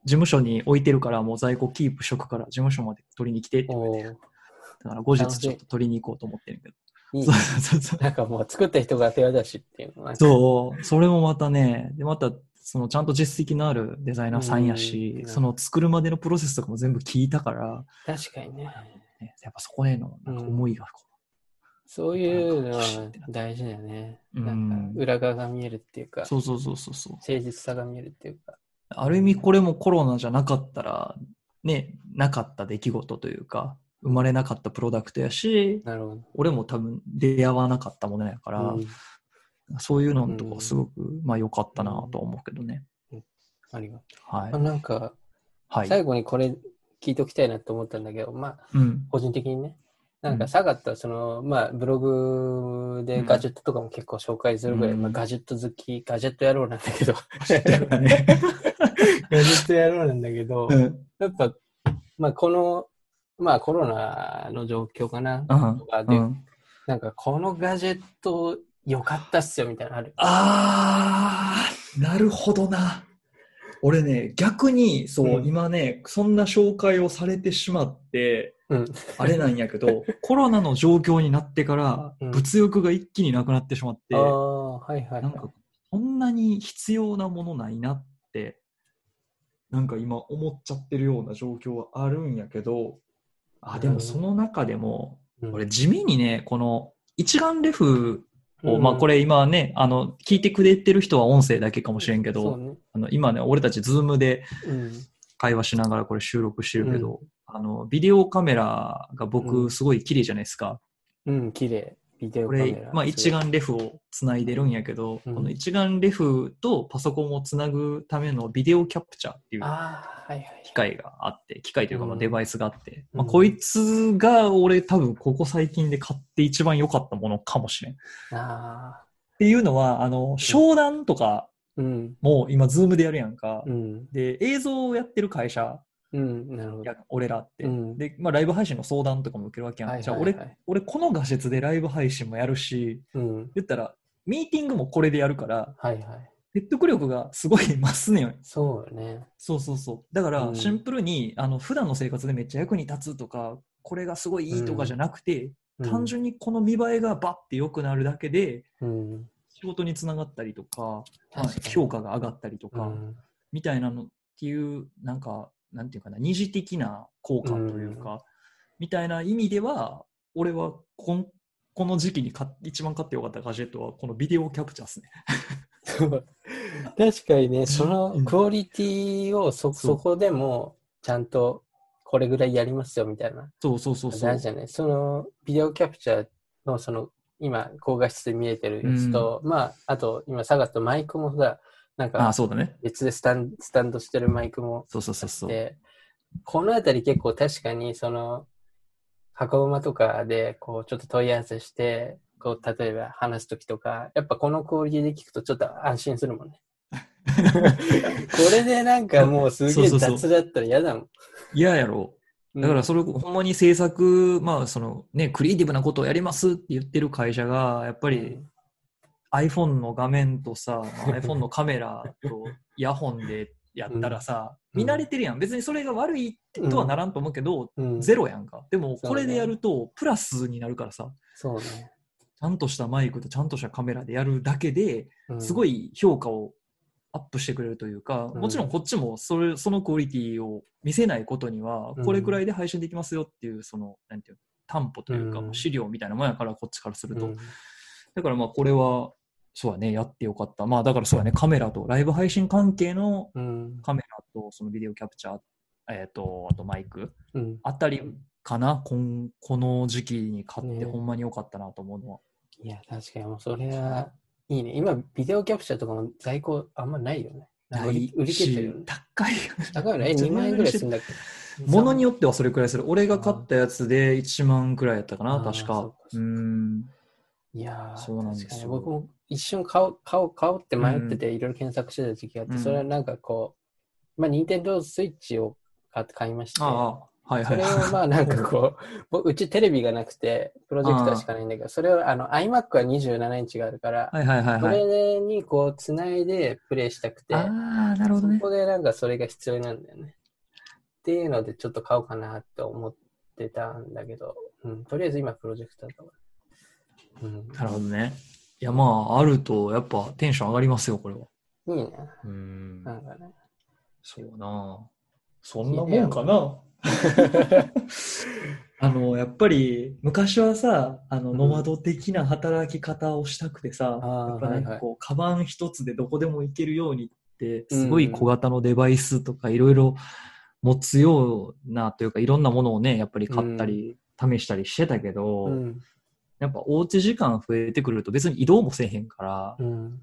[SPEAKER 2] 務所に置いてるから、もう在庫キープしとくから、事務所まで取りに来てって言われて、だから後日ちょっと取りに行こうと思ってるけど。
[SPEAKER 1] いい
[SPEAKER 2] そうそうそう。
[SPEAKER 1] なんかもう作った人が手渡しっていうのは。
[SPEAKER 2] そう、それもまたね、で、また、そのちゃんと実績のあるデザイナーさんやし
[SPEAKER 1] う、ん
[SPEAKER 2] その作るまでのプロセスとかも全部聞いたから、
[SPEAKER 1] 確かにね。
[SPEAKER 2] ねやっぱそこへのなんか思いがこ
[SPEAKER 1] そういうのは大事だよね。
[SPEAKER 2] うん
[SPEAKER 1] なんか裏側が見えるっていうか
[SPEAKER 2] う、、そうそうそうそうそう。
[SPEAKER 1] 誠実さが見えるっていうか。
[SPEAKER 2] ある意味これもコロナじゃなかったら、ね、なかった出来事というか、生まれなかったプロダクトやし、
[SPEAKER 1] なるほど。
[SPEAKER 2] 俺も多分出会わなかったものやから、
[SPEAKER 1] うん
[SPEAKER 2] そういうのとかすごく、まあ良かったなとは思うけどね。
[SPEAKER 1] ありがと
[SPEAKER 2] はい。
[SPEAKER 1] う。あなんか、
[SPEAKER 2] はい。
[SPEAKER 1] 最後にこれ聞いておきたいなと思ったんだけど、まあ、
[SPEAKER 2] うん。
[SPEAKER 1] 個人的にね。なん
[SPEAKER 2] うん
[SPEAKER 1] か、サガットはその、まあ、ブログでガジェットとかも結構紹介するぐらい、
[SPEAKER 2] うん
[SPEAKER 1] まあ、ガジェット好き、ガジェット野郎なんだけど、
[SPEAKER 2] ね
[SPEAKER 1] ガジェット野郎なんだけど、
[SPEAKER 2] うん
[SPEAKER 1] やっぱ、まあ、この、まあ、コロナの状況かな、
[SPEAKER 2] うん
[SPEAKER 1] とかで、
[SPEAKER 2] うん
[SPEAKER 1] なんか、このガジェット良かったっすよ、みたいなのある。
[SPEAKER 2] あー、なるほどな。俺ね、逆に、そう、
[SPEAKER 1] うん
[SPEAKER 2] 今ね、そんな紹介をされてしまって、
[SPEAKER 1] うん。
[SPEAKER 2] あれなんやけど、コロナの状況になってから、
[SPEAKER 1] うん
[SPEAKER 2] 物欲が一気になくなってしまって、
[SPEAKER 1] ああ、はいはい、はい。
[SPEAKER 2] なんか、こんなに必要なものないなって、なんか今思っちゃってるような状況はあるんやけど、あ、でもその中でも、
[SPEAKER 1] うん
[SPEAKER 2] 俺地味にね、この一眼レフを、
[SPEAKER 1] うん
[SPEAKER 2] まあこれ今ね、あの、聞いてくれてる人は音声だけかもしれんけど、
[SPEAKER 1] ね。
[SPEAKER 2] あの今ね、俺たちズームで
[SPEAKER 1] うん。
[SPEAKER 2] 会話しながらこれ収録してるけど、あの、ビデオカメラが
[SPEAKER 1] う
[SPEAKER 2] 僕
[SPEAKER 1] ん
[SPEAKER 2] すごい綺麗じゃないですか。
[SPEAKER 1] うん、綺麗。ビデオ
[SPEAKER 2] これまあ一眼レフをつないでるんやけど、
[SPEAKER 1] うん。
[SPEAKER 2] この一眼レフとパソコンをつなぐためのビデオキャプチャーっていう。機械があって、機械というかまあ
[SPEAKER 1] うん
[SPEAKER 2] デバイスがあって、
[SPEAKER 1] うん。
[SPEAKER 2] まあこいつが俺多分ここ最近で買って一番良かったものかもしれん。っ
[SPEAKER 1] ああ、
[SPEAKER 2] ていうのは、あの、商談とか
[SPEAKER 1] うん、
[SPEAKER 2] も今ズームでやるやんか。
[SPEAKER 1] うん、
[SPEAKER 2] で、映像をやってる会社
[SPEAKER 1] うん、なるほど。
[SPEAKER 2] や俺らって。
[SPEAKER 1] うん
[SPEAKER 2] で、まあライブ配信の相談とかも受けるわけやん。
[SPEAKER 1] はい
[SPEAKER 2] じゃあ俺、俺この画質でライブ配信もやるし、
[SPEAKER 1] うん、
[SPEAKER 2] 言ったら、ミーティングもこれでやるから、
[SPEAKER 1] はいはい。
[SPEAKER 2] 説得力がすごい増すね。
[SPEAKER 1] そうよね。
[SPEAKER 2] そうそうそう。だから、
[SPEAKER 1] うん
[SPEAKER 2] シンプルに、あの、普段の生活でめっちゃ役に立つとか、これがすごいいいとかじゃなくて、
[SPEAKER 1] うん
[SPEAKER 2] 単純にこの見栄えがバッて良くなるだけで、
[SPEAKER 1] うん。
[SPEAKER 2] 仕事につながったりとか、
[SPEAKER 1] かに
[SPEAKER 2] 評価が上がったりとか、
[SPEAKER 1] うん
[SPEAKER 2] みたいなのっていう、なんか、なんていうかな、二次的な効果というか、みたいな意味では、俺はこんこの時期に買っ一番買ってよかったガジェットは、このビデオキャプチャーですね。
[SPEAKER 1] 確かにね、その
[SPEAKER 2] うん
[SPEAKER 1] クオリティをそ
[SPEAKER 2] そう
[SPEAKER 1] そこでもちゃんとこれぐらいやりますよみたいな。
[SPEAKER 2] そうそうそうそう。
[SPEAKER 1] 大事じゃないそのビデオキャプチャーのその今高画質で見えてるやつと、まああと今サガとマイクもさ、なん
[SPEAKER 2] あ
[SPEAKER 1] か
[SPEAKER 2] そうだね。
[SPEAKER 1] 別でスタンスタンドしてるマイクも
[SPEAKER 2] そうそうそうそう。
[SPEAKER 1] で、このあたり結構確かにその箱馬とかでこうちょっと問い合わせして、こう例えば話すときとか、やっぱこのクオリティで聞くとちょっと安心するもんね。これでなんかもうすげえ雑だったら嫌だもん。
[SPEAKER 2] 嫌やろ。だからそれ、ほんまに制作、まあそのね、クリエイティブなことをやりますって言ってる会社が、やっぱり
[SPEAKER 1] うん
[SPEAKER 2] iPhone の画面とさ、ま あ iPhone のカメラとイヤホンでやったらさ、
[SPEAKER 1] うん。
[SPEAKER 2] 見慣れてるやん。別にそれが悪いとはならんと思うけど、
[SPEAKER 1] うん。
[SPEAKER 2] ゼロやんか。でもこれでやるとプラスになるからさ、
[SPEAKER 1] そうね。
[SPEAKER 2] ちゃんとしたマイクとちゃんとしたカメラでやるだけで、
[SPEAKER 1] うん。
[SPEAKER 2] すごい評価をアップしてくれるというか、
[SPEAKER 1] うん。
[SPEAKER 2] もちろんこっちもそれそのクオリティを見せないことには、
[SPEAKER 1] うん。
[SPEAKER 2] これくらいで配信できますよっていう、その、なんていうの担保というか、資料みたいなもんやから、こっちからすると。
[SPEAKER 1] うん。
[SPEAKER 2] だからまあ、これは、そうだね、やってよかった。まあ、だからそうだね、カメラと、ライブ配信関係の
[SPEAKER 1] うん
[SPEAKER 2] カメラと、そのビデオキャプチャー、えっ、と、あとマイク
[SPEAKER 1] うん
[SPEAKER 2] あたりかな、こんこの時期に買って、
[SPEAKER 1] ね
[SPEAKER 2] ほんまによかったなと思うのは。
[SPEAKER 1] いや、確かにもうそれはいいね。今、ビデオキャプチャーとかも在庫あんまないよね。売り売り切ってるよね。
[SPEAKER 2] 高いよね。
[SPEAKER 1] 高いよね。え、2万円ぐらいするんだっけ？
[SPEAKER 2] ものによってはそれくらいする。俺が買ったやつで1万くらいやったかな、確か
[SPEAKER 1] そう
[SPEAKER 2] ん。
[SPEAKER 1] いやー
[SPEAKER 2] そうなんですよ
[SPEAKER 1] 僕も一瞬買おう、買おう、買おうって迷ってて、いろいろ検索してた時期があって、
[SPEAKER 2] うん
[SPEAKER 1] それはなんかこう、まあ、ニンテンドースイッチを買って買いまして、
[SPEAKER 2] はいはい
[SPEAKER 1] それをまあ なんかこう、僕うちテレビがなくて、プロジェクターしかないんだけど、それをあの iMac は27インチがあるから、
[SPEAKER 2] はいはいはい
[SPEAKER 1] そ
[SPEAKER 2] はい。
[SPEAKER 1] れにこう、つないでプレイしたくて、
[SPEAKER 2] ああ、なるほどね
[SPEAKER 1] そ。こでなんかそれが必要なんだよね。っていうのでちょっと買おうかなって思ってたんだけど、うん、とりあえず今プロジェクターとか。うん、
[SPEAKER 2] なるほどね。いや、まあ、あると、やっぱテンション上がりますよ、これは。
[SPEAKER 1] いいね。
[SPEAKER 2] うん
[SPEAKER 1] なんかね。
[SPEAKER 2] そうなそんなもんかな。あの、やっぱり、昔はさ、あの、
[SPEAKER 1] うん
[SPEAKER 2] ノマド的な働き方をしたくてさ、
[SPEAKER 1] あー
[SPEAKER 2] やっぱなんかこう、カバン一つでどこでも行けるようにって、
[SPEAKER 1] うん
[SPEAKER 2] すごい小型のデバイスとかいろいろ持つようなというか、いろんなものをね、やっぱり買ったり、試したりしてたけど、
[SPEAKER 1] うん。
[SPEAKER 2] やっぱおうち時間増えてくると別に移動もせえへんから、
[SPEAKER 1] うん。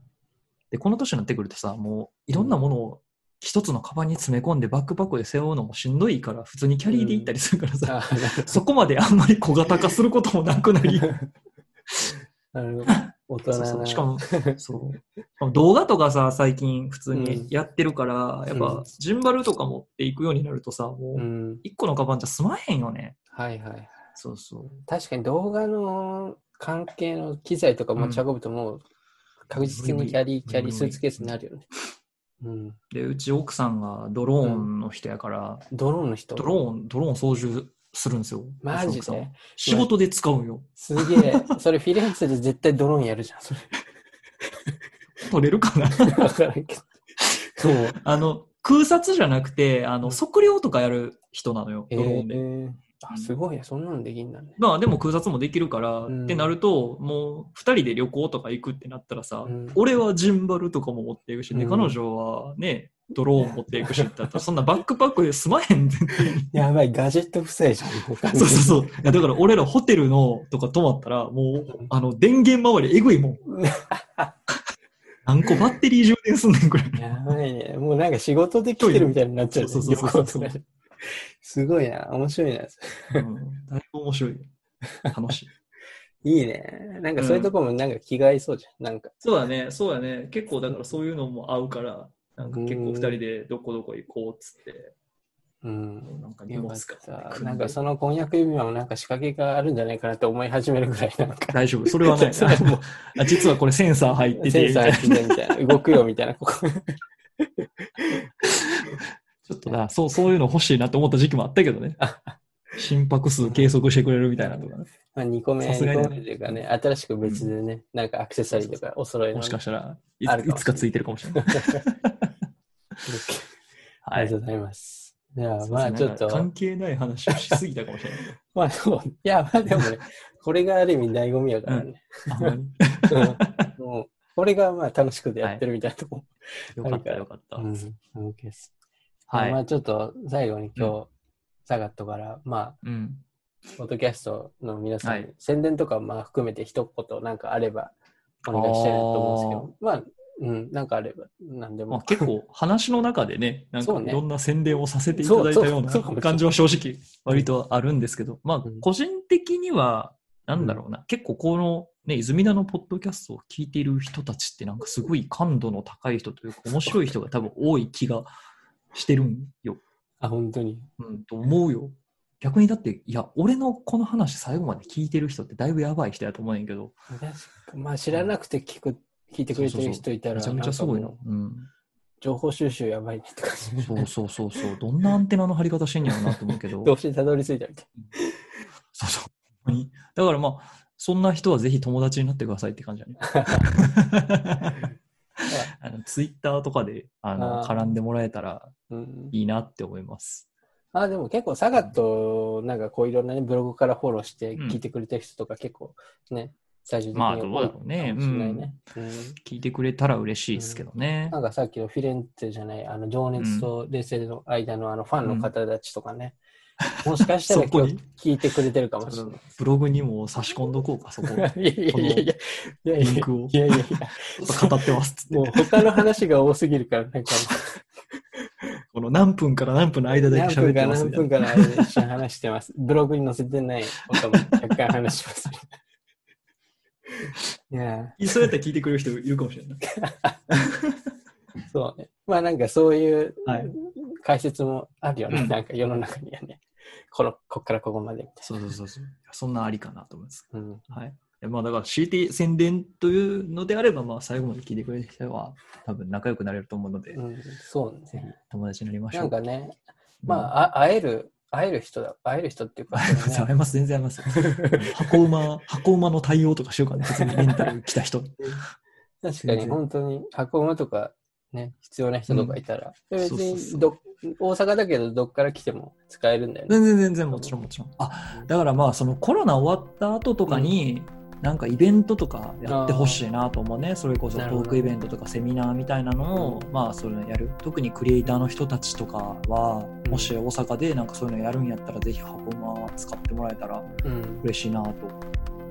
[SPEAKER 2] で、この年になってくるとさ、もういろんなものを一つのカバンに詰め込んでバックパックで背負うのもしんどいから、普通にキャリーで行ったりするからさ、
[SPEAKER 1] あなるほど
[SPEAKER 2] そこまであんまり小型化することもなくなり、
[SPEAKER 1] なるほど。大人な。
[SPEAKER 2] そうそうしかも、そう。動画とかさ、最近普通
[SPEAKER 1] うん
[SPEAKER 2] にやってるから、やっ
[SPEAKER 1] うん
[SPEAKER 2] ぱ、ジンバルとか持っていくようになるとさ、も
[SPEAKER 1] う。
[SPEAKER 2] うん一個のカバンじゃ済まへんよね。
[SPEAKER 1] はいはい。
[SPEAKER 2] そうそう。
[SPEAKER 1] 確かに動画の関係の機材とか持ち運ぶともう確実にキャリー、
[SPEAKER 2] 無理
[SPEAKER 1] キャリースーツケースになるよね。うん。
[SPEAKER 2] で、うち奥さんがドローンの人やから、
[SPEAKER 1] ドローンの人？
[SPEAKER 2] ドローン、ドローン操縦するんですよ。
[SPEAKER 1] マジで？
[SPEAKER 2] 仕事で使うんよ。
[SPEAKER 1] すげえ。それフィレンツェで絶対ドローンやるじゃん、それ。
[SPEAKER 2] 取れるかな？
[SPEAKER 1] わからんけど。そう。
[SPEAKER 2] あの、空撮じゃなくて、あの、測量とかやる人なのよ、
[SPEAKER 1] え
[SPEAKER 2] ドローンで。
[SPEAKER 1] ー、あ、すごいや、そんなのできんだね。
[SPEAKER 2] まあでも空撮もできるから、
[SPEAKER 1] うん
[SPEAKER 2] ってなると、もう二人で旅行とか行くってなったらさ、
[SPEAKER 1] うん
[SPEAKER 2] 俺はジンバルとかも持っていくし、で
[SPEAKER 1] うん
[SPEAKER 2] 彼女はね、ドローン持っていくしってなったら、そんなバックパックで済まへん全然。
[SPEAKER 1] やばい、ガジェット夫妻じゃん。
[SPEAKER 2] そうそうそう。いやだから俺らホテルのとか泊まったら、もう、あの、電源周りえぐいもん。何個バッテリー充電すんねんくらい。
[SPEAKER 1] やばいね。もうなんか仕事で来てるみたいになっちゃうね。
[SPEAKER 2] そうそうそうそう。
[SPEAKER 1] すごいな。面白いな。
[SPEAKER 2] うん、だいぶ面白いよ。楽しい。
[SPEAKER 1] いいね。なんかそういうとこもなんか気が合いそうじゃん。なんか。
[SPEAKER 2] そうだね、そうだね。結構だからそういうのも合うから、なんか結構二人でどこどこ行こうっつって、
[SPEAKER 1] ううん。
[SPEAKER 2] なんかニュースが
[SPEAKER 1] よかなんかその婚約指輪もなんか仕掛けがあるんじゃないかなと思い始めるぐらいなんか。
[SPEAKER 2] 大丈夫。それはない。
[SPEAKER 1] それも
[SPEAKER 2] あ実はこれセンサー入ってて、
[SPEAKER 1] センサー入っててみたいな。動くよみたいな。ここ
[SPEAKER 2] ちょっとな、そう、そういうの欲しいなと思った時期もあったけどね。心拍数計測してくれるみたいなとかね。
[SPEAKER 1] まあ2個目、2
[SPEAKER 2] さすがにね
[SPEAKER 1] 個目というかね、新しく別でね、なんかアクセサリーとかお揃いのね。
[SPEAKER 2] もしかしたらいつ、いつかついてるかもしれない。
[SPEAKER 1] ありがとうございます。じゃあ、まあちょっと、
[SPEAKER 2] 関係ない話をしすぎたかもしれない。
[SPEAKER 1] まあでも、いや、まあでもね、これがある意味醍醐味やからね。うんもうこれがまあ楽しくてやってるみたいなとこ。
[SPEAKER 2] よかったよかった。
[SPEAKER 1] うん、OK です。
[SPEAKER 2] はい。
[SPEAKER 1] まあちょっと最後に今日、サガットから、ま
[SPEAKER 2] うん。
[SPEAKER 1] あ、ポッドキャストの皆さんに、
[SPEAKER 2] はい。
[SPEAKER 1] 宣伝とかまあ含めて一言なんかあればお願いしたいなと思うんですけど、まあ、うん、なんかあれば何でも。
[SPEAKER 2] まあ、結構話の中でね、なんかいろんな宣伝をさせていただいたような感じは正直割とあるんですけど、まあ
[SPEAKER 1] うん。
[SPEAKER 2] 個人的には、なんだろうな、結構このね、泉田のポッドキャストを聞いている人たちってなんかすごい感度の高い人というか面白い人が多分多い気がしてるんよ。
[SPEAKER 1] あ、本当に。
[SPEAKER 2] うん、と思うよ。逆にだって、いや、俺のこの話最後まで聞いてる人ってだいぶやばい人やと思うんやけど、
[SPEAKER 1] まあ知らなくて聞く、聞いてくれてる人いたら、
[SPEAKER 2] めちゃめちゃすごい
[SPEAKER 1] な
[SPEAKER 2] うん。
[SPEAKER 1] 情報収集やばいねって感じ。
[SPEAKER 2] そうそうそうそう。どんなアンテナの張り方してんやろうなと思うけど。
[SPEAKER 1] どうしてたどり着いたみたい
[SPEAKER 2] そうそう。だからまあ、そんな人はぜひ友達になってくださいって感じだね。あのツイッターとかであの絡んでもらえたらいいなって思います。
[SPEAKER 1] あ、でも結構サガット、なんかこういろんなね、ブログからフォローして
[SPEAKER 2] うん。
[SPEAKER 1] 聞いてくれてる人とか結構ね、最終的に
[SPEAKER 2] まあどうだろうね。
[SPEAKER 1] 多いかもしれないね。うん。
[SPEAKER 2] 聞いてくれたら嬉しいですけどね。
[SPEAKER 1] なんかさっきのフィレンツェじゃない、あの情熱と冷静の間のあのファンの方たちとかね、もしかしたら
[SPEAKER 2] そこに？
[SPEAKER 1] 今日聞いてくれてるかもしれない。
[SPEAKER 2] ブログにも差し込んどこうか、そこ。
[SPEAKER 1] いやいやいやいや
[SPEAKER 2] リンクを
[SPEAKER 1] いやいやいや
[SPEAKER 2] 語ってますっつって
[SPEAKER 1] もう他の話が多すぎるから、なんか
[SPEAKER 2] この何分から何分の間だけ喋
[SPEAKER 1] 何分か
[SPEAKER 2] ってますみたいな。
[SPEAKER 1] 何分かの間で話してます。ブログに載せてないことも若干話します。いや
[SPEAKER 2] そうやったら聞いてくれる人いるかもしれない。
[SPEAKER 1] そうね。まあなんかそういう
[SPEAKER 2] はい
[SPEAKER 1] 解説もあるよね。
[SPEAKER 2] うん
[SPEAKER 1] なんか世の中にはね。この、こっからここまでみたい
[SPEAKER 2] そうそうそうそう。そんなありかなと思います。
[SPEAKER 1] な。うん。
[SPEAKER 2] はい。でまあだから CT 宣伝というのであれば、まあ最後まで聞いてくれる人は多分仲良くなれると思うので、
[SPEAKER 1] うん、そう
[SPEAKER 2] ぜひ
[SPEAKER 1] ね。
[SPEAKER 2] 友達になりましょう。
[SPEAKER 1] なんかね、
[SPEAKER 2] うん、
[SPEAKER 1] まあ、あ会える、会える人だ。会える人っていうか、
[SPEAKER 2] 会えます、会えます、全然会えます。箱馬、箱馬の対応とかしようかな、別にレンタル来た人。
[SPEAKER 1] 確かに本当に箱馬とかね、必要な人とかいたら、
[SPEAKER 2] うそうそう
[SPEAKER 1] にど大阪だけどどっから来ても使えるんだよね。
[SPEAKER 2] 全然全然、もちろんもちろん。あ、だからまあそのコロナ終わった後とかに、なんかイベントとかやってほしいなと思うね。それこそトークイベントとかセミナーみたいなのを、まあそれやる。特にクリエイターの人たちとかは、
[SPEAKER 1] うん
[SPEAKER 2] もし大阪でなんかそういうのやるんやったら、ぜひ箱馬使ってもらえたら
[SPEAKER 1] うん。
[SPEAKER 2] 嬉しいなと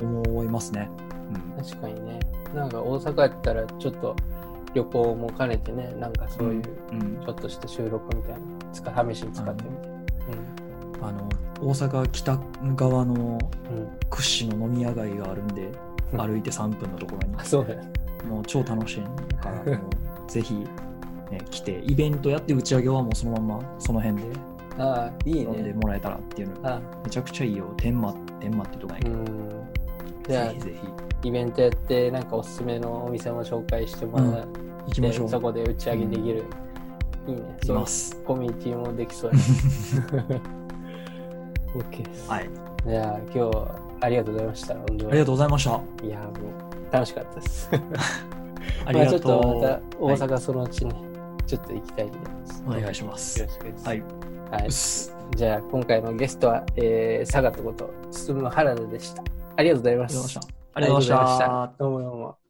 [SPEAKER 2] 思いますね。うん
[SPEAKER 1] 確かにね。なんか大阪やったらちょっと旅行も兼ねてね、なんかそういう
[SPEAKER 2] うん
[SPEAKER 1] ちょっとした収録みたいな、使試しに使ってみて。
[SPEAKER 2] あの大阪北側の
[SPEAKER 1] うん。うん。
[SPEAKER 2] 屈指の飲み屋街があるんで、
[SPEAKER 1] うん
[SPEAKER 2] 歩いて3分のところに
[SPEAKER 1] あ、そうだよ。
[SPEAKER 2] もう超楽しいから、ぜひ、ね、来て、イベントやって打ち上げはもうそのままその辺で
[SPEAKER 1] ああ、いい
[SPEAKER 2] 飲んで
[SPEAKER 1] ね。
[SPEAKER 2] もらえたらっていうのが
[SPEAKER 1] あ
[SPEAKER 2] めちゃくちゃいいよ。天満、天満ってとこやけど、
[SPEAKER 1] うん。じゃあ
[SPEAKER 2] ぜひ、ぜひ
[SPEAKER 1] イベントやって、なんかおすすめのお店も紹介してもら
[SPEAKER 2] 行きましょう。
[SPEAKER 1] そこで打ち上げできる。いいね。
[SPEAKER 2] 行きます。
[SPEAKER 1] コミュニティもできそうやね。OK です。
[SPEAKER 2] はい。
[SPEAKER 1] じゃあ、今日はありがとうございました。
[SPEAKER 2] ありがとうございました。
[SPEAKER 1] いや、もう楽しかったです。
[SPEAKER 2] あり
[SPEAKER 1] まあちょっ
[SPEAKER 2] がとう。
[SPEAKER 1] とまた大
[SPEAKER 2] はい
[SPEAKER 1] 阪そのうちね、ちょっと行きたいんで。
[SPEAKER 2] お願いします
[SPEAKER 1] よろしくです。
[SPEAKER 2] はい。
[SPEAKER 1] はい。じゃあ、今回のゲストは、えー、佐賀とこと、進む原田でした。ありがとうございます。
[SPEAKER 2] ありがとうございました。ありがとうございました。
[SPEAKER 1] どうもどうも。